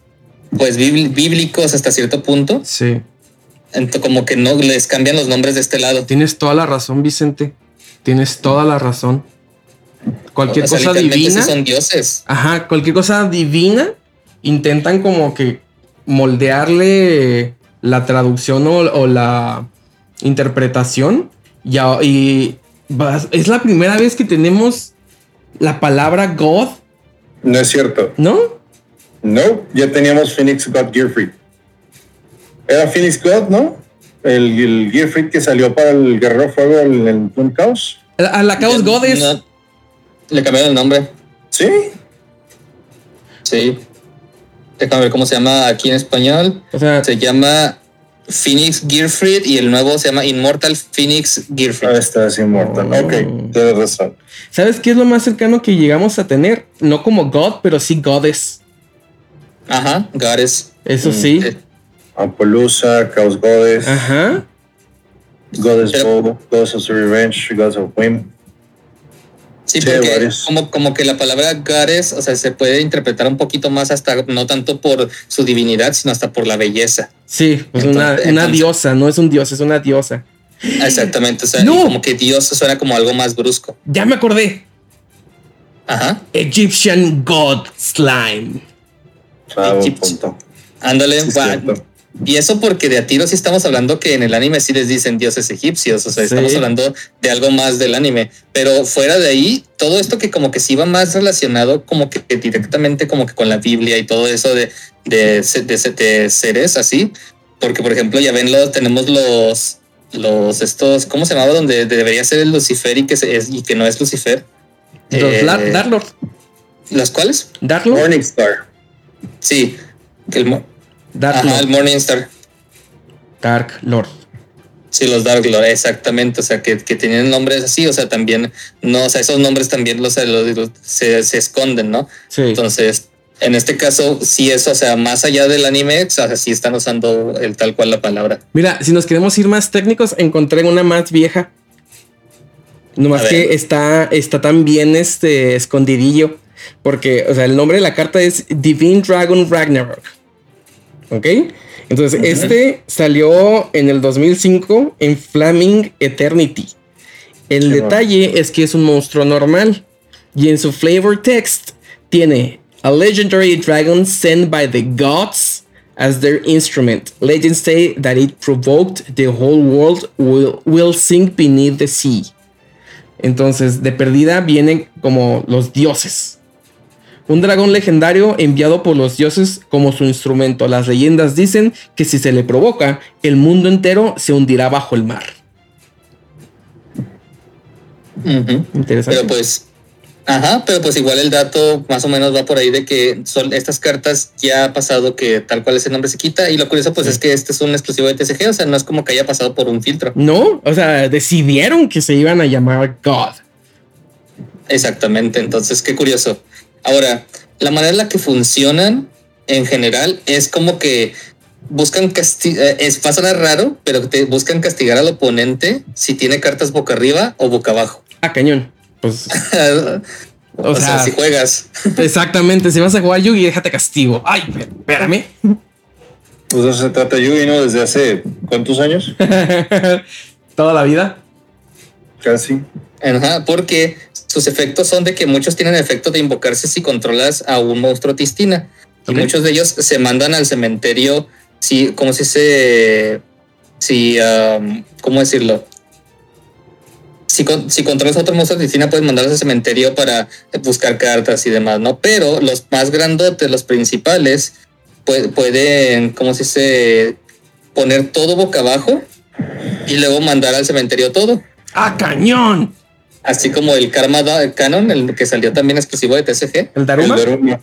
pues, bíblicos hasta cierto punto. Sí. Entonces, como que no les cambian los nombres de este lado. Tienes toda la razón, Vicente. Tienes toda la razón. Cualquier O sea, cosa literalmente sí divina. son dioses. Ajá, cualquier cosa divina. Intentan como que moldearle la traducción o, o la interpretación. Y, y es la primera vez que tenemos la palabra God, No es cierto. ¿no? No, ya teníamos Phoenix God Gearfried. Era Phoenix God, ¿no? El, el Gearfried que salió para el Guerrero Fuego en el Twin Chaos. A la Chaos Ya Goddess. no- le cambiaron el nombre. Sí. Sí. Déjame ver cómo se llama aquí en español. O sea, Se llama Phoenix Gearfried y el nuevo se llama Immortal Phoenix Gearfried. está, es inmortal. Oh. Ok, tienes razón. ¿sabes qué es lo más cercano que llegamos a tener? No como God, pero sí Goddess. Ajá, Gares. Eso sí. Eh, Ampolusa, Chaos Goddess, Ajá. Goddess Bow, Goddess of Revenge, Goddess of Whim. Sí, porque como, como que la palabra Gares, o sea, se puede interpretar un poquito más hasta, no tanto por su divinidad, sino hasta por la belleza. Sí, pues Entonces- una, una entonces- diosa, no es un dios, es una diosa. Exactamente, o sea, No. como que Dios suena como algo más brusco. Ya me acordé. Ajá, Egyptian God Slime. Ah, ándale. Sí. Y eso porque de a tiro sí estamos hablando que en el anime sí les dicen dioses egipcios, o sea, Sí. estamos hablando de algo más del anime, pero fuera de ahí, todo esto que como que sí va más relacionado como que directamente como que con la Biblia y todo eso de, de, de se- de seres así, porque por ejemplo ya ven, los, tenemos los, los estos, ¿cómo se llamaba? Donde debería ser el Lucifer y que, se- es, y que no es Lucifer. Los Eh, Darklord. ¿Los cuales? Darklord. Morningstar. Sí, que el, Darklord. ajá, el Morningstar. Dark Lord. Sí, los Dark Lord, exactamente. O sea, que, que tienen nombres así, o sea, también, no, o sea, esos nombres también los, los- los- se, se esconden, ¿no? Sí. Entonces, en este caso, sí es, o sea, más allá del anime, o sea, sí están usando el tal cual la palabra. Mira, si nos queremos ir más técnicos, encontré una más vieja. Nomás que está, está tan bien este, escondidillo. Porque, o sea, el nombre de la carta es Divine Dragon Ragnarok. ¿Ok? Entonces, este salió en el 2005 en Flaming Eternity. El Qué detalle es que es un monstruo normal. Y en su flavor text tiene a legendary dragon sent by the gods as their instrument. Legends say that it provoked the whole world will, will sink beneath the sea. Entonces, de perdida vienen como los dioses. Un dragón legendario enviado por los dioses como su instrumento. Las leyendas dicen que si se le provoca, el mundo entero se hundirá bajo el mar. Interesante. Pero pues, ajá, pero pues igual el dato más o menos va por ahí de que son estas cartas ya ha pasado que tal cual ese nombre se quita. Y lo curioso, pues, es que este es un exclusivo de TCG, o sea, no es como que haya pasado por un filtro. No, o sea, decidieron que se iban a llamar God. Exactamente, entonces qué curioso. Ahora, la manera en la que funcionan en general es como que buscan castigar, es va a sonar raro, pero te buscan castigar al oponente si tiene cartas boca arriba o boca abajo. Ah, cañón. Pues o, O sea, sea- si juegas. exactamente, si vas a jugar Yugi, déjate castigo. Ay, espérame. Pues eso se trata Yugi, ¿no? Desde hace cuántos años? Toda la vida. Casi. Ajá, porque sus efectos son de que muchos tienen efecto de invocarse si controlas a un monstruo tistina. Y muchos de ellos se mandan al cementerio, si, como si se. Si, um, ¿cómo decirlo? si, si controlas a otro monstruo Tistina, puedes mandarlos al cementerio para buscar cartas y demás, ¿no? Pero los más grandotes, los principales, pue- pueden, ¿cómo se dice? Poner todo boca abajo y luego mandar al cementerio todo. ¡Ah, cañón! Así como el Karma Canon, el que salió también exclusivo de TCG. ¿El Daruma? El Daruma.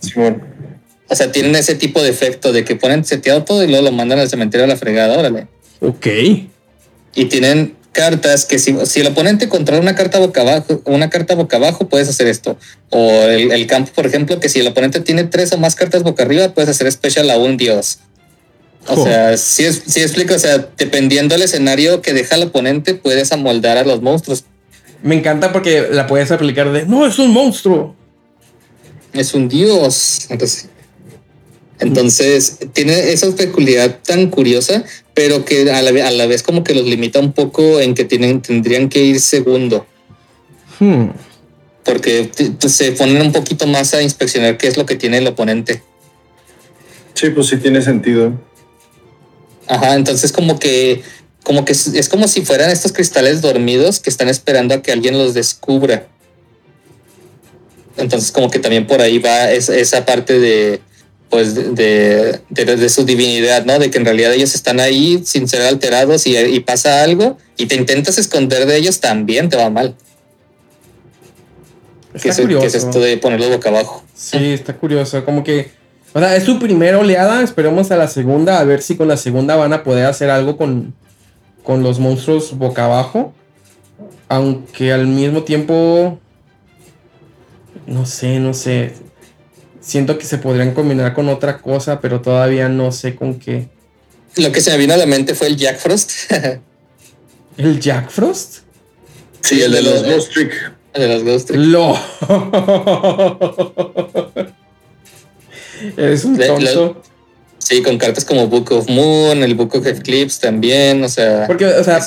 O sea, tienen ese tipo de efecto de que ponen seteado todo y luego lo mandan al cementerio a la fregada, órale. Ok. Y tienen cartas que si, si el oponente controla una carta boca abajo, una carta boca abajo, puedes hacer esto. O el, el campo, por ejemplo, que si el oponente tiene tres o más cartas boca arriba, puedes hacer special a un dios. O Oh. sea, sí, es, sí explico, o sea, dependiendo del escenario que deja el oponente, puedes amoldar a los monstruos. Me encanta porque la puedes aplicar de no, es un monstruo. Es un dios. Entonces, entonces tiene esa peculiaridad tan curiosa, pero que a la, a la vez como que los limita un poco en que tienen, tendrían que ir segundo. Hmm. porque se ponen un poquito más a inspeccionar qué es lo que tiene el oponente. Sí, pues sí tiene sentido. Ajá, entonces como que como que es, es como si fueran estos cristales dormidos que están esperando a que alguien los descubra. Entonces como que también por ahí va es- esa parte de pues de, de, su divinidad, ¿no? De que en realidad ellos están ahí sin ser alterados y, y pasa algo y te intentas esconder de ellos, también te va mal. Está Que es, que curioso. es esto de ponerlo boca abajo. Sí, está curioso. Como que. O sea, es su primera oleada. Esperemos a la segunda. A ver si con la segunda van a poder hacer algo con, con los monstruos boca abajo. Aunque al mismo tiempo. No sé, no sé. Siento que se podrían combinar con otra cosa, pero todavía no sé con qué. Lo que se me vino a la mente fue el Jack Frost. ¿El Jack Frost? Sí, el de los Ghost Trick. El de los Ghost Trick. ¡Lo! Eres un tonto. Sí, con cartas como Book of Moon, el Book of Eclipse también, o sea. Porque, o sea,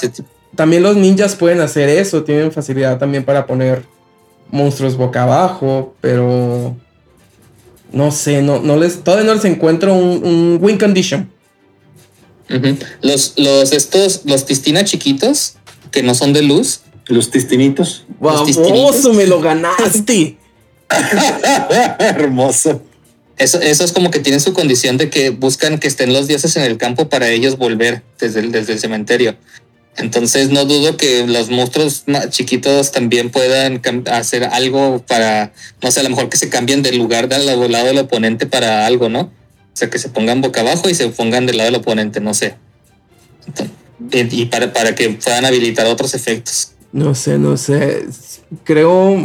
también los ninjas pueden hacer eso, tienen facilidad también para poner monstruos boca abajo, pero no sé, no, no les, todavía no les encuentro un, un win condition. Los, los estos, los Tistina chiquitos, que no son de luz, Los tistinitos. Los tistinitos. ¡Baboso, me lo ganaste! Hermoso. Eso, es como que tienen su condición de que buscan que estén los dioses en el campo para ellos volver desde el, desde el cementerio. Entonces no dudo que los monstruos chiquitos también puedan hacer algo para, no sé, a lo mejor que se cambien del lugar del lado del oponente para algo, ¿no? O sea, que se pongan boca abajo y se pongan del lado del oponente, no sé. Y para, para que puedan habilitar otros efectos. No sé, no sé. Creo.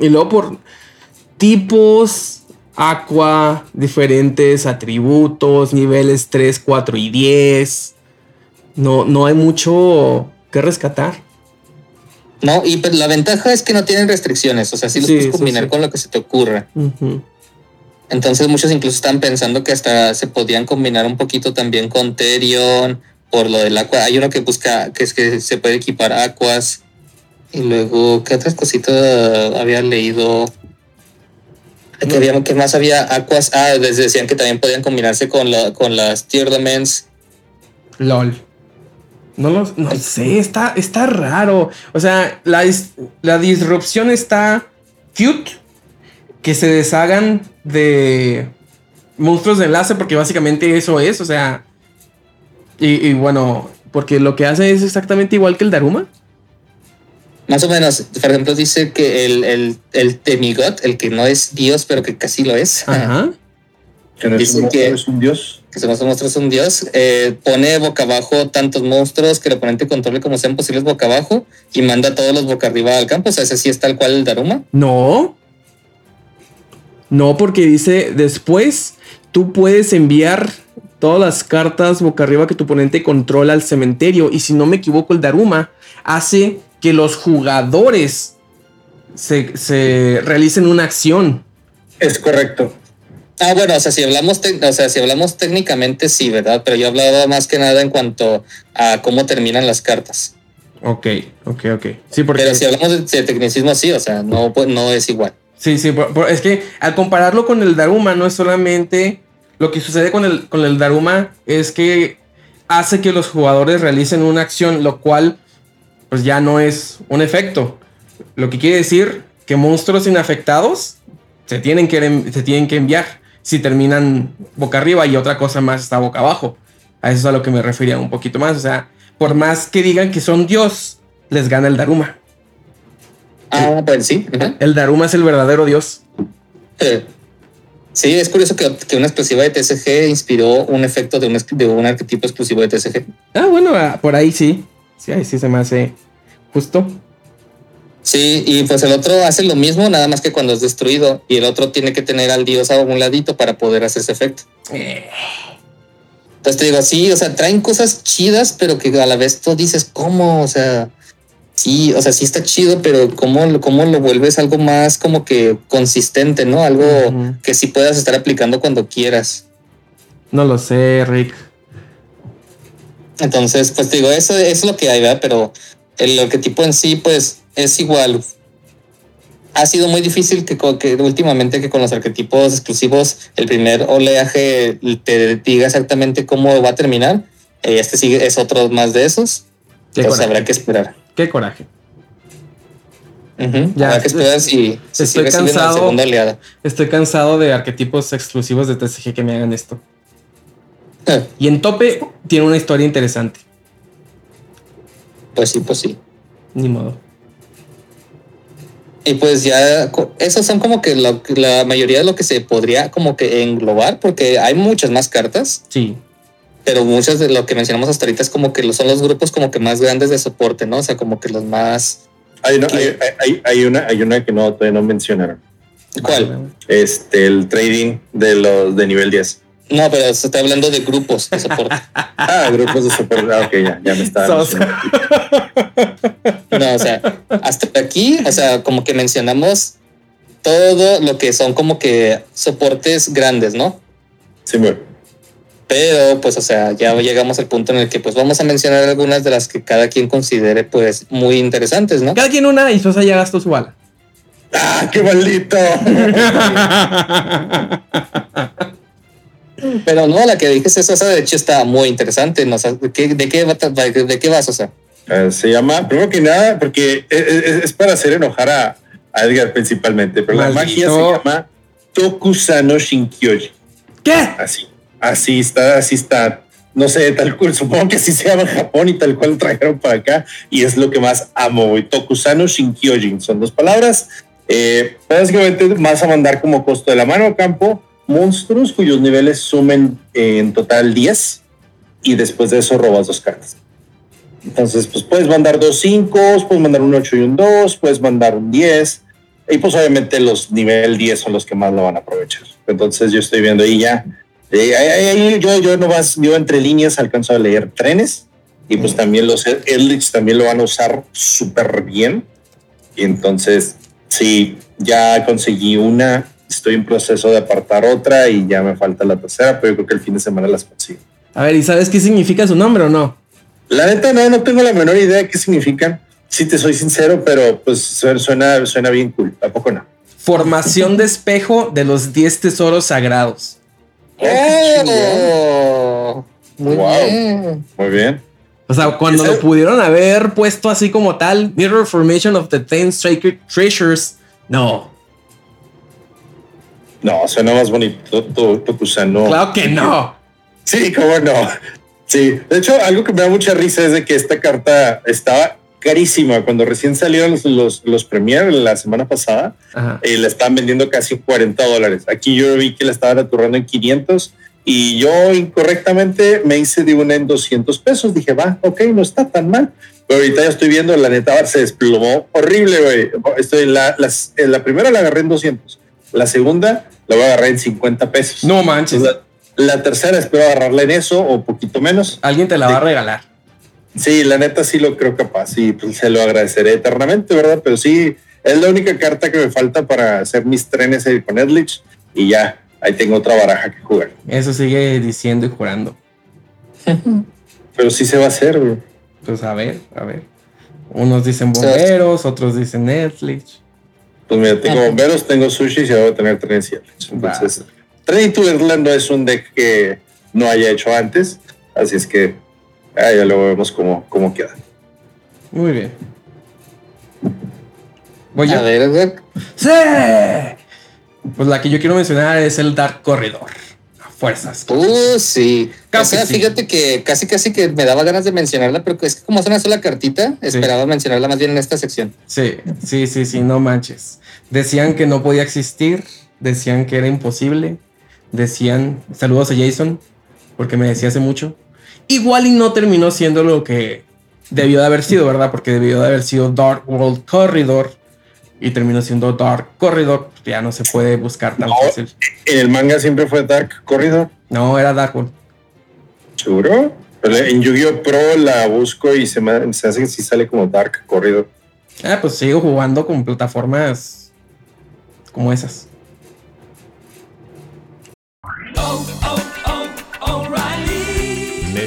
Y luego por tipos, aqua, diferentes atributos, niveles 3, 4 y 10. No, no hay mucho que rescatar. No, y pues la ventaja es que no tienen restricciones, o sea, sí los Sí, puedes combinar sí. con lo que se te ocurra. Entonces muchos incluso están pensando que hasta se podían combinar un poquito también con Terion por lo del aqua. Hay uno que busca que es que se puede equipar aquas. Y luego, ¿qué otras cositas había leído? ¿Qué, había, qué más había? Aquas. Ah, les decían que también podían combinarse con, la, con las Tier Elements. LOL. No lo no sé, está, está raro. O sea, la, la disrupción está cute. Que se deshagan de monstruos de enlace, porque básicamente eso es. O sea, y, y bueno, porque lo que hace es exactamente igual que el Daruma. Más o menos, por ejemplo, dice que el, el, el demigod, el que no es Dios, pero que casi lo es. Ajá. Que no es Dice un, que- es un dios. que se nos muestra es un dios, eh, pone boca abajo tantos monstruos que el oponente controle como sean posibles boca abajo y manda a todos los boca arriba al campo. O sea, ese sí es tal cual el Daruma. No. No, porque dice después tú puedes enviar todas las cartas boca arriba que tu oponente controla al cementerio. Y si no me equivoco, el Daruma hace que los jugadores se, se realicen una acción. Es correcto. Ah, bueno, o sea, si hablamos, o sea, si hablamos técnicamente, sí, ¿verdad? Pero yo hablaba más que nada en cuanto a cómo terminan las cartas. Ok, ok, ok. Sí, porque. Pero si hablamos de, de tecnicismo, sí, o sea, no, pues, no es igual. Sí, sí, por- por- es que al compararlo con el Daruma, no es solamente lo que sucede con el, con el Daruma, es que hace que los jugadores realicen una acción, lo cual pues ya no es un efecto. Lo que quiere decir que monstruos inafectados se tienen que, se tienen que enviar si terminan boca arriba y otra cosa más está boca abajo. A eso es a lo que me refería un poquito más. O sea, por más que digan que son Dios, les gana el Daruma. Ah, pues sí. El Daruma es el verdadero Dios. Eh, Sí, es curioso que, que una exclusiva de TSG inspiró un efecto de un, de un arquetipo exclusivo de TSG. Ah, bueno, ah, por ahí sí. Sí, ahí sí se me hace justo. Sí, y pues el otro hace lo mismo, nada más que cuando es destruido. Y el otro tiene que tener al dios a un ladito para poder hacer ese efecto. Entonces te digo, sí, o sea, traen cosas chidas, pero que a la vez tú dices, ¿cómo? O sea, sí, o sea, sí está chido, pero ¿cómo, lo- cómo lo vuelves algo más como que consistente, ¿no? Algo que sí puedas estar aplicando cuando quieras. No lo sé, Rick. Entonces, pues te digo, eso, eso es lo que hay, ¿verdad? Pero el arquetipo en sí, pues es igual. Ha sido muy difícil que, últimamente que con los arquetipos exclusivos el primer oleaje te diga exactamente cómo va a terminar. Eh, Este sigue, es otro más de esos. Entonces coraje. habrá que esperar. Qué coraje. Ya, habrá que esperar si, si estoy reciben la cansado. segunda oleada. Estoy cansado de arquetipos exclusivos de TCG que me hagan esto. Eh, Y en tope tiene una historia interesante. Pues sí, pues sí. Ni modo. Y pues ya, esos son como que la mayoría de lo que se podría como que englobar, porque hay muchas más cartas. Sí. pero muchas de lo que mencionamos hasta ahorita es como que lo- son los grupos como que más grandes de soporte, ¿no? O sea, como que los más... Hay, una- hay, hay- hay una, hay una que no, todavía no mencionaron. ¿Cuál? Este, el trading de los de nivel 10. No, pero se está hablando de grupos de soporte. Ah, grupos de soporte. Ah, ok, ya, ya me estaba. Sos- No, o sea, hasta aquí, o sea, como que mencionamos todo lo que son como que soportes grandes, ¿no? Sí, bueno. Pero, pues, o sea, ya llegamos al punto en el que, pues, vamos a mencionar algunas de las que cada quien considere, pues, muy interesantes, ¿no? Cada quien una y Sosa ya gastó su bala. ¡Ah, qué maldito! Pero no, la que dijiste, esa de hecho está muy interesante, ¿no? O sea, ¿de qué, de qué, va- de qué vas, o sea? Eh, se llama, primero que nada, porque es, es- es para hacer enojar a, a Edgar principalmente, pero la magia se Maldito. llama Tokusano Shinkyoji. ¿Qué? Así, así está, así está. No sé, tal cual, supongo que así se llama en Japón y tal cual lo trajeron para acá y es lo que más amo. güey. Tokusano Shinkyojin son dos palabras. Eh, básicamente vas a mandar como costo de la mano a campo monstruos cuyos niveles sumen en total 10 y después de eso robas dos cartas. Entonces, pues puedes mandar dos 5, puedes mandar un 8 y un 2, puedes mandar un 10 y pues obviamente los nivel 10 son los que más lo van a aprovechar. Entonces yo estoy viendo ahí ya eh, ahí- ahí yo, yo nomás, yo entre líneas alcanzo a leer trenes y pues también los Eldritch también lo van a usar súper bien. Y entonces, sí, ya conseguí una, estoy en proceso de apartar otra y ya me falta la tercera, pero yo creo que el fin de semana las consigo. A ver, ¿y sabes qué significa su nombre o no? La neta, no, no tengo la menor idea de qué significan. Si te soy sincero, pero pues su- suena, suena bien cool. Tampoco no. Formación de espejo de los 10 tesoros sagrados. ¡Oh! Muy Wow. bien. Muy bien. O sea, cuando lo pudieron haber puesto así como tal, Mirror Formation of the Ten Sacred Treasures. No, No, suena más bonito. To- Tokusano. claro que no. Sí, cómo no. Sí, de hecho, algo que me da mucha risa es de que esta carta estaba carísima cuando recién salieron los, los, los premier la semana pasada y la estaban vendiendo casi 40 dólares. Aquí yo vi que la estaban aturrando en 500 y yo incorrectamente me hice de una en 200 pesos. Dije, va, ok, no está tan mal. Pero ahorita ya estoy viendo, la neta se desplomó horrible, güey. Estoy la, las- eh, la primera la agarré en 200. La segunda la voy a agarrar en 50 pesos. No manches. La, la tercera espero agarrarla en eso o poquito menos. Alguien te la va a regalar. Sí, la neta sí lo creo capaz y pues, se lo agradeceré eternamente, ¿verdad? Pero sí, es la única carta que me falta para hacer mis trenes ahí con Edlich y ya, ahí tengo otra baraja que jugar. Eso sigue diciendo y jurando. Pero sí se va a hacer, güey. Pues a ver, a ver. Unos dicen bomberos, otros dicen Netflix. Pues mira, tengo bomberos, tengo sushi y ahora voy a tener Edlich. Entonces, Train to Irland no es un deck que no haya hecho antes, así es que ah, ya luego vemos cómo, cómo queda. Muy bien. Voy. A ver, a ver. ¡Sí! Pues la que yo quiero mencionar es el Dark Corridor. Fuerzas. Uh, sí. O Casi sea, sí. fíjate que casi casi que me daba ganas de mencionarla, pero es que como es una sola cartita, esperaba mencionarla más bien en esta sección. Sí, sí, sí, sí, no manches. Decían que no podía existir, decían que era imposible, decían, saludos a Jason, porque me decía hace mucho. Igual y no terminó siendo lo que debió de haber sido, ¿verdad? Porque debió de haber sido Dark World Corridor y terminó siendo Dark Corridor, ya no se puede buscar tan No. fácil. En el manga siempre fue Dark Corridor. No, era Dark World. ¿Seguro? Pero En Yu-Gi-Oh! Pro la busco y se me se hace que sí sale como Dark Corridor. Ah, pues sigo jugando con plataformas como esas.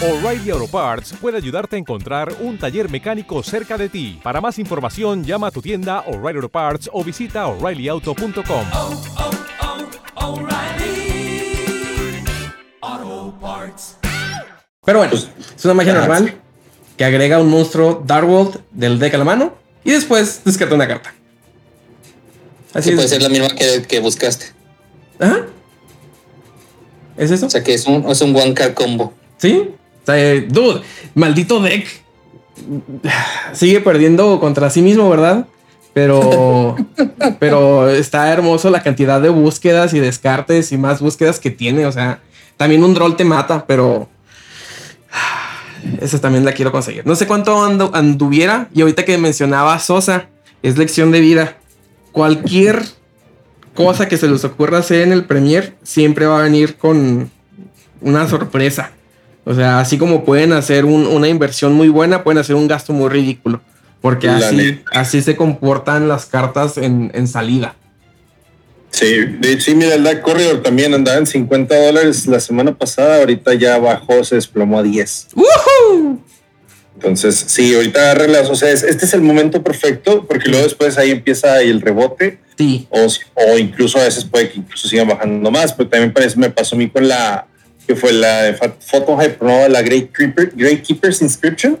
O'Reilly Auto Parts puede ayudarte a encontrar un taller mecánico cerca de ti. Para más información, llama a tu tienda O'Reilly Auto Parts o visita oreillyauto.com. O'Reilly Auto Parts. Pero bueno, es una magia normal que agrega un monstruo Darkworld del deck a la mano y después descarta una carta. Así Sí, puede es. ser la misma que, que buscaste. Ajá. ¿Es eso? O sea que es un, es un one card combo. Sí. Sea, eh, dude, maldito deck. Sigue perdiendo contra sí mismo, ¿verdad? Pero, pero está hermoso la cantidad de búsquedas y descartes y más búsquedas que tiene. O sea, también un troll te mata, pero esa también la quiero conseguir. No sé cuánto anduviera. Y ahorita que mencionaba Sosa, es lección de vida. Cualquier cosa que se les ocurra hacer en el Premier siempre va a venir con una sorpresa. O sea, así como pueden hacer un- una inversión muy buena, pueden hacer un gasto muy ridículo. Porque así, así se comportan las cartas en, en salida. Sí, de, sí, mira, el Dark Corridor también andaba en 50 dólares la semana pasada, ahorita ya bajó, se desplomó a 10. ¡Woohoo! Entonces, sí, ahorita arreglas, o sea, es- este es el momento perfecto, porque luego después ahí empieza el rebote, Sí. o, o incluso a veces puede que incluso sigan bajando más, pero también parece, me pasó a mí con la, que fue la de Fa- Photo Hypernova, la Great, Creeper, Great Keeper's Inscription.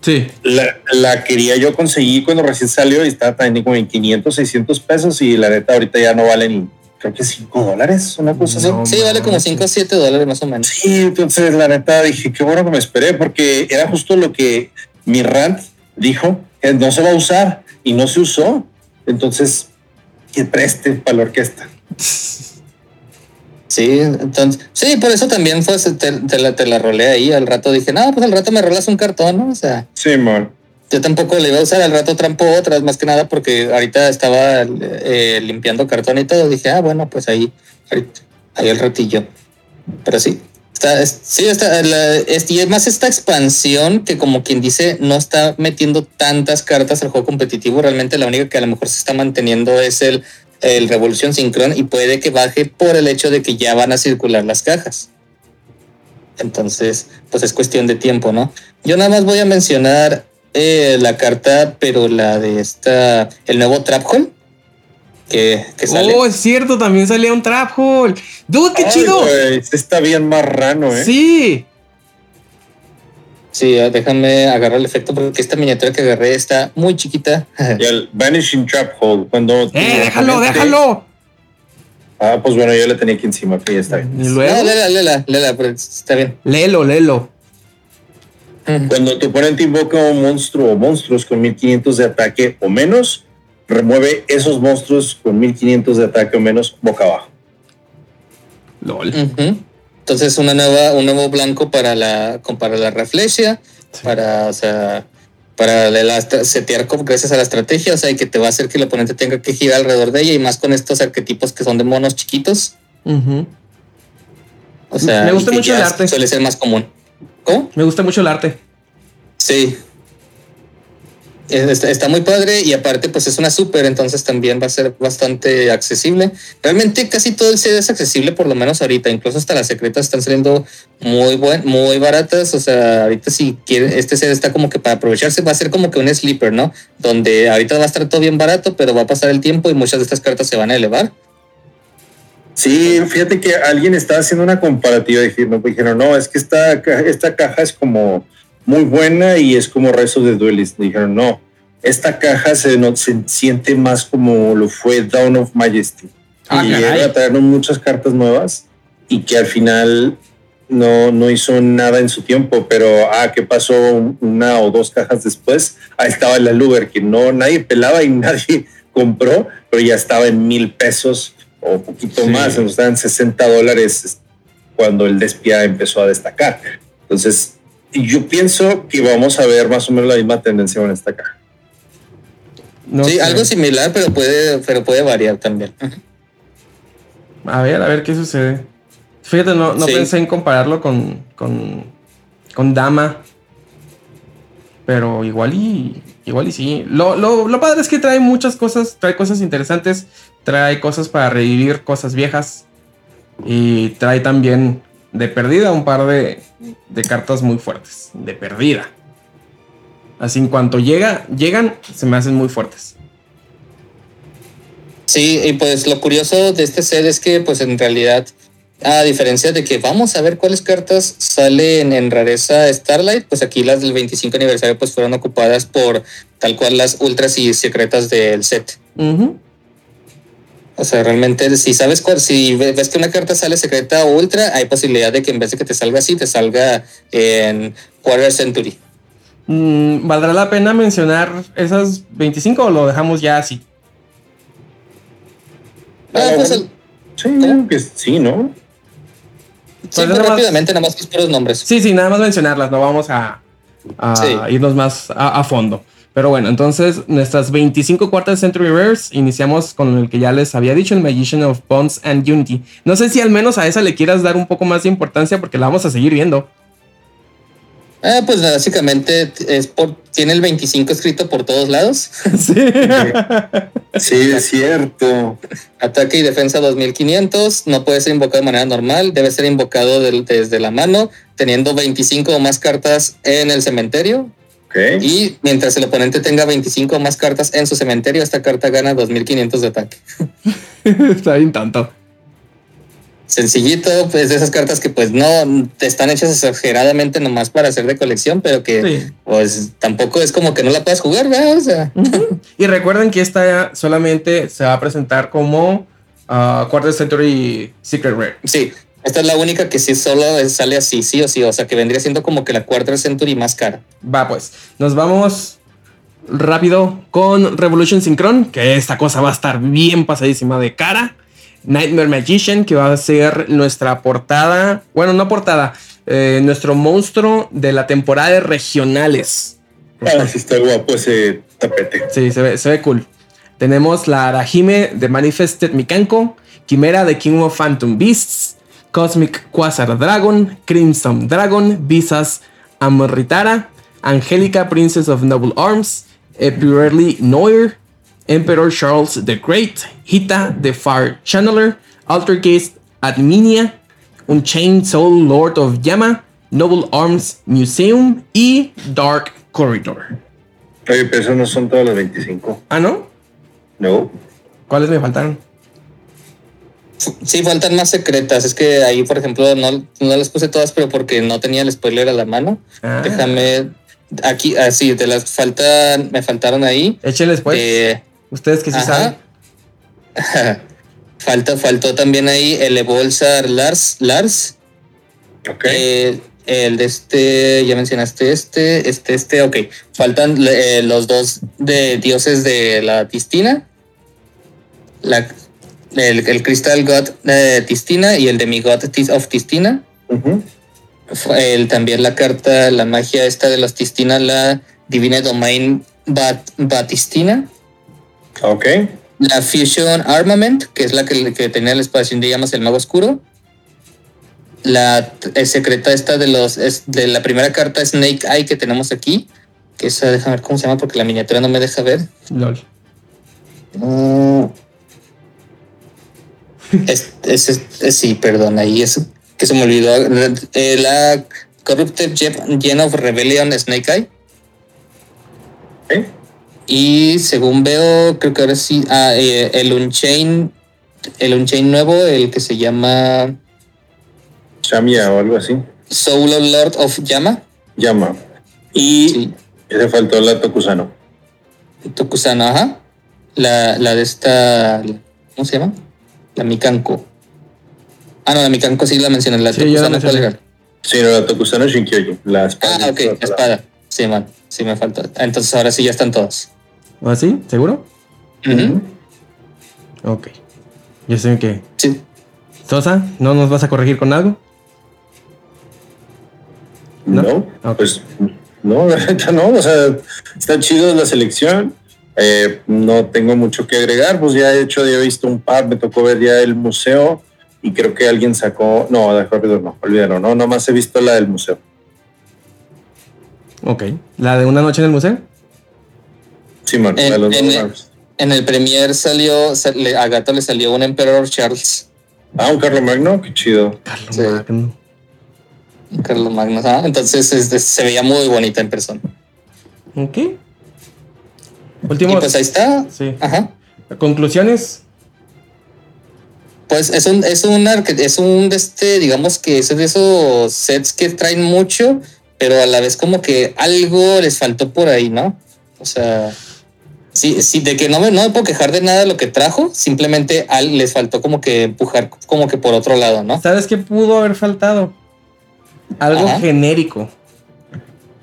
Sí. La, la quería yo conseguir cuando recién salió y estaba también como en 500, 600 pesos y la neta ahorita ya no vale ni, creo que 5 dólares, una cosa así. No sí, vale como manches. 5 o 7 dólares más o menos. Sí, entonces la neta dije, qué bueno que me esperé, porque era justo lo que mi rant dijo, que no se va a usar y no se usó. Entonces, que preste para la orquesta. Sí, entonces, sí, por eso también pues, te, te la, te la rolé ahí. Al rato dije, no, pues al rato me rolas un cartón, ¿no? O sea, Sí, man. yo tampoco le iba a usar, al rato trampo otras, más que nada porque ahorita estaba eh, limpiando cartón y todo. Dije, ah, bueno, pues ahí, ahí el ratillo. Pero sí, está, es- sí, está, la- es- y es más esta expansión que como quien dice, no está metiendo tantas cartas al juego competitivo. Realmente la única que a lo mejor se está manteniendo es el, el Revolution Synchron y puede que baje por el hecho de que ya van a circular las cajas. Entonces, pues es cuestión de tiempo, ¿no? Yo nada más voy a mencionar eh, la carta, pero la de esta, el nuevo Trap Hole, que, que sale. Oh, es cierto, también salía un Trap Hole. Dude, qué Ay, chido. está bien marrano, ¿eh? Sí. Sí, déjame agarrar el efecto porque esta miniatura que agarré está muy chiquita. Y el Vanishing Trap Hole, cuando... Eh, déjalo, déjalo. Ah, pues bueno, yo le tenía aquí encima, que ya está bien. Y No, luego, lela, lela, lela, pero está bien. léelo, léelo. Cuando tu oponente invoca un monstruo o monstruos con 1500 de ataque o menos, remueve esos monstruos con 1500 de ataque o menos boca abajo. LOL. Ujú. Entonces una nueva, un nuevo blanco para la, para la reflexia, para, o sea, para la, setear gracias a la estrategia, o sea, y que te va a hacer que el oponente tenga que girar alrededor de ella y más con estos arquetipos que son de monos chiquitos. O sea, Me gusta mucho el arte. Suele ser más común. ¿Cómo? Me gusta mucho el arte. Sí. Está, muy padre y aparte pues es una super, entonces también va a ser bastante accesible. Realmente casi todo el set es accesible por lo menos ahorita, incluso hasta las secretas están saliendo muy buen, muy baratas, o sea, ahorita si quiere, este set está como que para aprovecharse va a ser como que un sleeper, ¿no? Donde ahorita va a estar todo bien barato, pero va a pasar el tiempo y muchas de estas cartas se van a elevar. Sí, fíjate que alguien estaba haciendo una comparativa, dijeron, no, es que esta, esta caja es como muy buena y es como Rezo de Duelist. Dijeron, no, esta caja se, no, se siente más como lo fue Dawn of Majesty. Ah, y traernos muchas cartas nuevas y que al final no, no hizo nada en su tiempo, pero ah, ¿qué pasó una o dos cajas después? Ahí estaba la Luger, que no nadie pelaba y nadie compró, pero ya estaba en mil pesos o poquito Sí. más, entonces estaban 60 dólares cuando el Despia empezó a destacar. Entonces, yo pienso que vamos a ver más o menos la misma tendencia con esta caja. No sí, sé. algo similar, pero puede, pero puede variar también. A ver, a ver qué sucede. Fíjate, no, no Sí. pensé en compararlo con, con, con Dama. Pero igual y. Igual y sí. Lo, lo, lo padre es que trae muchas cosas. Trae cosas interesantes. Trae cosas para revivir cosas viejas. Y trae también de perdida un par de, de cartas muy fuertes. De perdida. Así en cuanto llega, llegan, se me hacen muy fuertes. Sí, y pues lo curioso de este set es que pues en realidad, a diferencia de que vamos a ver cuáles cartas salen en rareza Starlight, pues aquí las del 25 aniversario pues fueron ocupadas por tal cual las ultras y secretas del set. O sea, realmente si sabes cuál, si ve- ves que una carta sale secreta o ultra, hay posibilidad de que en vez de que te salga así, te salga en Quarter Century. Mm, ¿Valdrá la pena mencionar esas 25 o lo dejamos ya así? Ah, pues, el- Sí, que sí, ¿no? sí, Pues muy nada más- rápidamente, nada más los puros nombres. Sí, sí, nada más mencionarlas, no vamos a, a Sí. irnos más a, a fondo. Pero bueno, entonces nuestras 25 cuartas Century Rares iniciamos con el que ya les había dicho, el Magician of Bonds and Unity. No sé si al menos a esa le quieras dar un poco más de importancia porque la vamos a seguir viendo. Ah, pues básicamente es por, tiene el 25 escrito por todos lados. sí. Sí, es cierto. Ataque y defensa 2500. No puede ser invocado de manera normal. Debe ser invocado del- desde la mano, teniendo 25 o más cartas en el cementerio. Y mientras el oponente tenga 25 o más cartas en su cementerio, esta carta gana 2500 de ataque. Está bien tanto. Sencillito, pues de esas cartas que pues no están hechas exageradamente nomás para hacer de colección, pero que Sí. pues tampoco es como que no la puedas jugar, ¿verdad? O sea. Y recuerden que esta solamente se va a presentar como ah, Quarter Century Secret Rare. sí. Esta es la única que sí solo sale así, sí o sí. O sea, que vendría siendo como que la Quarter Century más cara. Va pues, nos vamos rápido con Revolution Synchron, que esta cosa va a estar bien pasadísima de cara. Nightmare Magician, que va a ser nuestra portada, bueno, no portada, eh, nuestro monstruo de la temporada de regionales. Ah, sí está guapo ese tapete. Sí, se ve, se ve cool. Tenemos la Arahime de Manifested Mikanko, Quimera de King of Phantom Beasts, Cosmic Quasar Dragon, Crimson Dragon, Visas Amritara, Angelica Princess of Noble Arms, Epirelli Noir, Emperor Charles the Great, Hita the Far Channeler, Altergeist Adminia, Unchained Soul Lord of Yama, Noble Arms Museum y Dark Corridor. Oye, pero eso no son todas las 25. Ah, ¿no? No. ¿Cuáles me faltaron? Sí, faltan más secretas. Es que ahí, por ejemplo, no, no las puse todas, pero porque no tenía el spoiler a la mano. Ah. Déjame. Aquí, así, te las faltan, me faltaron ahí. Échenles pues. Eh, Ustedes que sí ajá. saben. Falta, faltó también ahí el Evolsar Lars, Lars. Ok. Eh, el de este, ya mencionaste este, este, este, ok. Faltan eh, los dos de dioses de la Tistina. La, el, el Crystal God de Tistina y el Demigod of Tistina. El, también la carta, la magia esta de los Tistina, la Divine Domain Bat, Batistina. Ok. La Fusion Armament, que es la que, que tenía la expansión de llamas el Mago Oscuro. La eh, secreta esta de los es de la primera carta Snake Eye que tenemos aquí, Que esa, déjame ver cómo se llama porque la miniatura no me deja ver. LOL. Mm. Es, es- es- sí, perdón, ahí es que se me olvidó. Eh, la Corrupted Gen of Rebellion Snake Eye. ¿Eh? Y según veo, creo que ahora sí, ah, eh, el Unchain, el Unchain nuevo, el que se llama Shamia o algo así. Soul Lord of Yama. Llama. Y Sí, ese faltó la Tokusano. Tokusano, ajá. La, la de esta, ¿cómo se llama? La Mikanko. Ah, no, la Mikanko sí la mencioné. La Sí, ya Tokusano, ¿cuál era? Sí, no, la Tokusano Shinkyoji. La espada. Ah, ok, la espada. Sí, man. Sí, me faltó. Entonces ahora sí ya están todas. ¿O así? ¿Seguro? Ujú. Ok. Yo sé que. Sí. Sosa, ¿no nos vas a corregir con algo? No, ¿No? Pues no, la neta no. O sea, está chido la selección. Eh, no tengo mucho que agregar. Pues ya de hecho, ya he visto un par. Me tocó ver ya el museo y creo que alguien sacó. No, de Corridor no, olvídalo. No, nomás he visto la del museo. Ok. ¿La de una noche en el museo? Simón, la En, de los en- Donuts. en el premier salió, sal- a Gato le salió un Emperor Charles. Ah, un Carlos Magno, qué chido. Carlos Sí. Magno. Carlos Magno. ajá. Entonces este, se veía muy bonita en persona. Ok. Y Últimos. pues ahí está. Sí. Ajá. Conclusiones. Pues es un, es un es un de este, digamos que es de esos sets que traen mucho, pero a la vez como que algo les faltó por ahí, ¿no? O sea, sí, sí, de que no me, no me puedo quejar de nada de lo que trajo, simplemente al, les faltó como que empujar como que por otro lado, ¿no? ¿Sabes qué pudo haber faltado? Algo Ajá. genérico.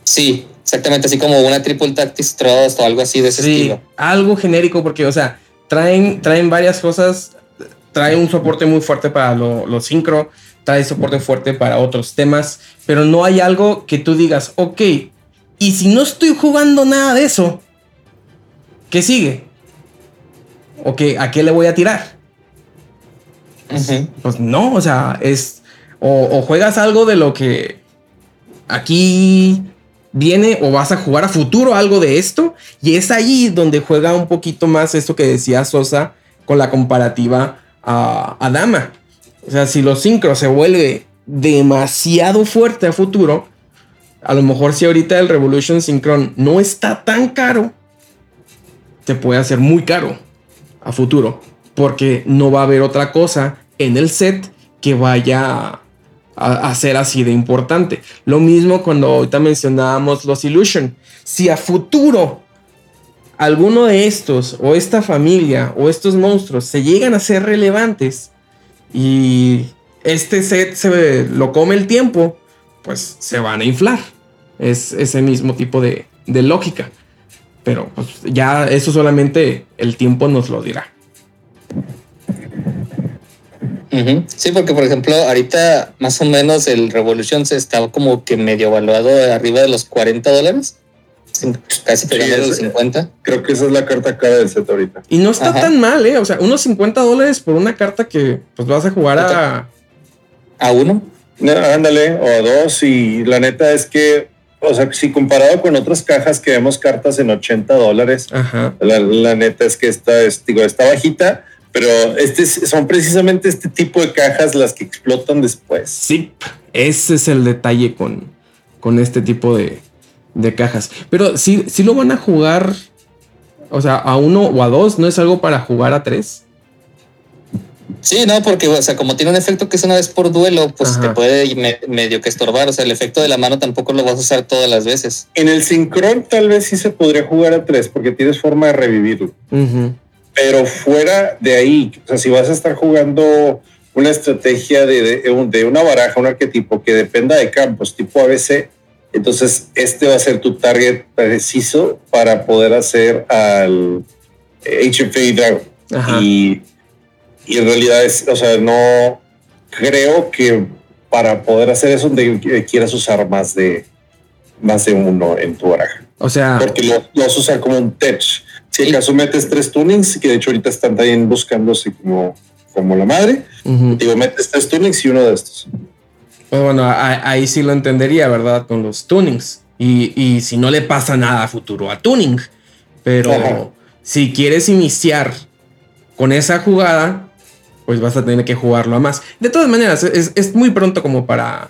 Sí, exactamente, así como una Triple Tactics Trust o algo así de ese Sí, estilo. algo genérico porque, o sea, traen, traen varias cosas. Trae un soporte muy fuerte para lo, lo sincro, trae soporte fuerte para otros temas, pero no hay algo que tú digas, ok, y si no estoy jugando nada de eso, ¿qué sigue? Ok, ¿a qué le voy a tirar? Pues no, o sea, es. O, o juegas algo de lo que aquí viene, o vas a jugar a futuro algo de esto. Y es ahí donde juega un poquito más esto que decía Sosa con la comparativa a, Dama. O sea, si los sincros se vuelve demasiado fuerte a futuro, a lo mejor si ahorita el Revolution Synchron no está tan caro, te puede hacer muy caro a futuro. Porque no va a haber otra cosa en el set que vaya a, ser así de importante. Lo mismo cuando ahorita mencionábamos los Illusion. Si a futuro alguno de estos o esta familia o estos monstruos se llegan a ser relevantes y este set se lo come el tiempo, pues se van a inflar. Es ese mismo tipo de, de lógica. Pero pues, ya eso solamente el tiempo nos lo dirá. Sí, porque por ejemplo, ahorita más o menos el Revolution se estaba como que medio evaluado arriba de los 40 dólares. Casi pegando Sí, los es- 50. Creo que esa es la carta cara del set ahorita. Y no está Ajá. tan mal, ¿eh? O sea, unos 50 dólares por una carta que pues vas a jugar a... A uno. No, ándale, o a dos, y la neta es que, o sea, si comparado con otras cajas que vemos cartas en 80 dólares, la neta es que esta, es, digo, está bajita, pero este es- son precisamente este tipo de cajas las que explotan después. Sí, ese es el detalle con, con este tipo de, de cajas. Pero sí, sí lo van a jugar, o sea, a uno o a dos, no es algo para jugar a tres. Sí, no, porque, o sea, como tiene un efecto que es una vez por duelo, pues Ajá. te puede me- medio que estorbar. O sea, el efecto de la mano tampoco lo vas a usar todas las veces. En el Synchron tal vez sí se podría jugar a tres, porque tienes forma de revivirlo. Pero fuera de ahí, o sea, si vas a estar jugando una estrategia de, de un- de una baraja, un arquetipo que dependa de campos tipo ABC, entonces este va a ser tu target preciso para poder hacer al eh, HFA Dragon. Ajá. Y, y en realidad es, o sea, no creo que para poder hacer eso quieras usar más de más de uno en tu baraja O sea, porque lo, lo vas a usar como un tech. Si acaso metes tres tunings, que de hecho ahorita están también buscándose como, como la madre, digo, metes tres tunings y uno de estos. Pues bueno, a- ahí sí lo entendería, ¿verdad? Con los tunings. Y, y si no le pasa nada a futuro a Tuning. Pero Ajá. si quieres iniciar con esa jugada, pues vas a tener que jugarlo a más. De todas maneras, es, es muy pronto como para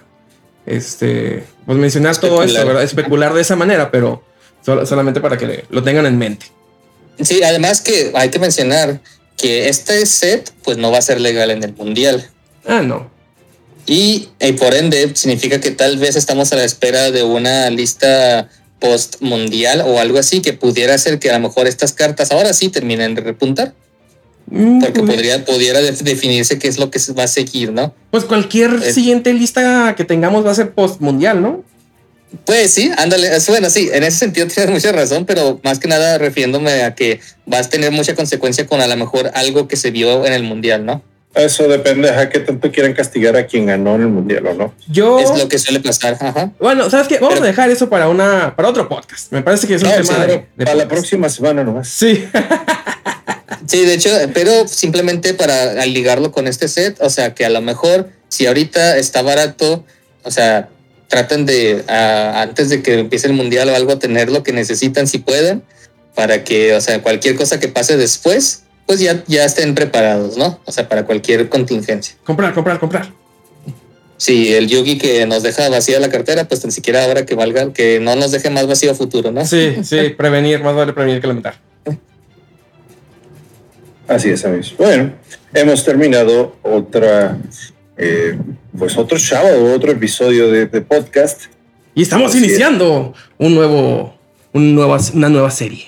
este, pues mencionar todo esto, ¿verdad? Especular de esa manera, pero sol- solamente para que lo tengan en mente. Sí, además que hay que mencionar que este set pues no va a ser legal en el mundial. Ah, no. Y, y por ende significa que tal vez estamos a la espera de una lista post mundial o algo así que pudiera ser que a lo mejor estas cartas ahora sí terminen de repuntar. Mm, Porque pues, podría, pudiera de- definirse qué es lo que se va a seguir, ¿no? Pues cualquier Es- siguiente lista que tengamos va a ser post mundial, ¿no? Pues sí, ándale, es- bueno, sí, en ese sentido tienes mucha razón, pero más que nada refiriéndome a que vas a tener mucha consecuencia con a lo mejor algo que se vio en el mundial, ¿no? Eso depende a qué tanto quieran castigar a quien ganó en el mundial o no. Yo. Es lo que suele pasar, ajá. Bueno, ¿sabes qué? Vamos Pero- a dejar eso para una para otro podcast. Me parece que es un No, tema sí, de, de para la próxima semana nomás. Sí. Sí, de hecho, pero simplemente para ligarlo con este set, o sea, que a lo mejor si ahorita está barato, o sea, traten de, antes de que empiece el mundial o algo, tener lo que necesitan si pueden, para que, o sea, cualquier cosa que pase después, pues ya, ya estén preparados, ¿no? O sea, para cualquier contingencia. comprar, comprar, comprar. Si el Yugi que nos deja vacía la cartera, pues tan siquiera ahora que valga, que no nos deje más vacío futuro, ¿no? Sí, sí, prevenir, más vale prevenir que lamentar. Así es, amigos. Bueno, hemos terminado otra, eh, pues otro sábado, otro episodio de, de podcast. Y estamos Así es. iniciando un nuevo, un nueva, una nueva serie.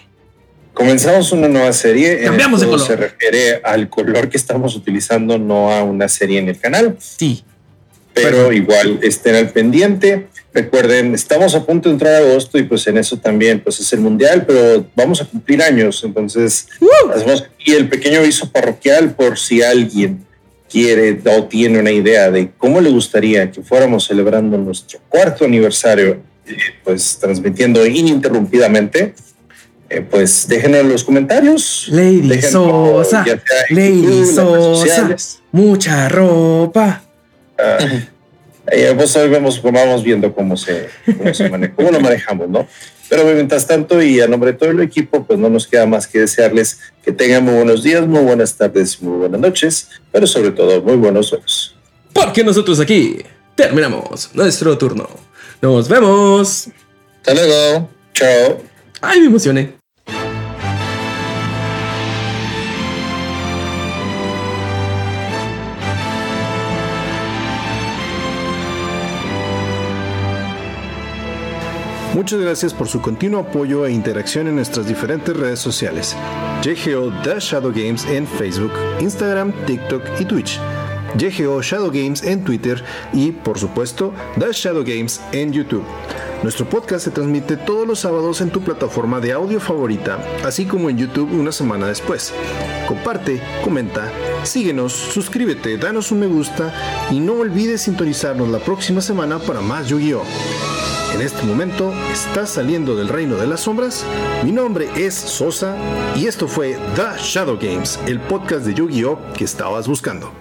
Comenzamos una nueva serie. en Cambiamos de esto color. Se refiere al color que estamos utilizando, no a una serie en el canal. Sí. pero Perfecto. igual estén al pendiente. Recuerden, estamos a punto de entrar a agosto y pues en eso también pues es el mundial, pero vamos a cumplir años, entonces hacemos y el pequeño aviso parroquial por si alguien quiere o tiene una idea de cómo le gustaría que fuéramos celebrando nuestro cuarto aniversario, eh, pues transmitiendo ininterrumpidamente. eh, pues déjenlo en los comentarios. Lady Déjenlo, Sosa, Lady YouTube, Sosa, mucha ropa. Ah, eh, pues vemos, vamos viendo cómo se, cómo se maneja, cómo lo manejamos, ¿no? Pero mientras tanto, y a nombre de todo el equipo, pues no nos queda más que desearles que tengan muy buenos días, muy buenas tardes, muy buenas noches, pero sobre todo muy buenos sueños. Porque nosotros aquí terminamos nuestro turno. Nos vemos. Hasta luego. Chao. Ay, me emocioné. Muchas gracias por su continuo apoyo e interacción en nuestras diferentes redes sociales. The Shadow Games en Facebook, Instagram, TikTok y Twitch. JGO Shadow Games en Twitter y, por supuesto, The Shadow Games en YouTube. Nuestro podcast se transmite todos los sábados en tu plataforma de audio favorita, así como en YouTube una semana después. Comparte, comenta, síguenos, suscríbete, danos un me gusta y no olvides sintonizarnos la próxima semana para más Yu-Gi-Oh! En este momento estás saliendo del reino de las sombras. Mi nombre es Sosa y esto fue The Shadow Games, el podcast de Yu-Gi-Oh que estabas buscando.